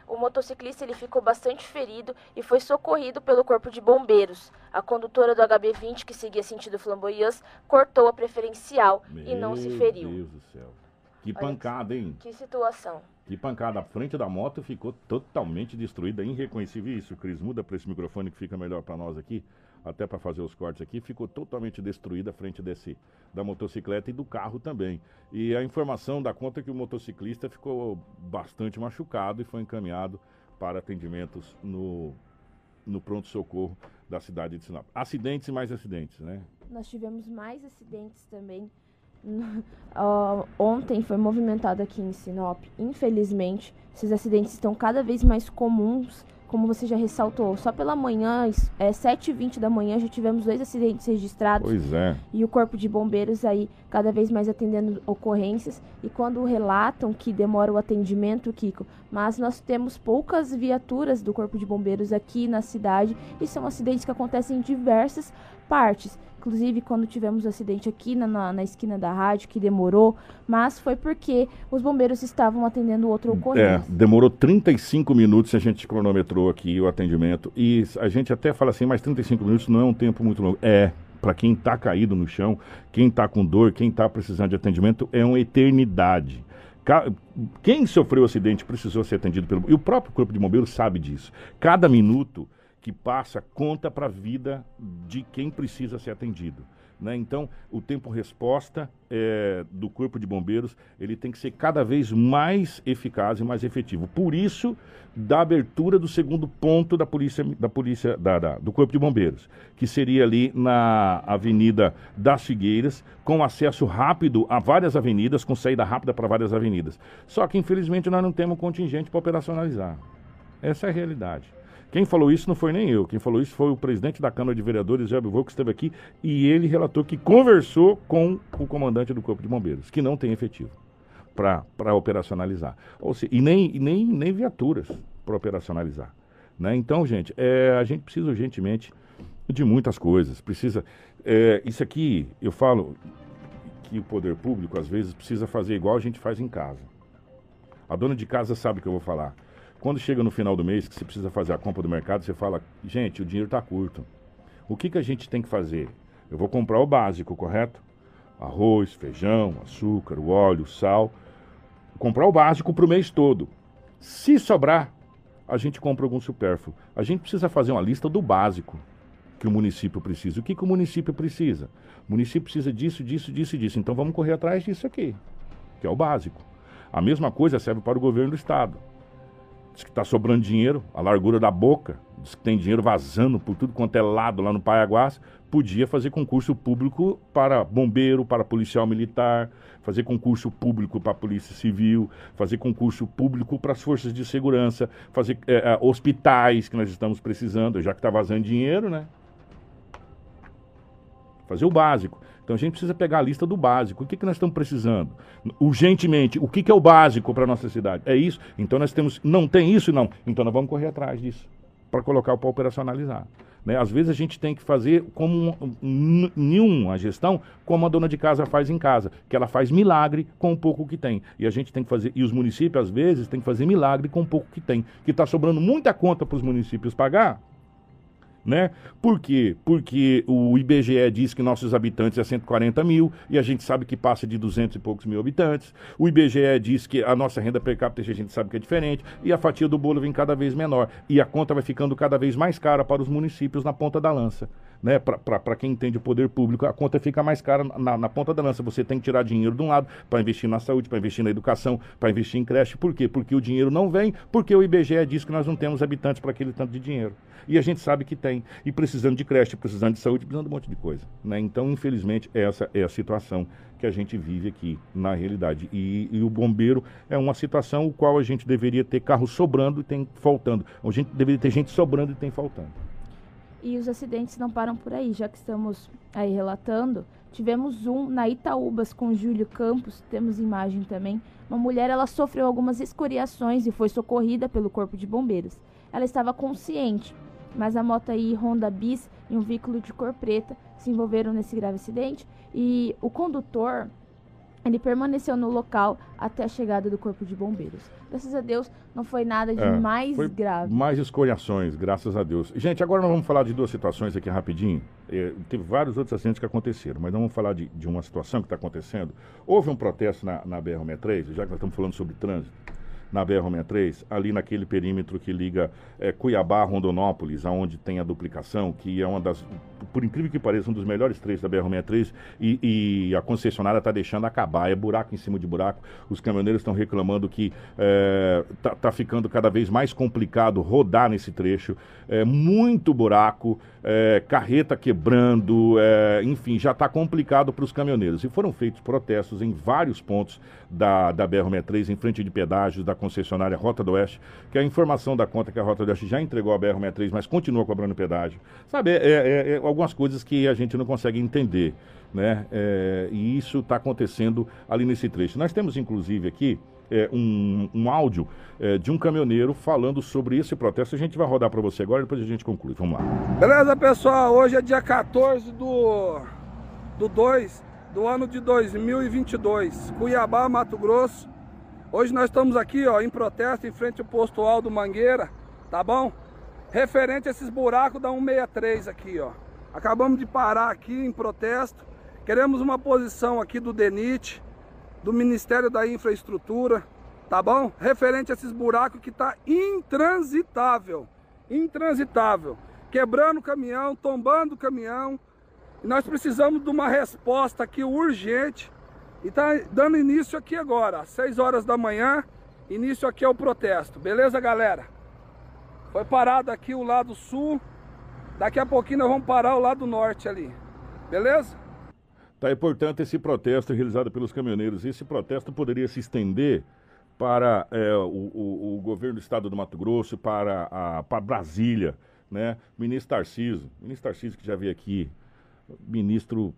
O motociclista ele ficou bastante ferido e foi socorrido pelo corpo de bombeiros. A condutora do HB20, que seguia sentido Flamboyant, cortou a preferencial Meu e não se feriu. Meu Deus do céu. Que pancada, hein? Que situação. Que pancada. A frente da moto ficou totalmente destruída, irreconhecível. Isso, Cris, muda para esse microfone que fica melhor para nós aqui até para fazer os cortes aqui, ficou totalmente destruída a frente desse, da motocicleta e do carro também. E a informação da conta é que o motociclista ficou bastante machucado e foi encaminhado para atendimentos no, no pronto-socorro da cidade de Sinop. Acidentes e mais acidentes, né? Nós tivemos mais acidentes também. uh, ontem foi movimentado aqui em Sinop. Infelizmente, esses acidentes estão cada vez mais comuns como você já ressaltou, só pela manhã, é 7h20 da manhã, já tivemos dois acidentes registrados. Pois é. E o Corpo de Bombeiros aí cada vez mais atendendo ocorrências. E quando relatam que demora o atendimento, Kiko, mas nós temos poucas viaturas do Corpo de Bombeiros aqui na cidade e são acidentes que acontecem em diversas partes. Inclusive, quando tivemos o um acidente aqui na, na, na, esquina da rádio, que demorou, mas foi porque os bombeiros estavam atendendo outro ocorrência. É, demorou 35 minutos, a gente cronometrou aqui o atendimento. E a gente até fala assim, mas 35 minutos não é um tempo muito longo. É, para quem está caído no chão, quem está com dor, quem está precisando de atendimento, é uma eternidade. Quem sofreu o acidente precisou ser atendido pelo. E o próprio Corpo de Bombeiros sabe disso. Cada minuto que passa conta para a vida de quem precisa ser atendido. Né? Então, o tempo-resposta é, do Corpo de Bombeiros ele tem que ser cada vez mais eficaz e mais efetivo. Por isso, da abertura do segundo ponto da polícia, da polícia da, da, do Corpo de Bombeiros, que seria ali na Avenida das Figueiras, com acesso rápido a várias avenidas, com saída rápida para várias avenidas. Só que, infelizmente, nós não temos contingente para operacionalizar. Essa é a realidade. Quem falou isso não foi nem eu. Quem falou isso foi o presidente da Câmara de Vereadores, Zé Bivô, que esteve aqui, e ele relatou que conversou com o comandante do Corpo de Bombeiros, que não tem efetivo para operacionalizar. Ou seja, e nem, nem, nem viaturas para operacionalizar. Né? Então, gente, é, a gente precisa urgentemente de muitas coisas. Precisa. É, isso aqui, eu falo que o poder público, às vezes, precisa fazer igual a gente faz em casa. A dona de casa sabe o que eu vou falar. Quando chega no final do mês, que você precisa fazer a compra do mercado, você fala, gente, o dinheiro está curto. O que, que a gente tem que fazer? Eu vou comprar o básico, correto? Arroz, feijão, açúcar, óleo, sal. Comprar o básico para o mês todo. Se sobrar, a gente compra algum supérfluo. A gente precisa fazer uma lista do básico que o município precisa. O que, que o município precisa? O município precisa disso, disso, disso e disso. Então vamos correr atrás disso aqui, que é o básico. A mesma coisa serve para o governo do estado diz que está sobrando dinheiro, a largura da boca, diz que tem dinheiro vazando por tudo quanto é lado lá no Paiaguás, podia fazer concurso público para bombeiro, para policial militar, fazer concurso público para polícia civil, fazer concurso público para as forças de segurança, fazer é, hospitais que nós estamos precisando, já que está vazando dinheiro, né? Fazer o básico. Então a gente precisa pegar a lista do básico. O que, que nós estamos precisando? Urgentemente, o que, que é o básico para a nossa cidade? É isso? Então nós temos. Não tem isso, não. Então nós vamos correr atrás disso. Para colocar para operacionalizar. Né? Às vezes a gente tem que fazer como nenhuma gestão, como a dona de casa faz em casa, que ela faz milagre com o pouco que tem. E a gente tem que fazer, e os municípios às vezes têm que fazer milagre com o pouco que tem. Que está sobrando muita conta para os municípios pagar, né? Por quê? Porque o IBGE diz que nossos habitantes é 140 mil e a gente sabe que passa de 200 e poucos mil habitantes. O IBGE diz que a nossa renda per capita a gente sabe que é diferente e a fatia do bolo vem cada vez menor e a conta vai ficando cada vez mais cara para os municípios na ponta da lança né, para quem entende o poder público, a conta fica mais cara na, na ponta da lança. Você tem que tirar dinheiro de um lado para investir na saúde, para investir na educação, para investir em creche. Por quê? Porque o dinheiro não vem, porque o IBGE diz que nós não temos habitantes para aquele tanto de dinheiro. E a gente sabe que tem. E precisando de creche, precisando de saúde, precisando de um monte de coisa. Né? Então, infelizmente, essa é a situação que a gente vive aqui na realidade. E, e, o bombeiro é uma situação o qual a gente deveria ter carro sobrando e tem faltando. A gente deveria ter gente sobrando e tem faltando. E os acidentes não param por aí, já que estamos aí relatando. Tivemos um na Itaúbas com Júlio Campos, temos imagem também. Uma mulher, ela sofreu algumas escoriações e foi socorrida pelo corpo de bombeiros. Ela estava consciente, mas a moto aí Honda Bis e um veículo de cor preta se envolveram nesse grave acidente e o condutor ele permaneceu no local até a chegada do corpo de bombeiros. Graças a Deus, não foi nada de é, mais grave. Mais escoriações, graças a Deus. Gente, agora nós vamos falar de duas situações aqui rapidinho. É, teve vários outros acidentes que aconteceram, mas vamos falar de, de uma situação que está acontecendo. Houve um protesto na, na BR-63, já que nós estamos falando sobre trânsito na BR-63, ali naquele perímetro que liga é, Cuiabá a Rondonópolis, aonde tem a duplicação, que é uma das, por incrível que pareça, um dos melhores trechos da BR-63, e, e, a concessionária está deixando acabar, é buraco em cima de buraco. Os caminhoneiros estão reclamando que está é, tá, tá ficando cada vez mais complicado rodar nesse trecho, é, muito buraco, é, carreta quebrando, é, enfim, já está complicado para os caminhoneiros. E foram feitos protestos em vários pontos da, da BR-63, em frente de pedágios da concessionária Rota do Oeste, que a informação da conta que a Rota do Oeste já entregou a BR-63, mas continua cobrando pedágio. Sabe, é, é, é, algumas coisas que a gente não consegue entender, né? É, e isso está acontecendo ali nesse trecho. Nós temos, inclusive, aqui é, um, um áudio é, de um caminhoneiro falando sobre esse protesto. A gente vai rodar para você agora e depois a gente conclui. Vamos lá. Beleza, pessoal? Hoje é dia 14 do, do 2 do ano de 2022, Cuiabá, Mato Grosso. Hoje nós estamos aqui ó, em protesto em frente ao posto Aldo Mangueira, tá bom? Referente a esses buracos da 163 aqui, ó. Acabamos de parar aqui em protesto. Queremos uma posição aqui do DENIT, do Ministério da Infraestrutura, tá bom? Referente a esses buracos que tá intransitável, intransitável, quebrando o caminhão, tombando o caminhão. Nós precisamos de uma resposta aqui urgente. E tá dando início aqui agora, às 6 horas da manhã, início aqui ao protesto. Beleza, galera? Foi parado aqui o lado sul. Daqui a pouquinho nós vamos parar o lado norte ali. Beleza? Tá aí, portanto, esse protesto realizado pelos caminhoneiros. Esse protesto poderia se estender para é, o, o, o, governo do estado do Mato Grosso, para, a, para Brasília, né? Ministro Tarciso, ministro Tarciso que já veio aqui, ministro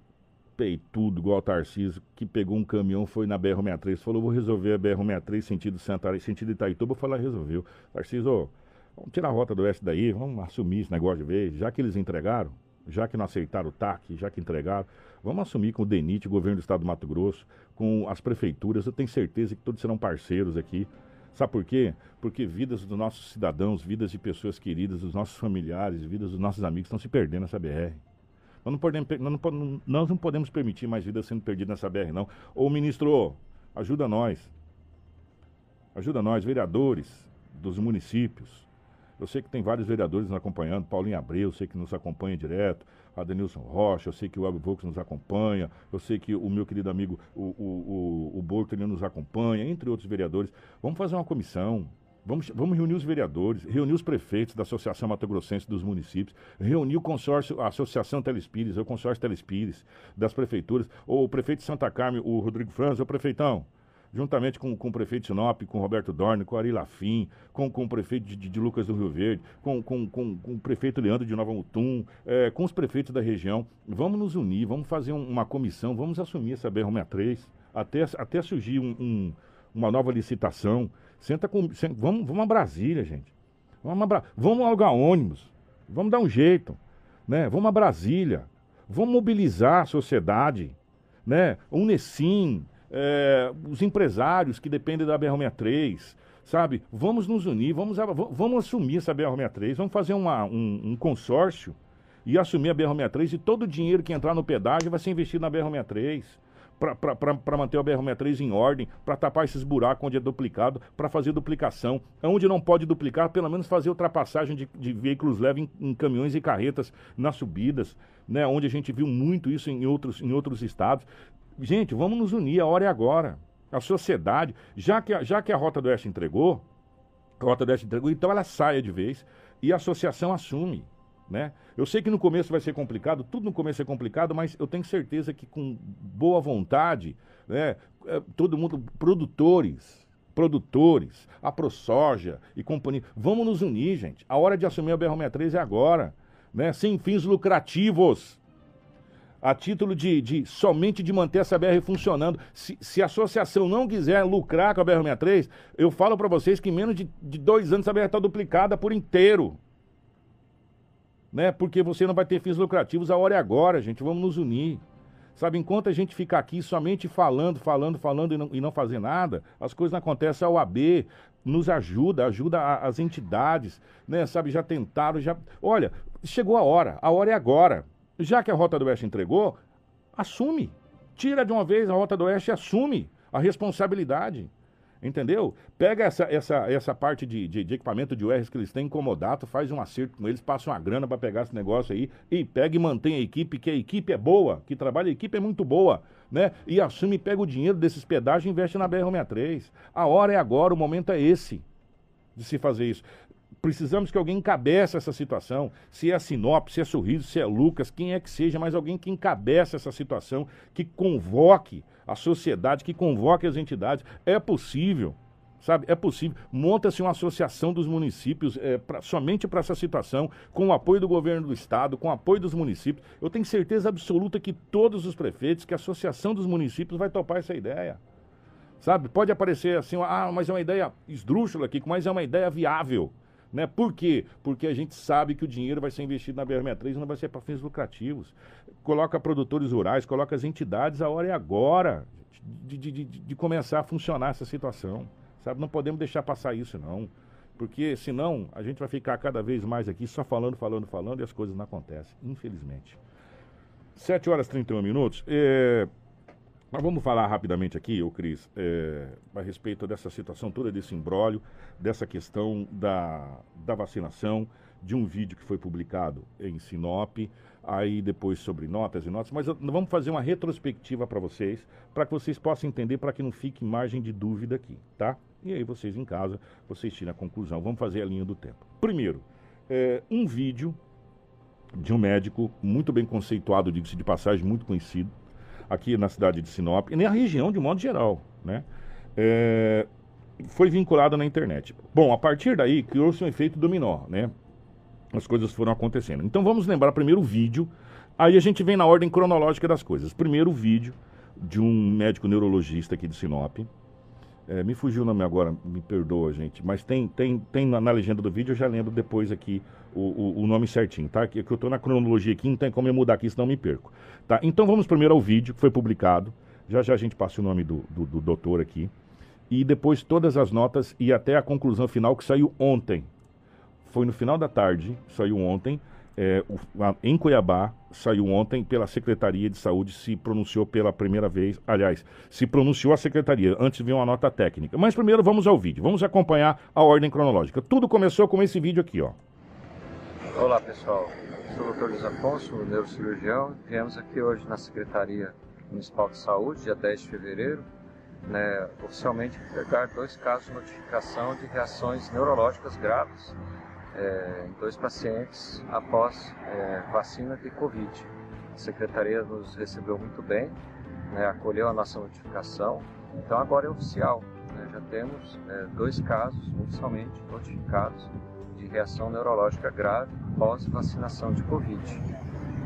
peitudo, igual o Tarciso, que pegou um caminhão, foi na BR-63, falou, vou resolver a BR-63 sentido Santa sentido Itaituba, eu falei, resolveu. Tarciso, vamos tirar a rota do oeste daí, vamos assumir esse negócio de vez, já que eles entregaram, já que não aceitaram o TAC, já que entregaram, vamos assumir com o DENIT, o governo do estado do Mato Grosso, com as prefeituras, eu tenho certeza que todos serão parceiros aqui. Sabe por quê? Porque vidas dos nossos cidadãos, vidas de pessoas queridas, dos nossos familiares, vidas dos nossos amigos estão se perdendo nessa BR. Nós não, podemos, nós, não, nós não podemos permitir mais vidas sendo perdidas nessa BR, não. Ô, ministro, ajuda nós. Ajuda nós, vereadores dos municípios, eu sei que tem vários vereadores nos acompanhando, Paulinho Abreu, eu sei que nos acompanha direto, Adenilson Rocha, eu sei que o Abel Vox nos acompanha, eu sei que o meu querido amigo, o, o, o, o Borto, nos acompanha, entre outros vereadores. Vamos fazer uma comissão, Vamos, vamos, reunir os vereadores, reunir os prefeitos da Associação Mato Grossense dos municípios, reunir o consórcio, a Associação Telespires, o consórcio Telespires das prefeituras, ou o prefeito de Santa Carmen, o Rodrigo Franz, o prefeitão juntamente com, com o prefeito Sinop, com Roberto Dorne, com Ari Lafim, com, com o prefeito de, de, Lucas do Rio Verde, com, com, com, com o prefeito Leandro de Nova Mutum, é, com os prefeitos da região. Vamos nos unir, vamos fazer um, uma comissão, vamos assumir essa BR-63 até, até surgir um, um, uma nova licitação. Senta com. Senta, vamos, vamos a Brasília, gente. Vamos, a, vamos alugar ônibus. Vamos dar um jeito. Né? Vamos a Brasília. Vamos mobilizar a sociedade. Né? Unesim, é, os empresários que dependem da BR-63, sabe? Vamos nos unir, vamos, vamos assumir essa BR-63, vamos fazer uma, um, um, consórcio e assumir a BR-63 e todo o dinheiro que entrar no pedágio vai ser investido na BR-63 para manter a BR-63 em ordem, para tapar esses buracos onde é duplicado, para fazer duplicação. Onde não pode duplicar, pelo menos fazer ultrapassagem de, de veículos leves em, em, caminhões e carretas nas subidas, né? onde a gente viu muito isso em outros, em outros estados. Gente, vamos nos unir, a hora é agora. A sociedade, já que já que a Rota do Oeste entregou, a Rota do Oeste entregou, então ela saia de vez e a associação assume. Né? Eu sei que no começo vai ser complicado, tudo no começo é complicado, mas eu tenho certeza que com boa vontade, né, é, todo mundo, produtores, produtores, a ProSoja e companhia, vamos nos unir, gente. A hora de assumir a BR-63 é agora, né? Sem fins lucrativos a título de, de, somente de manter essa BR funcionando. Se, se, a associação não quiser lucrar com a BR-63, eu falo para vocês que em menos de, de, dois anos essa BR está duplicada por inteiro. Né? Porque você não vai ter fins lucrativos, a hora é agora, gente. Vamos nos unir. Sabe, enquanto a gente fica aqui somente falando, falando, falando e não, e não fazer nada, as coisas não acontecem. A OAB nos ajuda, ajuda a, as entidades, né? Sabe, já tentaram, já. Olha, chegou a hora, a hora é agora. Já que a Rota do Oeste entregou, assume. Tira de uma vez a Rota do Oeste e assume a responsabilidade. Entendeu? Pega essa, essa, essa parte de, de, de equipamento de URs que eles têm incomodado, faz um acerto com eles, passa uma grana para pegar esse negócio aí e pega e mantém a equipe, que a equipe é boa, que trabalha, a equipe é muito boa, né? E assume pega o dinheiro desses pedágios e investe na BR-63. A hora é agora, o momento é esse de se fazer isso precisamos que alguém encabeça essa situação. Se é Sinop, se é Sorriso, se é Lucas, quem é que seja, mas alguém que encabeça essa situação, que convoque a sociedade, que convoque as entidades. É possível, sabe? É possível. Monta-se uma associação dos municípios é, pra, somente para essa situação, com o apoio do governo do estado, com o apoio dos municípios. Eu tenho certeza absoluta que todos os prefeitos, que a associação dos municípios vai topar essa ideia. Sabe? Pode aparecer assim, ah, mas é uma ideia esdrúxula aqui, mas é uma ideia viável. Né? Por quê? Porque a gente sabe que o dinheiro vai ser investido na BR-63 e não vai ser para fins lucrativos. Coloca produtores rurais, coloca as entidades, a hora é agora de, de, de, de começar a funcionar essa situação. Sabe? Não podemos deixar passar isso, não. Porque senão a gente vai ficar cada vez mais aqui só falando, falando, falando e as coisas não acontecem, infelizmente. 7 horas e 31 minutos. É... Mas vamos falar rapidamente aqui, ô Cris, é, a respeito dessa situação toda, desse imbróglio, dessa questão da, da vacinação, de um vídeo que foi publicado em Sinop, aí depois sobre notas e notas, mas vamos fazer uma retrospectiva para vocês, para que vocês possam entender, para que não fique margem de dúvida aqui, tá? E aí vocês em casa, vocês tiram a conclusão. Vamos fazer a linha do tempo. Primeiro, é, um vídeo de um médico muito bem conceituado, diga-se de passagem, muito conhecido, aqui na cidade de Sinop, e na região de modo geral, né? É, foi vinculado na internet. Bom, a partir daí criou-se um efeito dominó, né? As coisas foram acontecendo. Então vamos lembrar primeiro o vídeo, aí a gente vem na ordem cronológica das coisas. Primeiro o vídeo de um médico neurologista aqui de Sinop, é, me fugiu o nome agora, me perdoa, gente. Mas tem, tem, tem na, na legenda do vídeo, eu já lembro depois aqui o, o, o nome certinho, tá? Que, que eu tô na cronologia aqui, não tem como eu mudar aqui, senão me perco. Tá? Então vamos primeiro ao vídeo que foi publicado. Já já a gente passa o nome do, do, do doutor aqui. E depois todas as notas e até a conclusão final que saiu ontem. Foi no final da tarde, saiu ontem é, em Cuiabá, saiu ontem pela Secretaria de Saúde, se pronunciou pela primeira vez, aliás, se pronunciou a Secretaria, antes veio uma nota técnica. Mas primeiro vamos ao vídeo, vamos acompanhar a ordem cronológica. Tudo começou com esse vídeo aqui, ó. Olá pessoal, sou o Dr. Luiz Afonso, neurocirurgião. Viemos aqui hoje na Secretaria Municipal de Saúde, dia 10 de fevereiro, né, oficialmente pegar dois casos de notificação de reações neurológicas graves é, em dois pacientes após é, vacina de Covid. A secretaria nos recebeu muito bem, né, acolheu a nossa notificação, então agora é oficial. Né, já temos é, dois casos oficialmente notificados de reação neurológica grave pós vacinação de Covid.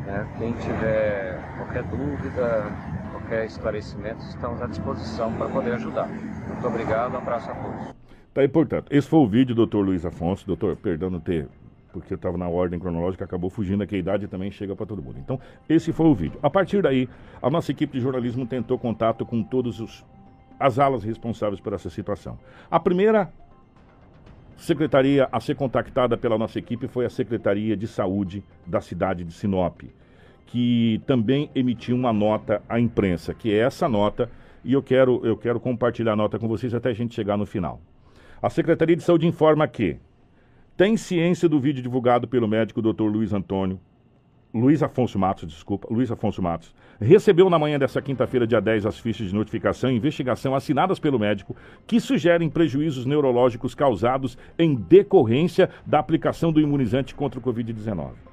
Né, quem tiver qualquer dúvida, qualquer esclarecimento, estamos à disposição para poder ajudar. Muito obrigado, um abraço a todos. Tá aí, portanto, esse foi o vídeo, doutor Luiz Afonso. Doutor, perdão ter, porque eu estava na ordem cronológica, acabou fugindo, que a idade também chega para todo mundo. Então, esse foi o vídeo. A partir daí, a nossa equipe de jornalismo tentou contato com todas as alas responsáveis por essa situação. A primeira secretaria a ser contactada pela nossa equipe foi a Secretaria de Saúde da cidade de Sinop, que também emitiu uma nota à imprensa, que é essa nota, e eu quero, eu quero compartilhar a nota com vocês até a gente chegar no final. A Secretaria de Saúde informa que tem ciência do vídeo divulgado pelo médico Dr. Luiz Antônio, Luiz Afonso Matos, desculpa, Luiz Afonso Matos, recebeu na manhã dessa quinta-feira, dia 10, as fichas de notificação e investigação assinadas pelo médico que sugerem prejuízos neurológicos causados em decorrência da aplicação do imunizante contra o Covid-19.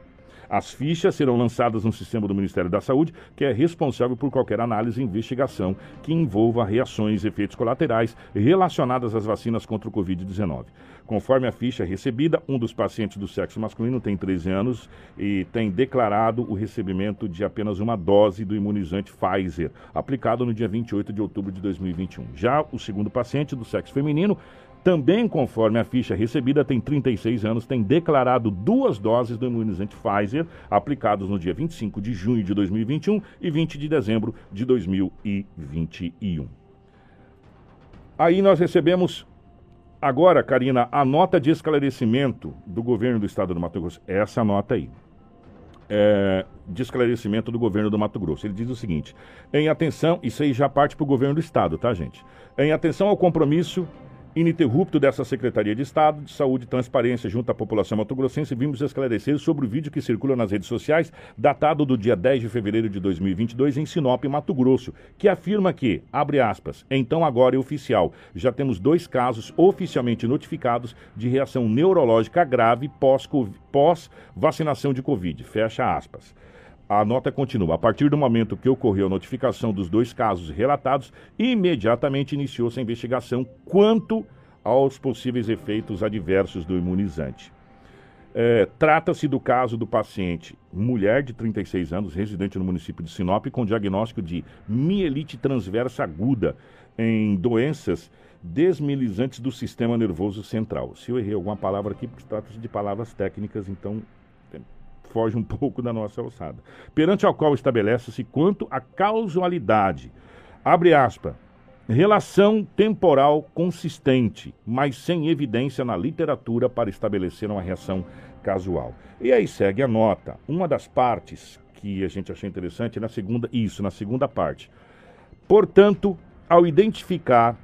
As fichas serão lançadas no sistema do Ministério da Saúde, que é responsável por qualquer análise e investigação que envolva reações e efeitos colaterais relacionadas às vacinas contra o Covid-19. Conforme a ficha recebida, um dos pacientes do sexo masculino tem 13 anos e tem declarado o recebimento de apenas uma dose do imunizante Pfizer, aplicado no dia 28 de outubro de 2021. Já o segundo paciente do sexo feminino também, conforme a ficha recebida, tem 36 anos, tem declarado duas doses do imunizante Pfizer, aplicados no dia 25 de junho de 2021 e 20 de dezembro de 2021. Aí nós recebemos agora, Karina, a nota de esclarecimento do governo do estado do Mato Grosso. Essa nota aí. É, de esclarecimento do governo do Mato Grosso. Ele diz o seguinte: em atenção, isso aí já parte para o governo do estado, tá, gente? Em atenção ao compromisso ininterrupto dessa Secretaria de Estado de Saúde e Transparência junto à população mato-grossense, vimos esclarecer sobre o vídeo que circula nas redes sociais, datado do dia 10 de fevereiro de 2022 em Sinop, Mato Grosso, que afirma que, abre aspas, então agora é oficial, já temos dois casos oficialmente notificados de reação neurológica grave pós-vacinação de Covid, fecha aspas. A nota continua. A partir do momento que ocorreu a notificação dos dois casos relatados, imediatamente iniciou-se a investigação quanto aos possíveis efeitos adversos do imunizante. É, Trata-se do caso do paciente, mulher de 36 anos, residente no município de Sinop, com diagnóstico de mielite transversa aguda em doenças desmilizantes do sistema nervoso central. Se eu errei alguma palavra aqui, porque trata-se de palavras técnicas, então foge um pouco da nossa alçada. Perante ao qual estabelece-se quanto à causalidade. Abre aspas. Relação temporal consistente, mas sem evidência na literatura para estabelecer uma reação casual. E aí segue a nota. Uma das partes que a gente achou interessante na segunda, isso, na segunda parte. Portanto, ao identificar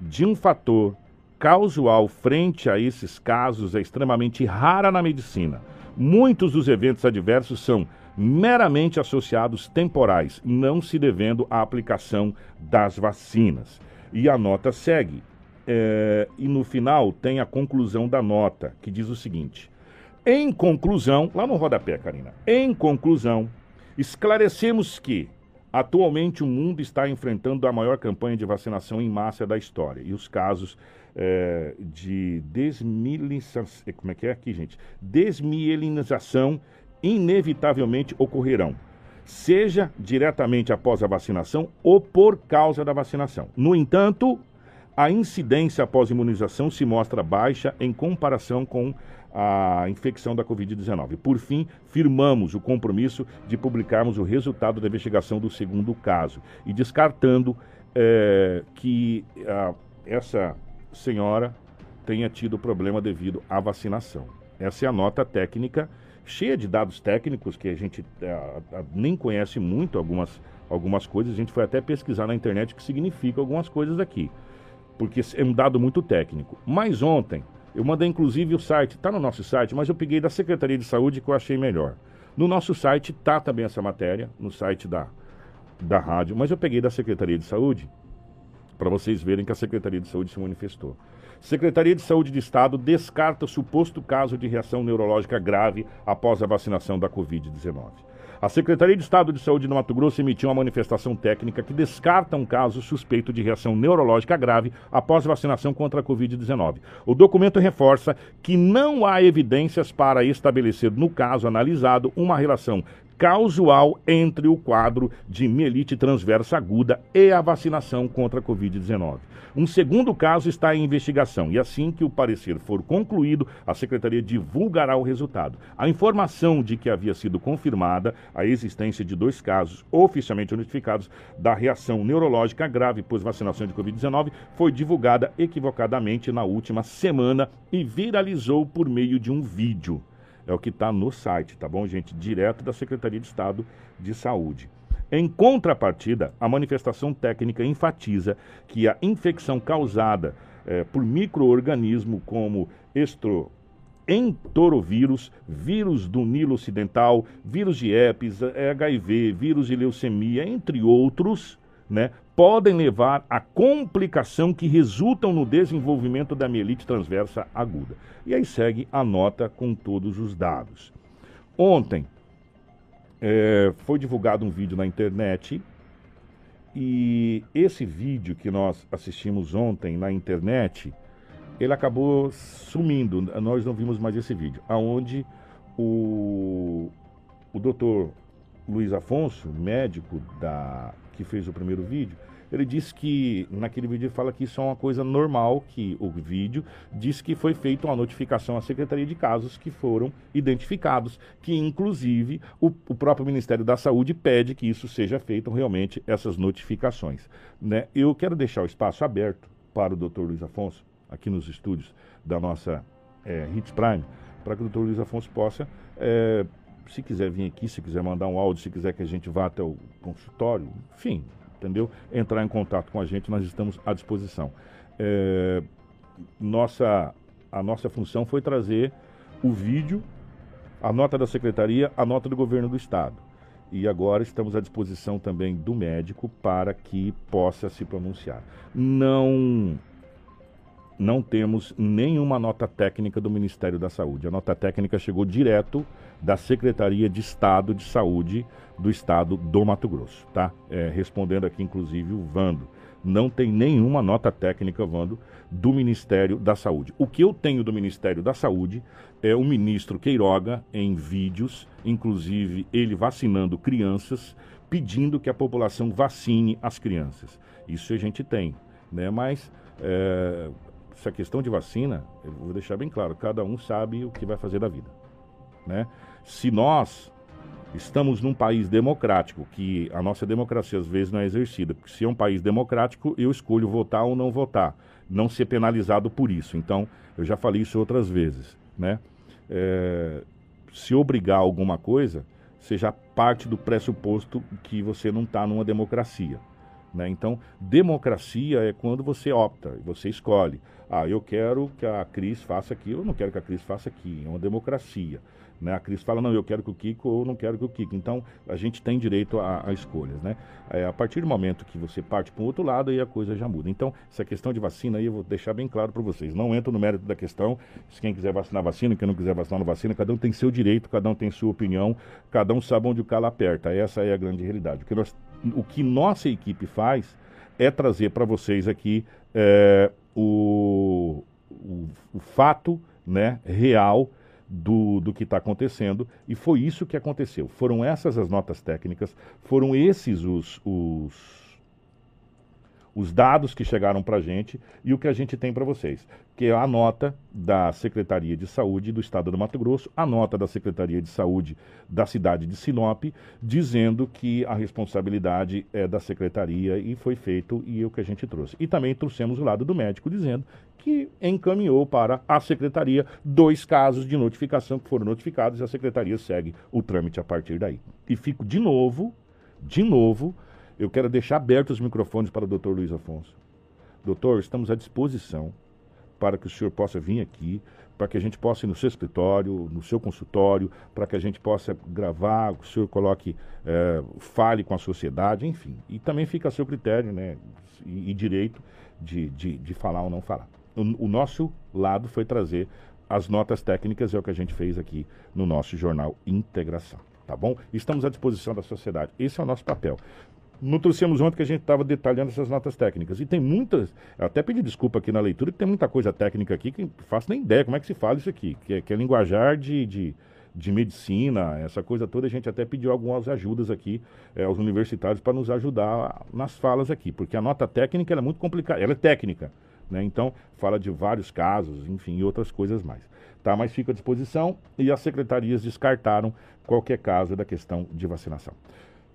de um fator causal frente a esses casos é extremamente rara na medicina. Muitos dos eventos adversos são meramente associados temporais, não se devendo à aplicação das vacinas. E a nota segue. É, e no final tem a conclusão da nota, que diz o seguinte: Em conclusão, lá no rodapé, Karina, em conclusão, esclarecemos que atualmente o mundo está enfrentando a maior campanha de vacinação em massa da história. E os casos é, de desmilinização, como é que é aqui, gente? Desmielinização inevitavelmente ocorrerão, seja diretamente após a vacinação ou por causa da vacinação. No entanto, a incidência após imunização se mostra baixa em comparação com a infecção da Covid-19. Por fim, firmamos o compromisso de publicarmos o resultado da investigação do segundo caso e descartando é, que a, essa senhora tenha tido problema devido à vacinação. Essa é a nota técnica cheia de dados técnicos que a gente é, nem conhece muito algumas, algumas coisas. A gente foi até pesquisar na internet o que significa algumas coisas aqui, porque é um dado muito técnico. Mas ontem, eu mandei inclusive o site, está no nosso site, mas eu peguei da Secretaria de Saúde que eu achei melhor. No nosso site está também essa matéria, no site da, da rádio, mas eu peguei da Secretaria de Saúde para vocês verem que a Secretaria de Saúde se manifestou. Secretaria de Saúde do Estado descarta suposto caso de reação neurológica grave após a vacinação da Covid-19. A Secretaria de Estado de Saúde do Mato Grosso emitiu uma manifestação técnica que descarta um caso suspeito de reação neurológica grave após vacinação contra a Covid-19. O documento reforça que não há evidências para estabelecer, no caso analisado, uma relação causal entre o quadro de mielite transversa aguda e a vacinação contra a Covid-19. Um segundo caso está em investigação e assim que o parecer for concluído, a Secretaria divulgará o resultado. A informação de que havia sido confirmada a existência de dois casos oficialmente notificados da reação neurológica grave pós-vacinação de Covid-19 foi divulgada equivocadamente na última semana e viralizou por meio de um vídeo. É o que está no site, tá bom, gente? Direto da Secretaria de Estado de Saúde. Em contrapartida, a manifestação técnica enfatiza que a infecção causada é, por microorganismo como estro entorovírus, vírus do Nilo Ocidental, vírus de herpes, HIV, vírus de leucemia, entre outros, né, podem levar a complicação que resultam no desenvolvimento da mielite transversa aguda. E aí segue a nota com todos os dados. Ontem é, foi divulgado um vídeo na internet e esse vídeo que nós assistimos ontem na internet, ele acabou sumindo. Nós não vimos mais esse vídeo, aonde o, o doutor Luiz Afonso, médico da que fez o primeiro vídeo, ele disse que naquele vídeo ele fala que isso é uma coisa normal, que o vídeo diz que foi feita uma notificação à Secretaria de Casos que foram identificados, que inclusive o, o próprio Ministério da Saúde pede que isso seja feito realmente, essas notificações. Né? Eu quero deixar o espaço aberto para o Dr. Luiz Afonso, aqui nos estúdios da nossa é, Hits Prime, para que o Dr. Luiz Afonso possa é, se quiser vir aqui, se quiser mandar um áudio, se quiser que a gente vá até o consultório, enfim, entendeu? Entrar em contato com a gente, nós estamos à disposição. É, nossa, a nossa função foi trazer o vídeo, a nota da secretaria, a nota do governo do estado. E agora estamos à disposição também do médico para que possa se pronunciar. Não não temos nenhuma nota técnica do Ministério da Saúde. A nota técnica chegou direto da Secretaria de Estado de Saúde do Estado do Mato Grosso, tá? É, respondendo aqui, inclusive, o Vando. não tem nenhuma nota técnica, Vando, do Ministério da Saúde. O que eu tenho do Ministério da Saúde é o ministro Queiroga em vídeos, inclusive ele vacinando crianças, pedindo que a população vacine as crianças. Isso a gente tem, né? Mas é, essa questão de vacina, eu vou deixar bem claro, cada um sabe o que vai fazer da vida, né? Se nós estamos num país democrático, que a nossa democracia às vezes não é exercida, porque se é um país democrático, eu escolho votar ou não votar, não ser penalizado por isso. Então, eu já falei isso outras vezes, né? É, se obrigar alguma coisa, seja parte do pressuposto que você não está numa democracia. Né? Então, democracia é quando você opta, você escolhe. Ah, eu quero que a Cris faça aqui, eu não quero que a Cris faça aqui. É uma democracia. Né? A Cris fala, não, eu quero que o Kiko ou não quero que o Kiko. Então, a gente tem direito a, a escolhas, né? É, a partir do momento que você parte para o outro lado, aí a coisa já muda. Então, essa questão de vacina aí, eu vou deixar bem claro para vocês. Não entro no mérito da questão. Se quem quiser vacinar, vacina. Quem não quiser vacinar, não vacina. Cada um tem seu direito, cada um tem sua opinião. Cada um sabe onde o calo aperta. Essa é a grande realidade. O que, nós, o que nossa equipe faz é trazer para vocês aqui é, o, o, o fato né, real do, do que está acontecendo, e foi isso que aconteceu. Foram essas as notas técnicas, foram esses os, os os dados que chegaram para a gente e o que a gente tem para vocês, que é a nota da Secretaria de Saúde do Estado do Mato Grosso, a nota da Secretaria de Saúde da cidade de Sinop, dizendo que a responsabilidade é da Secretaria e foi feito e é o que a gente trouxe. E também trouxemos o lado do médico dizendo que encaminhou para a Secretaria dois casos de notificação que foram notificados e a Secretaria segue o trâmite a partir daí. E fico de novo, de novo, eu quero deixar abertos os microfones para o doutor Luiz Afonso. Doutor, estamos à disposição para que o senhor possa vir aqui, para que a gente possa ir no seu escritório, no seu consultório, para que a gente possa gravar, o senhor coloque, é, fale com a sociedade, enfim. E também fica a seu critério, né, e, e direito de, de, de, falar ou não falar. O, o nosso lado foi trazer as notas técnicas, é o que a gente fez aqui no nosso jornal Integração tá bom? Estamos à disposição da sociedade. Esse é o nosso papel. Não trouxemos ontem que a gente estava detalhando essas notas técnicas. E tem muitas, até pedi desculpa aqui na leitura, que tem muita coisa técnica aqui que faço nem ideia como é que se fala isso aqui, que é, que é linguajar de, de, de, medicina, essa coisa toda. A gente até pediu algumas ajudas aqui é, aos universitários para nos ajudar nas falas aqui, porque a nota técnica é muito complicada, ela é técnica, né? Então, fala de vários casos, enfim, e outras coisas mais. Tá, mas fica à disposição e as secretarias descartaram qualquer caso da questão de vacinação.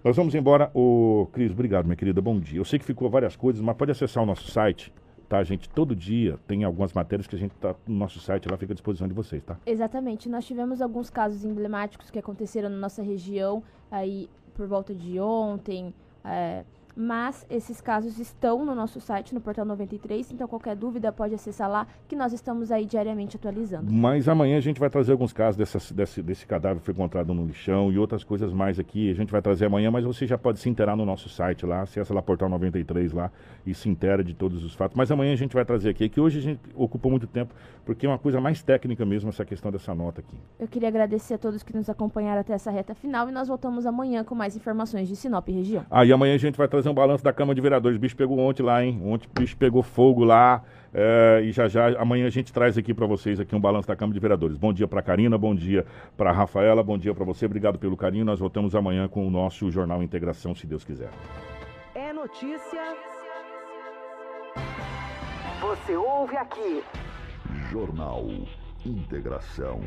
Nós vamos embora. O Cris, obrigado, minha querida. Bom dia. Eu sei que ficou várias coisas, mas pode acessar o nosso site, tá, gente? Todo dia tem algumas matérias que a gente tá no nosso site, lá fica à disposição de vocês, tá? Exatamente. Nós tivemos alguns casos emblemáticos que aconteceram na nossa região aí por volta de ontem. É, mas esses casos estão no nosso site, no Portal 93, então qualquer dúvida pode acessar lá, que nós estamos aí diariamente atualizando. Mas amanhã a gente vai trazer alguns casos dessa, desse, desse cadáver que foi encontrado no lixão e outras coisas mais aqui, a gente vai trazer amanhã, mas você já pode se interar no nosso site lá, acessa lá Portal 93 lá e se intera de todos os fatos. Mas amanhã a gente vai trazer aqui, que hoje a gente ocupou muito tempo, porque é uma coisa mais técnica mesmo essa questão dessa nota aqui. Eu queria agradecer a todos que nos acompanharam até essa reta final e nós voltamos amanhã com mais informações de Sinop e região. Ah, e amanhã a gente vai trazer um balanço da Câmara de Vereadores. O bicho pegou ontem lá, hein? Ontem o bicho pegou fogo lá. É, e já já amanhã a gente traz aqui para vocês aqui um balanço da Câmara de Vereadores. Bom dia para Karina, bom dia para Rafaela, bom dia para você. Obrigado pelo carinho. Nós voltamos amanhã com o nosso Jornal Integração, se Deus quiser. É notícia. Você ouve aqui. Jornal Integração.